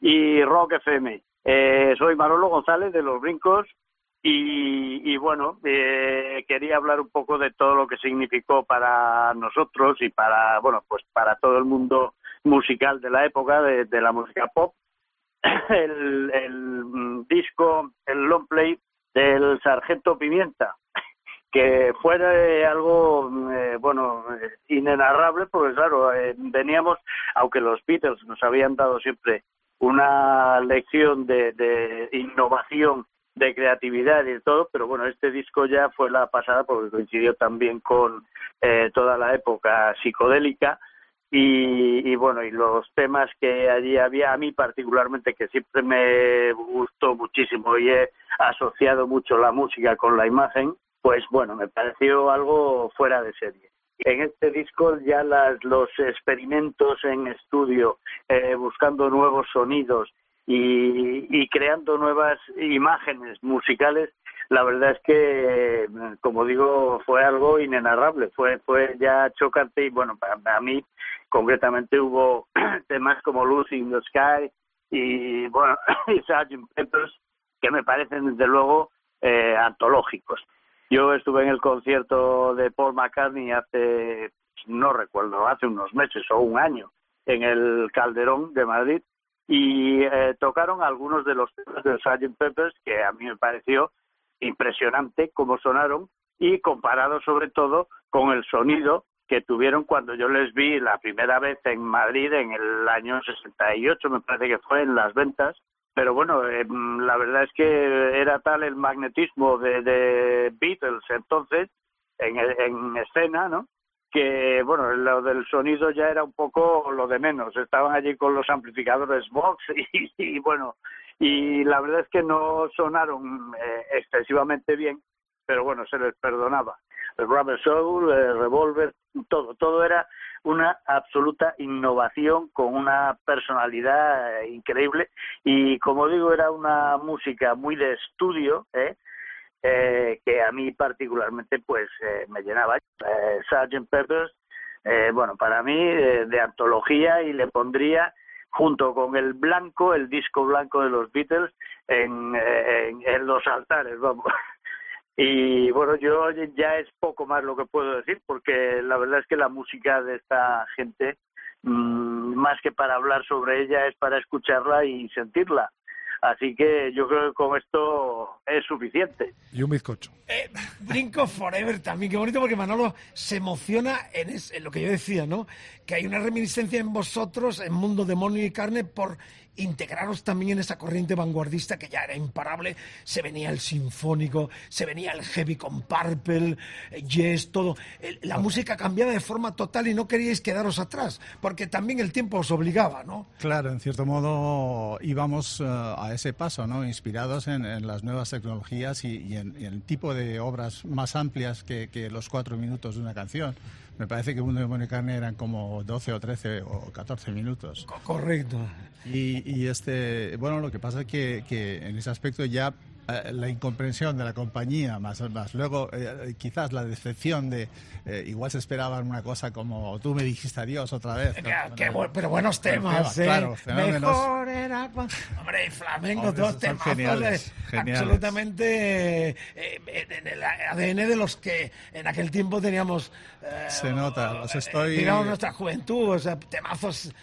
y Rock FM. Eh, soy Manolo González de Los Brincos y, bueno, eh, quería hablar un poco de todo lo que significó para nosotros y para, bueno, pues para todo el mundo musical de la época, de, la música pop. El, el mm, disco, el long play del Sargento Pimienta, que fue algo, eh, bueno, eh, inenarrable, porque claro, eh, veníamos, aunque los Beatles nos habían dado siempre una lección de, de innovación, de creatividad y de todo, pero bueno, este disco ya fue la pasada porque coincidió también con eh, toda la época psicodélica y, y bueno, y los temas que allí había, a mí particularmente, que siempre me gustó muchísimo y he asociado mucho la música con la imagen, pues bueno, me pareció algo fuera de serie. En este disco ya las, los experimentos en estudio, eh, buscando nuevos sonidos y, y creando nuevas imágenes musicales, la verdad es que, eh, como digo, fue algo inenarrable, fue, fue ya chocante y bueno, para, para mí concretamente hubo temas como Lucy in the Sky y bueno, y Sgt. Peppers que me parecen desde luego eh, antológicos. Yo estuve en el concierto de Paul McCartney hace, no recuerdo, hace unos meses o un año, en el Calderón de Madrid, y eh, tocaron algunos de los temas de Sgt. Peppers que a mí me pareció impresionante cómo sonaron y comparado sobre todo con el sonido que tuvieron cuando yo les vi la primera vez en Madrid en el año 68, me parece que fue en las ventas. Pero bueno, eh, la verdad es que era tal el magnetismo de, de Beatles entonces en, en escena, ¿no? Que bueno, lo del sonido ya era un poco lo de menos. Estaban allí con los amplificadores Vox y, y bueno, y la verdad es que no sonaron eh, excesivamente bien, pero bueno, se les perdonaba. El Rubber Soul, el Revolver, todo, todo era una absoluta innovación con una personalidad eh, increíble y como digo era una música muy de estudio, ¿eh? Eh, que a mí particularmente pues eh, me llenaba. Eh, Sgt. Peppers, eh, bueno, para mí de antología y le pondría junto con el blanco, el disco blanco de los Beatles, en, en, en los altares, vamos. Y bueno, yo ya es poco más lo que puedo decir, porque la verdad es que la música de esta gente, mmm, más que para hablar sobre ella, es para escucharla y sentirla. Así que yo creo que con esto es suficiente. Y un bizcocho. Brinco Forever también, qué bonito porque Manolo se emociona en, es- en lo que yo decía, ¿no? Que hay una reminiscencia en vosotros, en Mundo Demonio y Carne, por integraros también en esa corriente vanguardista que ya era imparable. Se venía el sinfónico, se venía el heavy con Purple, eh, Yes, todo. La música cambiaba de forma total y no queríais quedaros atrás, porque también el tiempo os obligaba, ¿no? Claro, en cierto modo íbamos eh, a ese paso, ¿no? Inspirados en, en las nuevas tecnologías y, y en, el tipo de obras más amplias que, que los cuatro minutos de una canción. Me parece que Mundo de Demonio y Carne eran como 12 o 13 o 14 minutos. Correcto. Y, y este, bueno, lo que pasa es que, que en ese aspecto ya eh, la incomprensión de la compañía, más, más luego eh, quizás la decepción de eh, igual se esperaban una cosa como tú me dijiste adiós otra vez. ¿no? Qué- qué bu- pero buenos Bueno, temas, ¿eh? Claro. Mejor era cuando- Hombre, y flamenco, son temas geniales, geniales. absolutamente eh, en el ADN de los que en aquel tiempo teníamos, eh, Se nota, los estoy... digamos, nuestra juventud, o sea, temazos. Los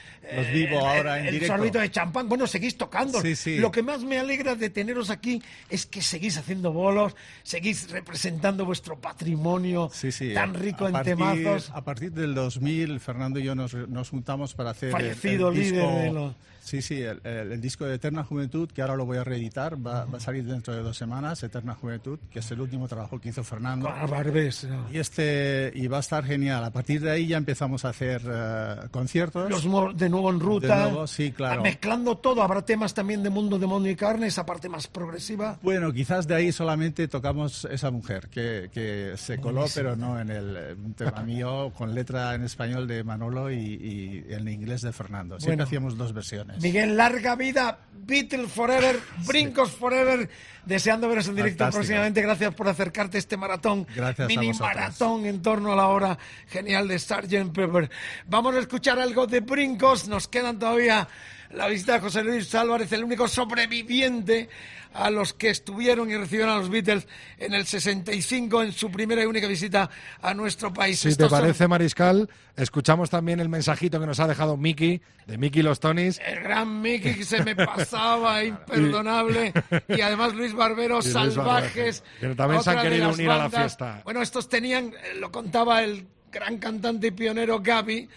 eh, vivo el- ahora en el, directo. sorbito de champán, bueno, seguís tocando. Sí, sí. Lo que más me alegra de teneros aquí es que seguís haciendo bolos, seguís representando vuestro patrimonio Sí, tan a- rico a en partir- temazos. A partir del 2000, Fernando y yo nos, nos juntamos para hacer. el- Fallecido el líder disco- de los- Sí, sí, el, el- el disco de Eterna Juventud, que ahora lo voy a reeditar, va, va a salir dentro de dos semanas, Eterna Juventud, que es el último trabajo que hizo Fernando. Ah, Barbés, ¿no? Y, este, y va a estar genial. A partir de ahí ya empezamos a hacer eh, conciertos. Los de nuevo en ruta. De nuevo, sí, claro. Mezclando todo, habrá temas también de mundo de mono y carne, esa parte más progresiva. Bueno, quizás de ahí solamente tocamos esa mujer que, que se coló, Buenísimo. pero no en el eh, un tema mío con letra en español de Manolo y, y en inglés de Fernando. Siempre Bueno. hacíamos dos versiones. Miguel, larga vida, Beatles Forever, Brincos Forever. Deseando veros en directo Fantástico. próximamente. Gracias por acercarte a este maratón. Gracias mini maratón en torno a la hora genial de Sgt. Pepper. Vamos a escuchar algo de Brincos. Nos quedan todavía la visita de José Luis Álvarez, el único sobreviviente a los que estuvieron y recibieron a los Beatles en el 65 en su primera y única visita a nuestro país. Si te son parece, Mariscal, escuchamos también el mensajito que nos ha dejado Miki, de Miki Los Tonis. El gran Mickey que se me pasaba, imperdonable. Y además Luis Barbero, Luis Salvajes. Que también se han querido unir a la bandas. fiesta. Bueno, estos tenían, eh, lo contaba el gran cantante y pionero Gaby,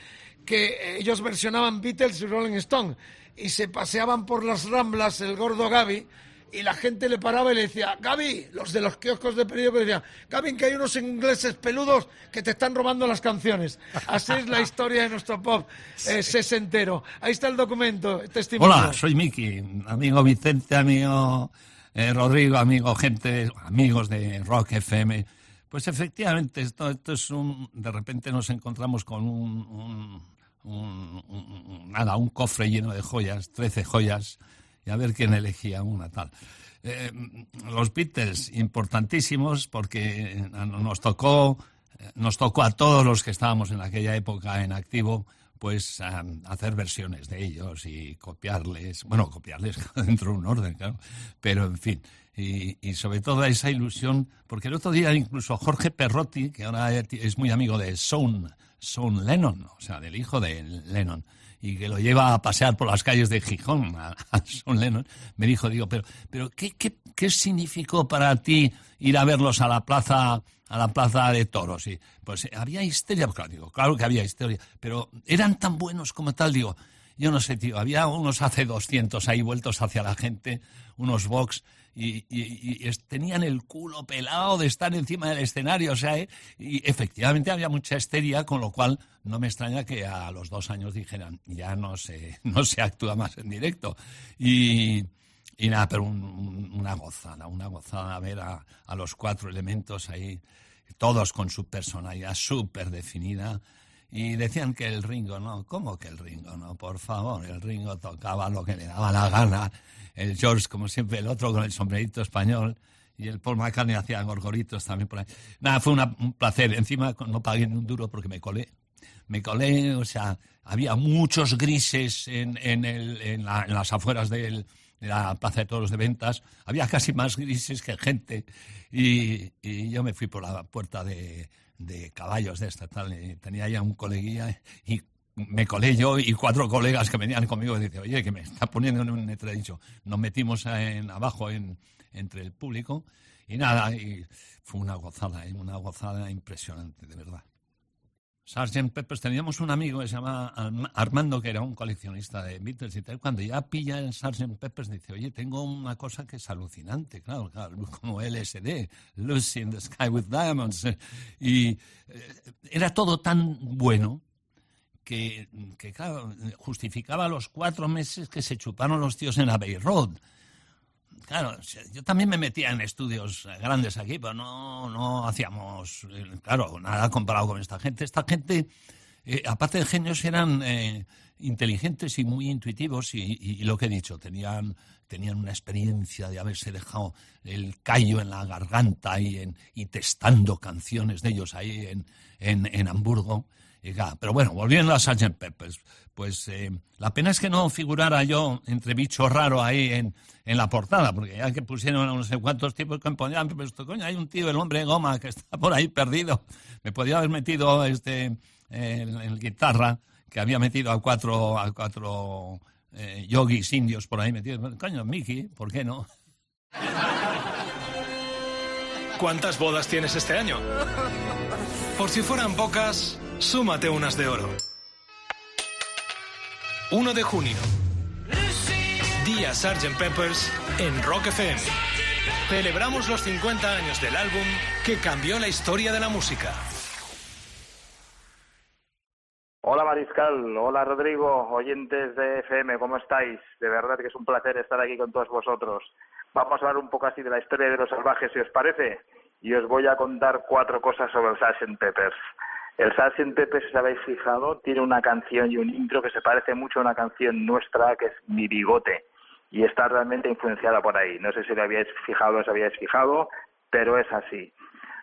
que eh, ellos versionaban Beatles y Rolling Stone. Y se paseaban por las ramblas el gordo Gaby. Y la gente le paraba y le decía, Gaby, los de los kioscos de periódico le decían, Gaby, que hay unos ingleses peludos que te están robando las canciones. Así es la historia de nuestro pop eh, sesentero. Ahí está el documento, el testimonio. Hola, soy Miki, amigo Vicente, amigo eh, Rodrigo, amigo gente, amigos de Rock FM. Pues efectivamente, esto, esto es un. De repente nos encontramos con un- un- un- nada, un cofre lleno de joyas, 13 joyas, y a ver quién elegía una tal. Eh, los Beatles, importantísimos, porque eh, nos tocó, eh, nos tocó a todos los que estábamos en aquella época en activo, pues hacer versiones de ellos y copiarles, bueno, copiarles dentro de un orden, claro, pero en fin. Y, y sobre todo esa ilusión, porque el otro día incluso Jorge Perrotti, que ahora es muy amigo de Sean, Sean Lennon, o sea, del hijo de Lennon, y que lo lleva a pasear por las calles de Gijón, a, Sean Lennon, me dijo, digo, pero, pero ¿qué, qué, qué significó para ti ir a verlos a la plaza a la plaza de toros? Pues había histeria, pues, claro, digo, claro que había histeria, pero eran tan buenos como tal, digo, yo no sé, tío, había unos hace 200 ahí vueltos hacia la gente, unos Vox, y, y- y tenían el culo pelado de estar encima del escenario, o sea, ¿eh? y efectivamente había mucha histeria, con lo cual no me extraña que a los dos años dijeran, ya no se, no se actúa más en directo. Y, y nada, pero un- un- una gozada, una gozada ver a, a los cuatro elementos ahí, todos con su personalidad súper definida. Y decían que el Ringo, no, ¿cómo que el Ringo? No, por favor, el Ringo tocaba lo que le daba la gana. El George, como siempre, el otro con el sombrerito español. Y el Paul McCartney hacía gorgoritos también por ahí. Nada, fue una- un placer. Encima no pagué ni un duro porque me colé. Me colé, o sea, había muchos grises en, en, el- en la- en las afueras del- de la Plaza de Toros de Ventas. Había casi más grises que gente. Y, y yo me fui por la puerta de, de caballos de esta tal. tenía ya un coleguilla y me colé yo y cuatro colegas que venían conmigo y oye, que me está poniendo en un entredicho. Nos metimos abajo en, entre el público y nada, fue una gozada, ¿eh? una gozada impresionante, de verdad. Sgt. Peppers, teníamos un amigo que se llama Arm- Armando, que era un coleccionista de Beatles y tal. Cuando ya pilla el Sgt. Peppers, dice, oye, tengo una cosa que es alucinante, claro, claro como LSD, Lucy in the Sky with Diamonds. eh, Y eh, era todo tan bueno que, claro, justificaba los cuatro meses que se chuparon los tíos en Abbey Road. Claro, yo también me metía en estudios grandes aquí, pero no, no hacíamos, eh, claro, nada comparado con esta gente. Esta gente, eh, aparte de genios, eran eh, inteligentes y muy intuitivos y, lo que he dicho, tenían, tenían una experiencia de haberse dejado el callo en la garganta y, y testando canciones de ellos ahí en, en, en Hamburgo. Pero bueno, volviendo a Sgt. Peppers, pues eh, la pena es que no figurara yo entre bicho raro ahí en, en la portada, porque ya que pusieron a no sé cuántos tipos que ponían, pero esto, coño, hay un tío, el hombre de goma, que está por ahí perdido. Me podía haber metido este eh, en guitarra, que había metido a cuatro, a cuatro eh, yogis indios por ahí metidos. Coño, Mickey, ¿por qué no? ¿Cuántas bodas tienes este año? Por si fueran pocas, súmate unas de oro. 1 de junio. Día Sgt. Peppers en Rock FM. Celebramos los 50 años del álbum que cambió la historia de la música. Hola Mariscal, hola Rodrigo, oyentes de FM, ¿cómo estáis? De verdad que es un placer estar aquí con todos vosotros. Vamos a hablar un poco así de la historia de los salvajes, si os parece, y os voy a contar cuatro cosas sobre el Sgt. Peppers. El. Peppers, si os habéis fijado, tiene una canción y un intro que se parece mucho a una canción nuestra que es Mi Bigote, y está realmente influenciada por ahí. No sé si lo habíais fijado o os habíais fijado, pero es así.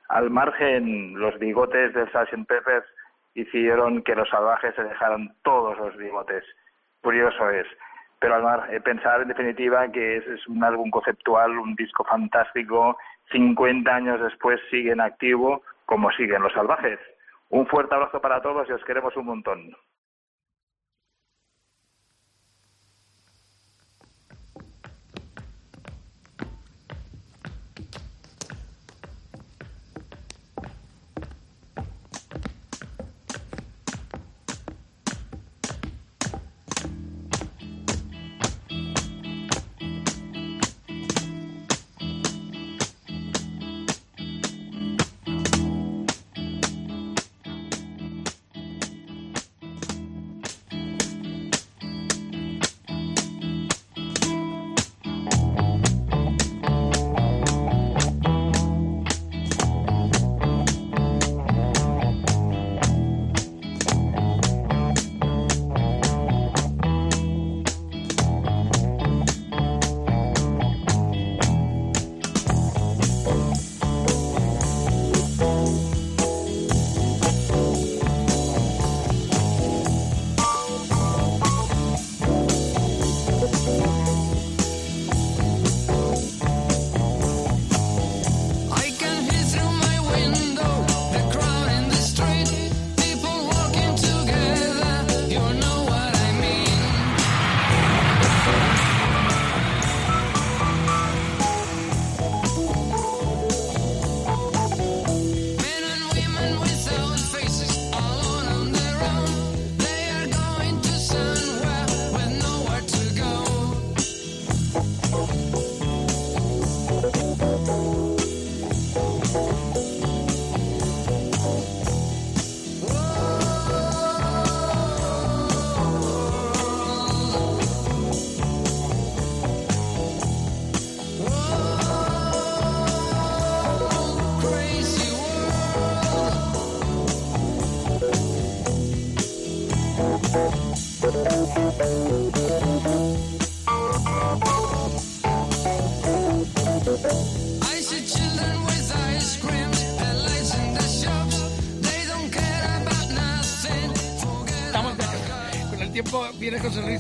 Al margen, los bigotes del Sgt. Peppers hicieron que los salvajes se dejaran todos los bigotes. Curioso es. Pero al mar, eh, pensar en definitiva que es, es un álbum conceptual, un disco fantástico, 50 años después sigue en activo como siguen los salvajes. Un fuerte abrazo para todos y os queremos un montón.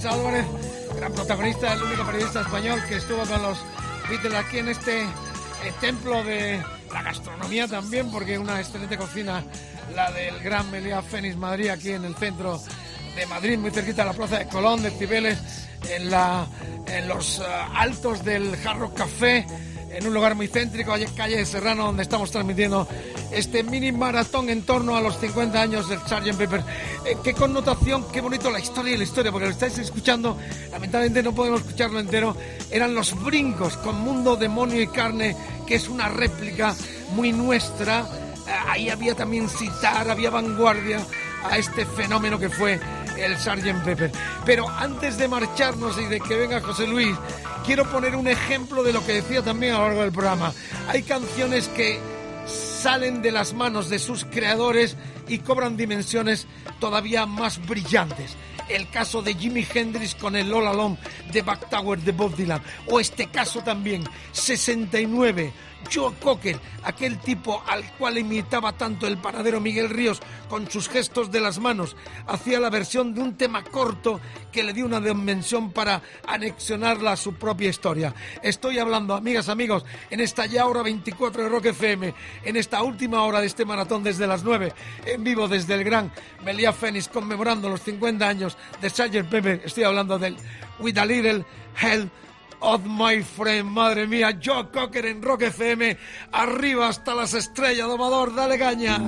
Álvarez, gran protagonista, el único periodista español que estuvo con los Beatles aquí en este eh, templo de la gastronomía también, porque una excelente cocina, la del Gran Meliá Fénix Madrid, aquí en el centro de Madrid, muy cerquita de la plaza de Colón, de Cibeles, en, los ah, altos del Jarro Café, en un lugar muy céntrico, calle Serrano, donde estamos transmitiendo este mini maratón en torno a los 50 años del Sgt. Pepper. Eh, qué connotación, qué bonito la historia y la historia, porque lo estáis escuchando, lamentablemente no podemos escucharlo entero, eran los brincos con Mundo, Demonio y Carne, que es una réplica muy nuestra. Eh, Ahí había también citar, había vanguardia a este fenómeno que fue el Sgt. Pepper. Pero antes de marcharnos y de que venga José Luis, quiero poner un ejemplo de lo que decía también a lo largo del programa. Hay canciones que salen de las manos de sus creadores y cobran dimensiones todavía más brillantes. El caso de Jimi Hendrix con el All Alone de Back Tower de Bob Dylan. O este caso también, 69, Joe Cocker, aquel tipo al cual imitaba tanto el panadero Miguel Ríos con sus gestos de las manos, hacía la versión de un tema corto que le dio una dimensión para anexionarla a su propia historia. Estoy hablando, amigas, amigos, en esta ya hora 24 de Rock FM, en esta última hora de este maratón desde las 9, en vivo desde el Gran Meliá Fénix, conmemorando los 50 años de Sgt. Pepper. Estoy hablando del With a Little Help of my friend. Madre mía, Joe Cocker en Rock FM. Arriba hasta las estrellas, domador, dale caña.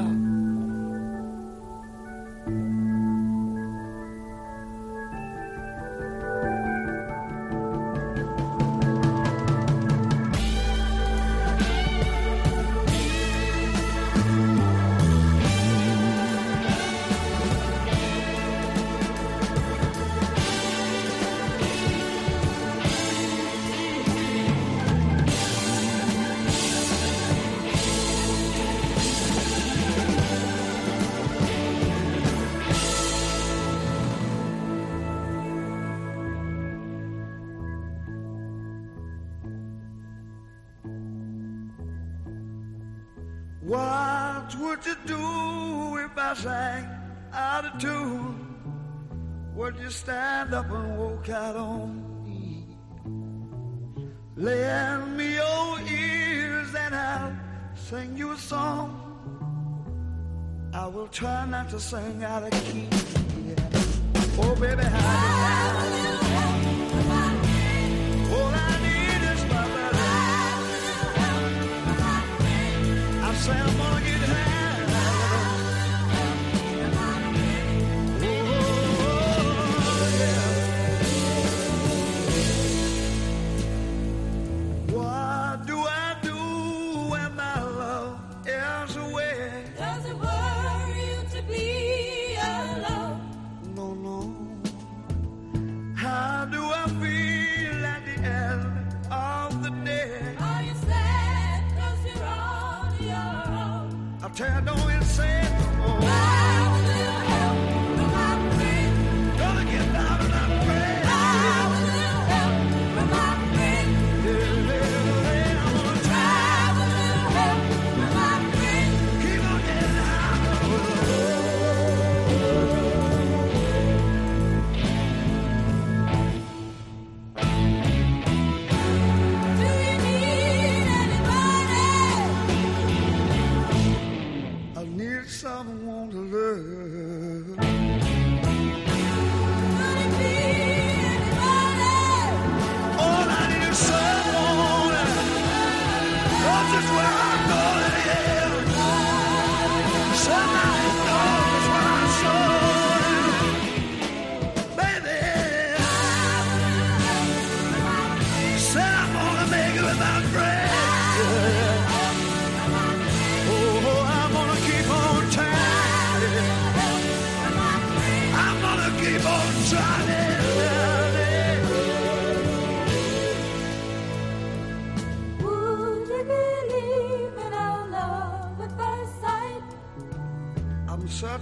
sang out of tune. Would you stand up and walk out on me? Lay on me your ears and I'll sing you a song. I will try not to sing out of key. Yeah. Oh, baby, how do you? I'm Selma. tear down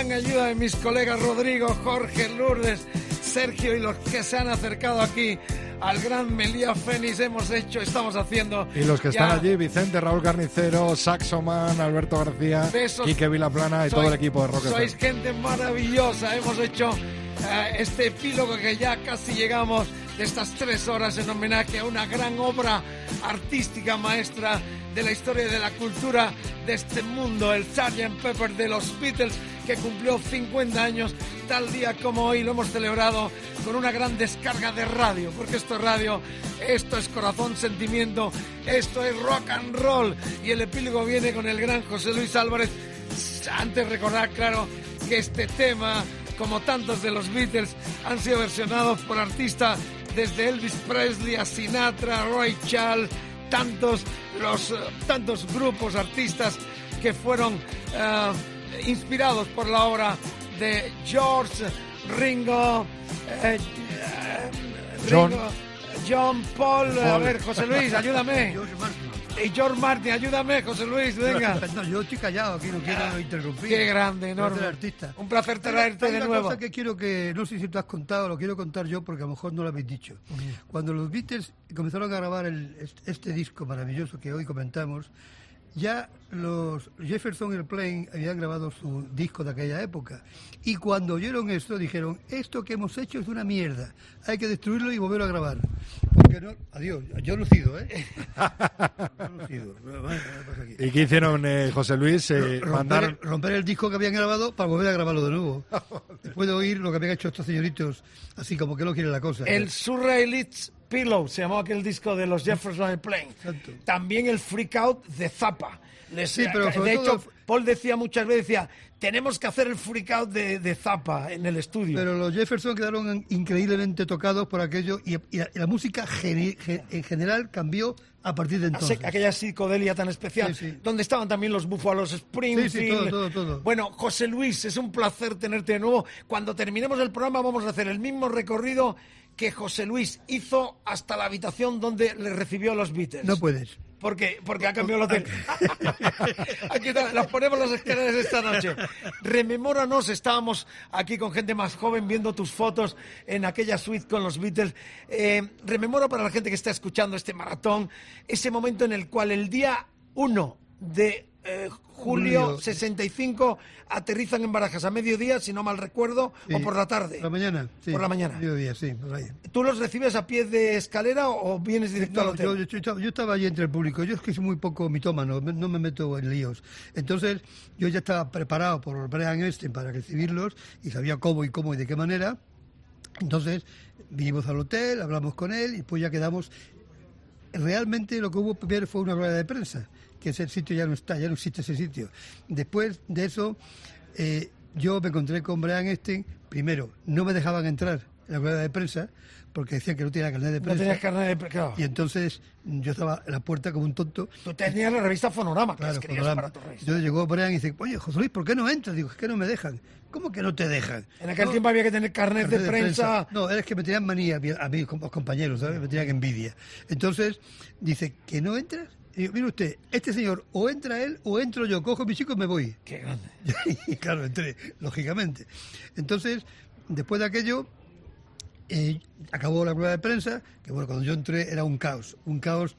gran ayuda de mis colegas Rodrigo, Jorge, Lourdes, Sergio y los que se han acercado aquí al gran Melía Fénix hemos hecho, estamos haciendo. Y los que ya... están allí, Vicente, Raúl Carnicero, Saxoman, Alberto García, Besos. Quique Vilaplana y sois, todo el equipo de Roque. Sois gente maravillosa, hemos hecho eh, este epílogo que ya casi llegamos de estas tres horas en homenaje a una gran obra artística maestra de la historia y de la cultura de este mundo, el Sgt. Pepper de los Beatles que cumplió 50 años tal día como hoy. Lo hemos celebrado con una gran descarga de radio, porque esto es radio, esto es corazón, sentimiento, esto es rock and roll. Y el epílogo viene con el gran José Luis Álvarez. Antes recordar, claro, que este tema, como tantos de los Beatles, han sido versionados por artistas desde Elvis Presley a Sinatra, Roy Charles, tantos, los, eh, tantos grupos, artistas que fueron eh, inspirados por la obra de George Ringo, eh, eh, John. Ringo, John Paul, a ver, José Luis, ayúdame. George Martin. Y George Martin, ayúdame, José Luis, venga. No, yo estoy callado aquí, no quiero interrumpir. Qué grande, enorme. artista. Un placer traerte Hay de una nuevo. cosa que quiero que, no sé si tú has contado, lo quiero contar yo porque a lo mejor no lo habéis dicho. Cuando los Beatles comenzaron a grabar el- este, este disco maravilloso que hoy comentamos, ya los Jefferson Airplane habían grabado su disco de aquella época. Y cuando oyeron esto, dijeron, esto que hemos hecho es una mierda, hay que destruirlo y volverlo a grabar. Porque no, adiós, yo lucido, ¿eh? Yo lucido. ¿Y qué hicieron, eh, José Luis? Eh, romper, mandaron... romper el disco que habían grabado para volver a grabarlo de nuevo. Después de oír lo que habían hecho estos señoritos, así como que no quieren la cosa. El Surrealist Pillow se llamó aquel disco de los Jefferson Airplane. También el Freak Out de Zappa. Les- Sí, pero de todo- hecho, Paul decía muchas veces, decía, tenemos que hacer el Freak Out de, de Zappa en el estudio. Pero los Jefferson quedaron increíblemente tocados por aquello y, y la, y la música gene- ge- en general cambió a partir de entonces. Aqu- aquella psicodelia tan especial, Sí, sí. donde estaban también los Búfalos Springfield. Sí, sí, todo, todo, todo. Bueno, José Luis, es un placer tenerte de nuevo. Cuando terminemos el programa vamos a hacer el mismo recorrido que José Luis hizo hasta la habitación donde le recibió los Beatles. No puedes. Porque, porque ha cambiado el hotel. Aquí está, las ponemos las escaleras esta noche. Rememóranos, estábamos aquí con gente más joven viendo tus fotos en aquella suite con los Beatles. Eh, rememora para la gente que está escuchando este maratón ese momento en el cual el día 1 de eh, julio Julio. 65 aterrizan en Barajas a mediodía, si no mal recuerdo, Sí. o por la tarde. Por la mañana. sí. Por la mañana. Mediodía, sí, por ahí. ¿Tú los recibes a pie de escalera o vienes directo al hotel? yo, yo estaba- yo estaba allí entre el público. Yo es que soy muy poco mitómano, no me meto en líos. Entonces, yo ya estaba preparado por Brian Epstein para recibirlos y sabía cómo y cómo y de qué manera. Entonces, vinimos al hotel, hablamos con él y pues ya quedamos. Realmente lo que hubo primero fue una rueda de prensa, que ese sitio ya no está, ya no existe ese sitio. Después de eso, eh, yo me encontré con Brian Epstein. Primero, no me dejaban entrar en la rueda de prensa porque decían que no tenía carnet de No prensa. tenías carnet de prensa. claro. Y entonces yo estaba en la puerta como un tonto. Tú tenías la revista Fonorama, Claro, Fonorama. para tu revista. Entonces llegó Brian y dice, oye, José Luis, ¿por qué no entras? Digo, es que no me dejan. ¿Cómo que no te dejan? En aquel No, tiempo había que tener carnet, carnet de, prensa. No, es que me tenían manía a mí- a como compañeros, ¿sabes? Me tenían envidia. Entonces, dice, ¿que no entras? Y digo, mire usted, este señor, o entra él o entro yo, cojo a mi chico y me voy. Qué grande. y claro, entré, lógicamente. Entonces, después de aquello, eh, acabó la rueda de prensa, que bueno, cuando yo entré era un caos, un caos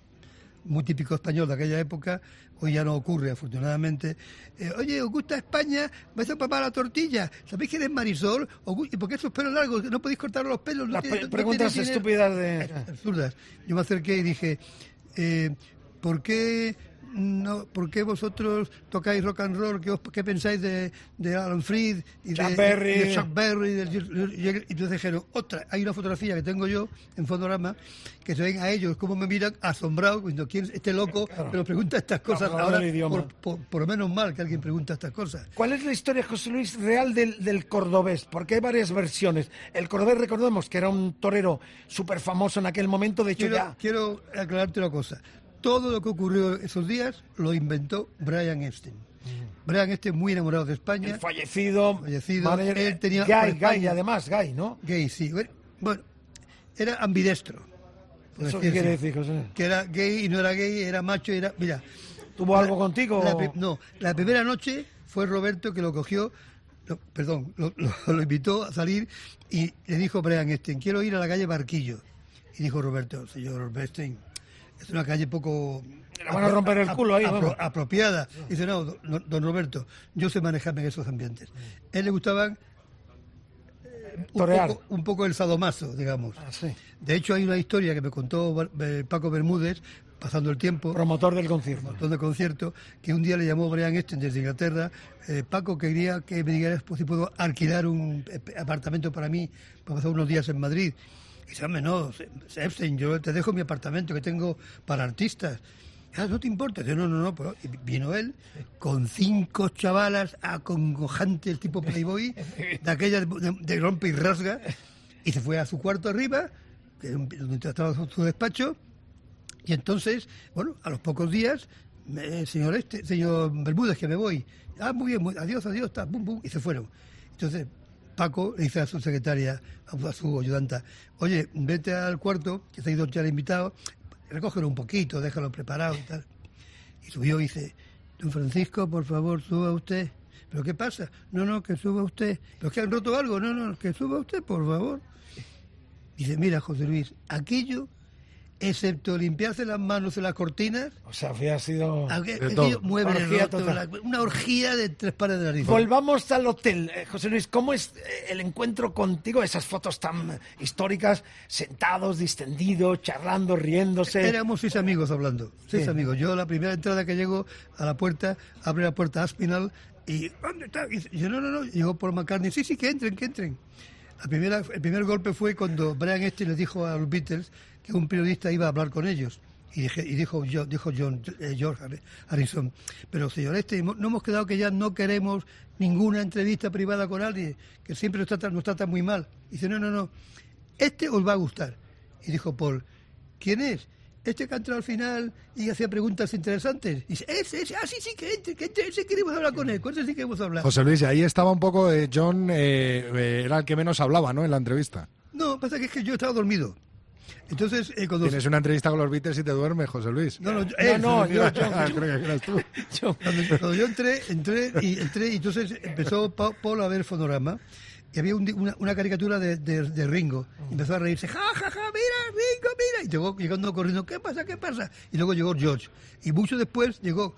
muy típico español de aquella época, hoy ya no ocurre afortunadamente. Eh, Oye, ¿os gusta España? ¿Vais a papar la tortilla? ¿Sabéis quién es Marisol? ¿Os gu- ¿Y por qué esos pelos largos? ¿No podéis cortar los pelos? ¿No Las tiene- no preguntas tiene dinero? estúpidas de... absurdas. Yo me acerqué y dije, eh, ¿por qué no, ¿por qué vosotros tocáis rock and roll? ¿Qué, os- qué pensáis de, de Alan Freed y Chuck de, Berry? de Chuck Berry? del- y entonces dijeron, otra, hay una fotografía que tengo yo en Fondorama que se ven a ellos cómo me miran asombrados, diciendo, ¿quién es este loco que nos pregunta estas cosas ahora? Por, por- por lo menos mal que alguien pregunta estas cosas. ¿Cuál es la historia, José Luis, real del, del cordobés? Porque hay varias versiones. El cordobés, recordemos que era un torero súper famoso en aquel momento, de hecho Quiero, ya... quiero aclararte una cosa. Todo lo que ocurrió esos días lo inventó Brian Epstein. Brian Epstein muy enamorado de España. El fallecido, fallecido. manager- Él tenía Gay, Gay, además, Gay, ¿no? Gay, sí. Bueno, era ambidestro. por ¿Eso así qué quiere decir, José? Que era gay y no era gay, era macho y era... Mira. ¿Tuvo algo contigo la no, la primera noche fue Roberto que lo cogió, perdón, lo, lo- lo invitó a salir y le dijo a Brian Epstein, quiero ir a la calle Barquillo. Y dijo Roberto, señor Bernstein, es una calle poco... Le van a romper el culo ahí, apro- apropiada. Dice, no, don, don Roberto, yo sé manejarme en esos ambientes. A él le gustaban eh, un poco, un poco el sadomaso, digamos. Ah, sí. De hecho, hay una historia que me contó eh, Paco Bermúdez, pasando el tiempo. Promotor del concierto. Promotor del concierto, que un día le llamó Brian Esten desde Inglaterra. eh, Paco quería que me dijeras pues, si puedo alquilar un apartamento para mí para pasar unos días en Madrid. Dice, hombre, no, Epstein, yo te dejo mi apartamento que tengo para artistas. Ah, no te importa. Dice, no, no, no. Y vino él con cinco chavalas acongojantes tipo Playboy, de aquellas de, rompe y rasga, y se fue a su cuarto arriba, donde estaba su, despacho, y entonces, bueno, a los pocos días, señor este, señor Bermúdez, que me voy. Ah, muy bien, adiós, adiós, está, bum, bum, y se fueron. Entonces, Paco le dice a su secretaria, a, su- ayudanta, oye, vete al cuarto, que se ha ido ya el invitado, recógelo un poquito, déjalo preparado y tal. Y subió y dice, don Francisco, por favor, suba usted. ¿Pero qué pasa? No, no, que suba usted. ¿Pero que han roto algo? No, no, que suba usted, por favor. Dice, mira, José Luis, aquello, excepto limpiarse las manos en las cortinas, O sea, había sido... aqu- De todo. mueble Orgía roto, la- una orgía de tres pares de nariz. Volvamos al hotel. Eh, José Luis, ¿cómo es eh, el encuentro contigo? Esas fotos tan históricas, sentados, distendidos, charlando, riéndose. Éramos seis amigos hablando, seis Sí. amigos. Yo la primera entrada que llego a la puerta, abre la puerta Aspinal y ¿dónde está? Y dice, no, no, no, llegó por McCartney, sí, sí, que entren, que entren. La primera, el primer golpe fue cuando Brian Epstein les dijo a los Beatles que un periodista iba a hablar con ellos. Y, dije- y dijo, yo, dijo John, eh, George Harri- Harrison, pero señor Epstein, no hemos quedado que ya no queremos ninguna entrevista privada con alguien, que siempre nos trata, nos trata muy mal. Y dice, no, no, no, este os va a gustar. Y dijo Paul, ¿quién es? Este que ha entrado al final y hacía preguntas interesantes. Y dice, ese, ese, ah, sí, sí, que entre, que entre, ese queremos hablar con él, con ese sí queremos hablar. José Luis, ahí estaba un poco eh, John, eh, era el que menos hablaba, ¿no? En la entrevista. No, pasa que es que yo estaba dormido. Entonces, eh, cuando... Tienes una entrevista con los Beatles y te duermes, José Luis. No, no, yo- él no, yo- yo- Creo que eras tú. Cuando, cuando yo entré, entré y entré y entonces empezó Pa- Paul a ver el fonorama y había un una, una caricatura de, de- de Ringo. Y empezó a reírse, ja, ja, ja, mira, Ringo, mira. Y llegó llegando corriendo, ¿qué pasa, qué pasa? Y luego llegó George. Y mucho después llegó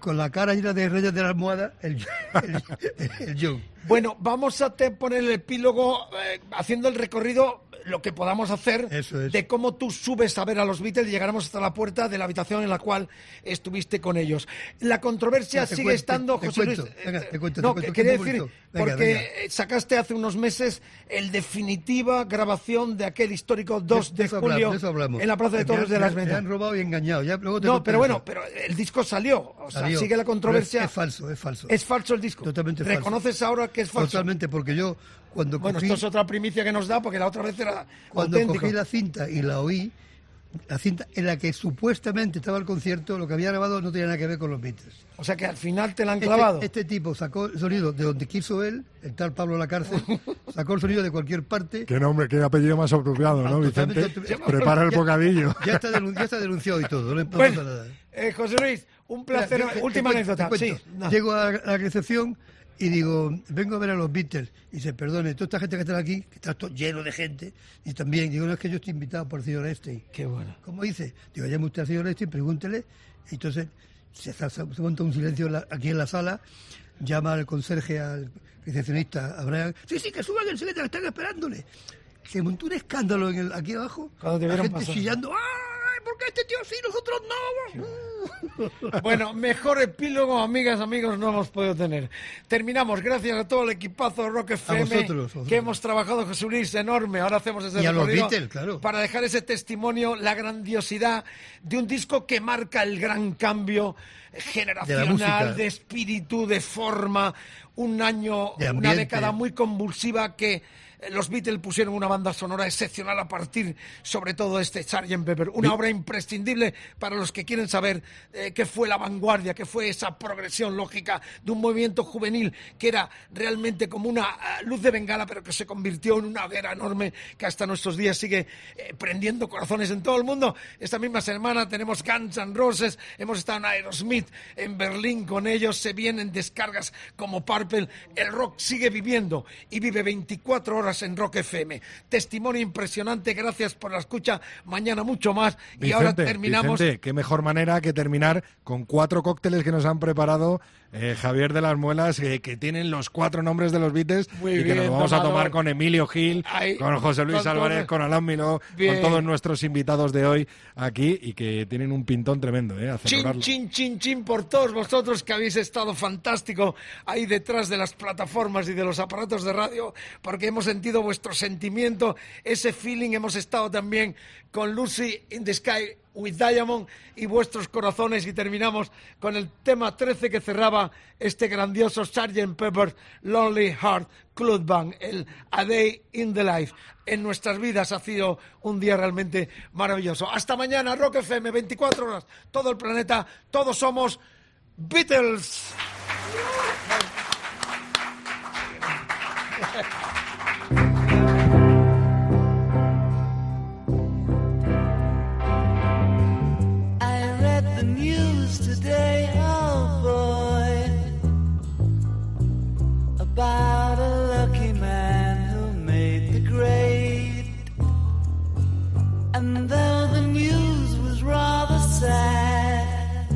con la cara llena de rayas de la almohada el, el, el John. Bueno, vamos a te poner el epílogo eh, haciendo el recorrido, lo que podamos hacer, de cómo tú subes a ver a los Beatles y llegaremos hasta la puerta de la habitación en la cual estuviste con ellos. La controversia Te sigue cuento, estando, te José cuento, Luis. venga, eh, te cuento, no, te cuento, que quería decir. Venga, porque venga. eh, sacaste hace unos meses el definitiva grabación de aquel histórico 2 de, hablamos, julio de hablamos. en la Plaza de han- Toros de las han- Me Ventas. han robado y engañado. Ya, luego te No, pero bueno, pero el disco salió. O sea, Salió. sigue la controversia. Es, es falso, es falso. Es falso el disco. Totalmente falso. ¿Reconoces ahora que es falso? Totalmente, porque yo cuando Bueno, cogí, esto es otra primicia que nos da porque la otra vez era cuando auténtico. cogí la cinta y la oí, la cinta en la que supuestamente estaba el concierto, lo que había grabado no tenía nada que ver con los Beatles. O sea que al final te la han Este- clavado. Este, tipo sacó el sonido de donde quiso él, el tal Pablo la cárcel, sacó el sonido de cualquier parte. Qué nombre, qué apellido más apropiado, ¿no, Vicente? Prepara el Ya- bocadillo. Ya está, denun- ya está denunciado y todo, no no Bueno, nada. eh, José Luis, un placer. Mira, yo Última te anécdota. te Sí. no. Llego a la recepción y digo, vengo a ver a los Beatles. Y dice, perdone, toda esta gente que está aquí, que está todo lleno de gente, y también, digo, no es que yo estoy invitado por el señor Einstein. Qué bueno. ¿Cómo dice? Digo, llame usted al señor Einstein, pregúntele. Y entonces se, monta un silencio aquí en la sala, llama al conserje, al recepcionista, a Brian. Sí, sí, que suban el secretario, están esperándole. Se montó un escándalo en el, aquí abajo. Cuando te la gente chillando, ¡ay, por qué este tío sí, nosotros no! Bueno, mejor epílogo, amigas, amigos, no hemos podido tener. Terminamos, gracias a todo el equipazo de Rock FM vosotros, vosotros. que hemos trabajado, Jesús Luis, enorme. Ahora hacemos ese Y a los Beatles, claro. para dejar ese testimonio, la grandiosidad de un disco que marca el gran cambio generacional, música. de, espíritu, de forma, un año, De una década muy convulsiva que los Beatles pusieron una banda sonora excepcional a partir, sobre todo, de este Sgt. Pepper. Una obra imprescindible para los que quieren saber eh, qué fue la vanguardia, qué fue esa progresión lógica de un movimiento juvenil que era realmente como una ah, luz de bengala, pero que se convirtió en una hoguera enorme que hasta nuestros días sigue eh, prendiendo corazones en todo el mundo. Esta misma semana tenemos Guns N' Roses, hemos estado en Aerosmith, en Berlín con ellos, se vienen descargas como Purple. El rock sigue viviendo y vive 24 horas horas en Rock FM. Testimonio impresionante, gracias por la escucha. Mañana mucho más. y ahora Vicente, terminamos. Vicente, qué mejor manera que terminar con cuatro cócteles que nos han preparado eh, Javier de las Muelas, eh, que tienen los cuatro nombres de los Beatles Muy y que nos vamos a Domador. tomar con Emilio Gil, Ahí, con José Luis con Álvarez, todos- con Alan Miló, Bien. con todos nuestros invitados de hoy aquí y que tienen un pintón tremendo, ¿eh? A Chin, chin, chin, chin por todos vosotros que habéis estado fantástico ahí detrás de las plataformas y de los aparatos de radio, porque hemos sentido vuestro sentimiento, ese feeling. Hemos estado también con Lucy in the Sky with Diamond y vuestros corazones y terminamos con el tema 13 que cerraba este grandioso Sgt. Pepper's Lonely Heart Club Band, el A Day in the Life. En nuestras vidas ha sido un día realmente maravilloso. Hasta mañana, Rock FM, 24 horas, todo el planeta, todos somos Beatles. today, oh boy, about a lucky man who made the grade. And though the news was rather sad,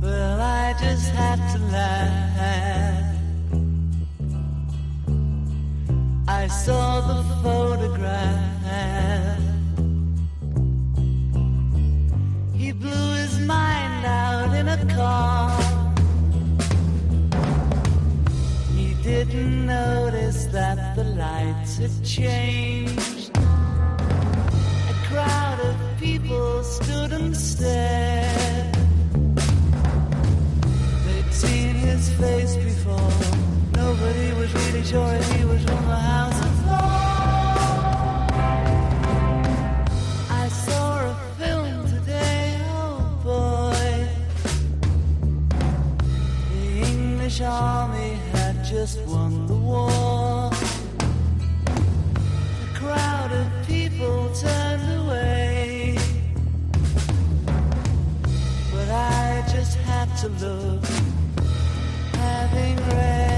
well, I just had to laugh. I saw the photograph. Mind out in a car. He didn't notice that the lights had changed. A crowd of people stood and stared. They'd seen his face before. Nobody was really sure he was from the House English army had just won the war. A crowd of people turned away. But I just had to look, having read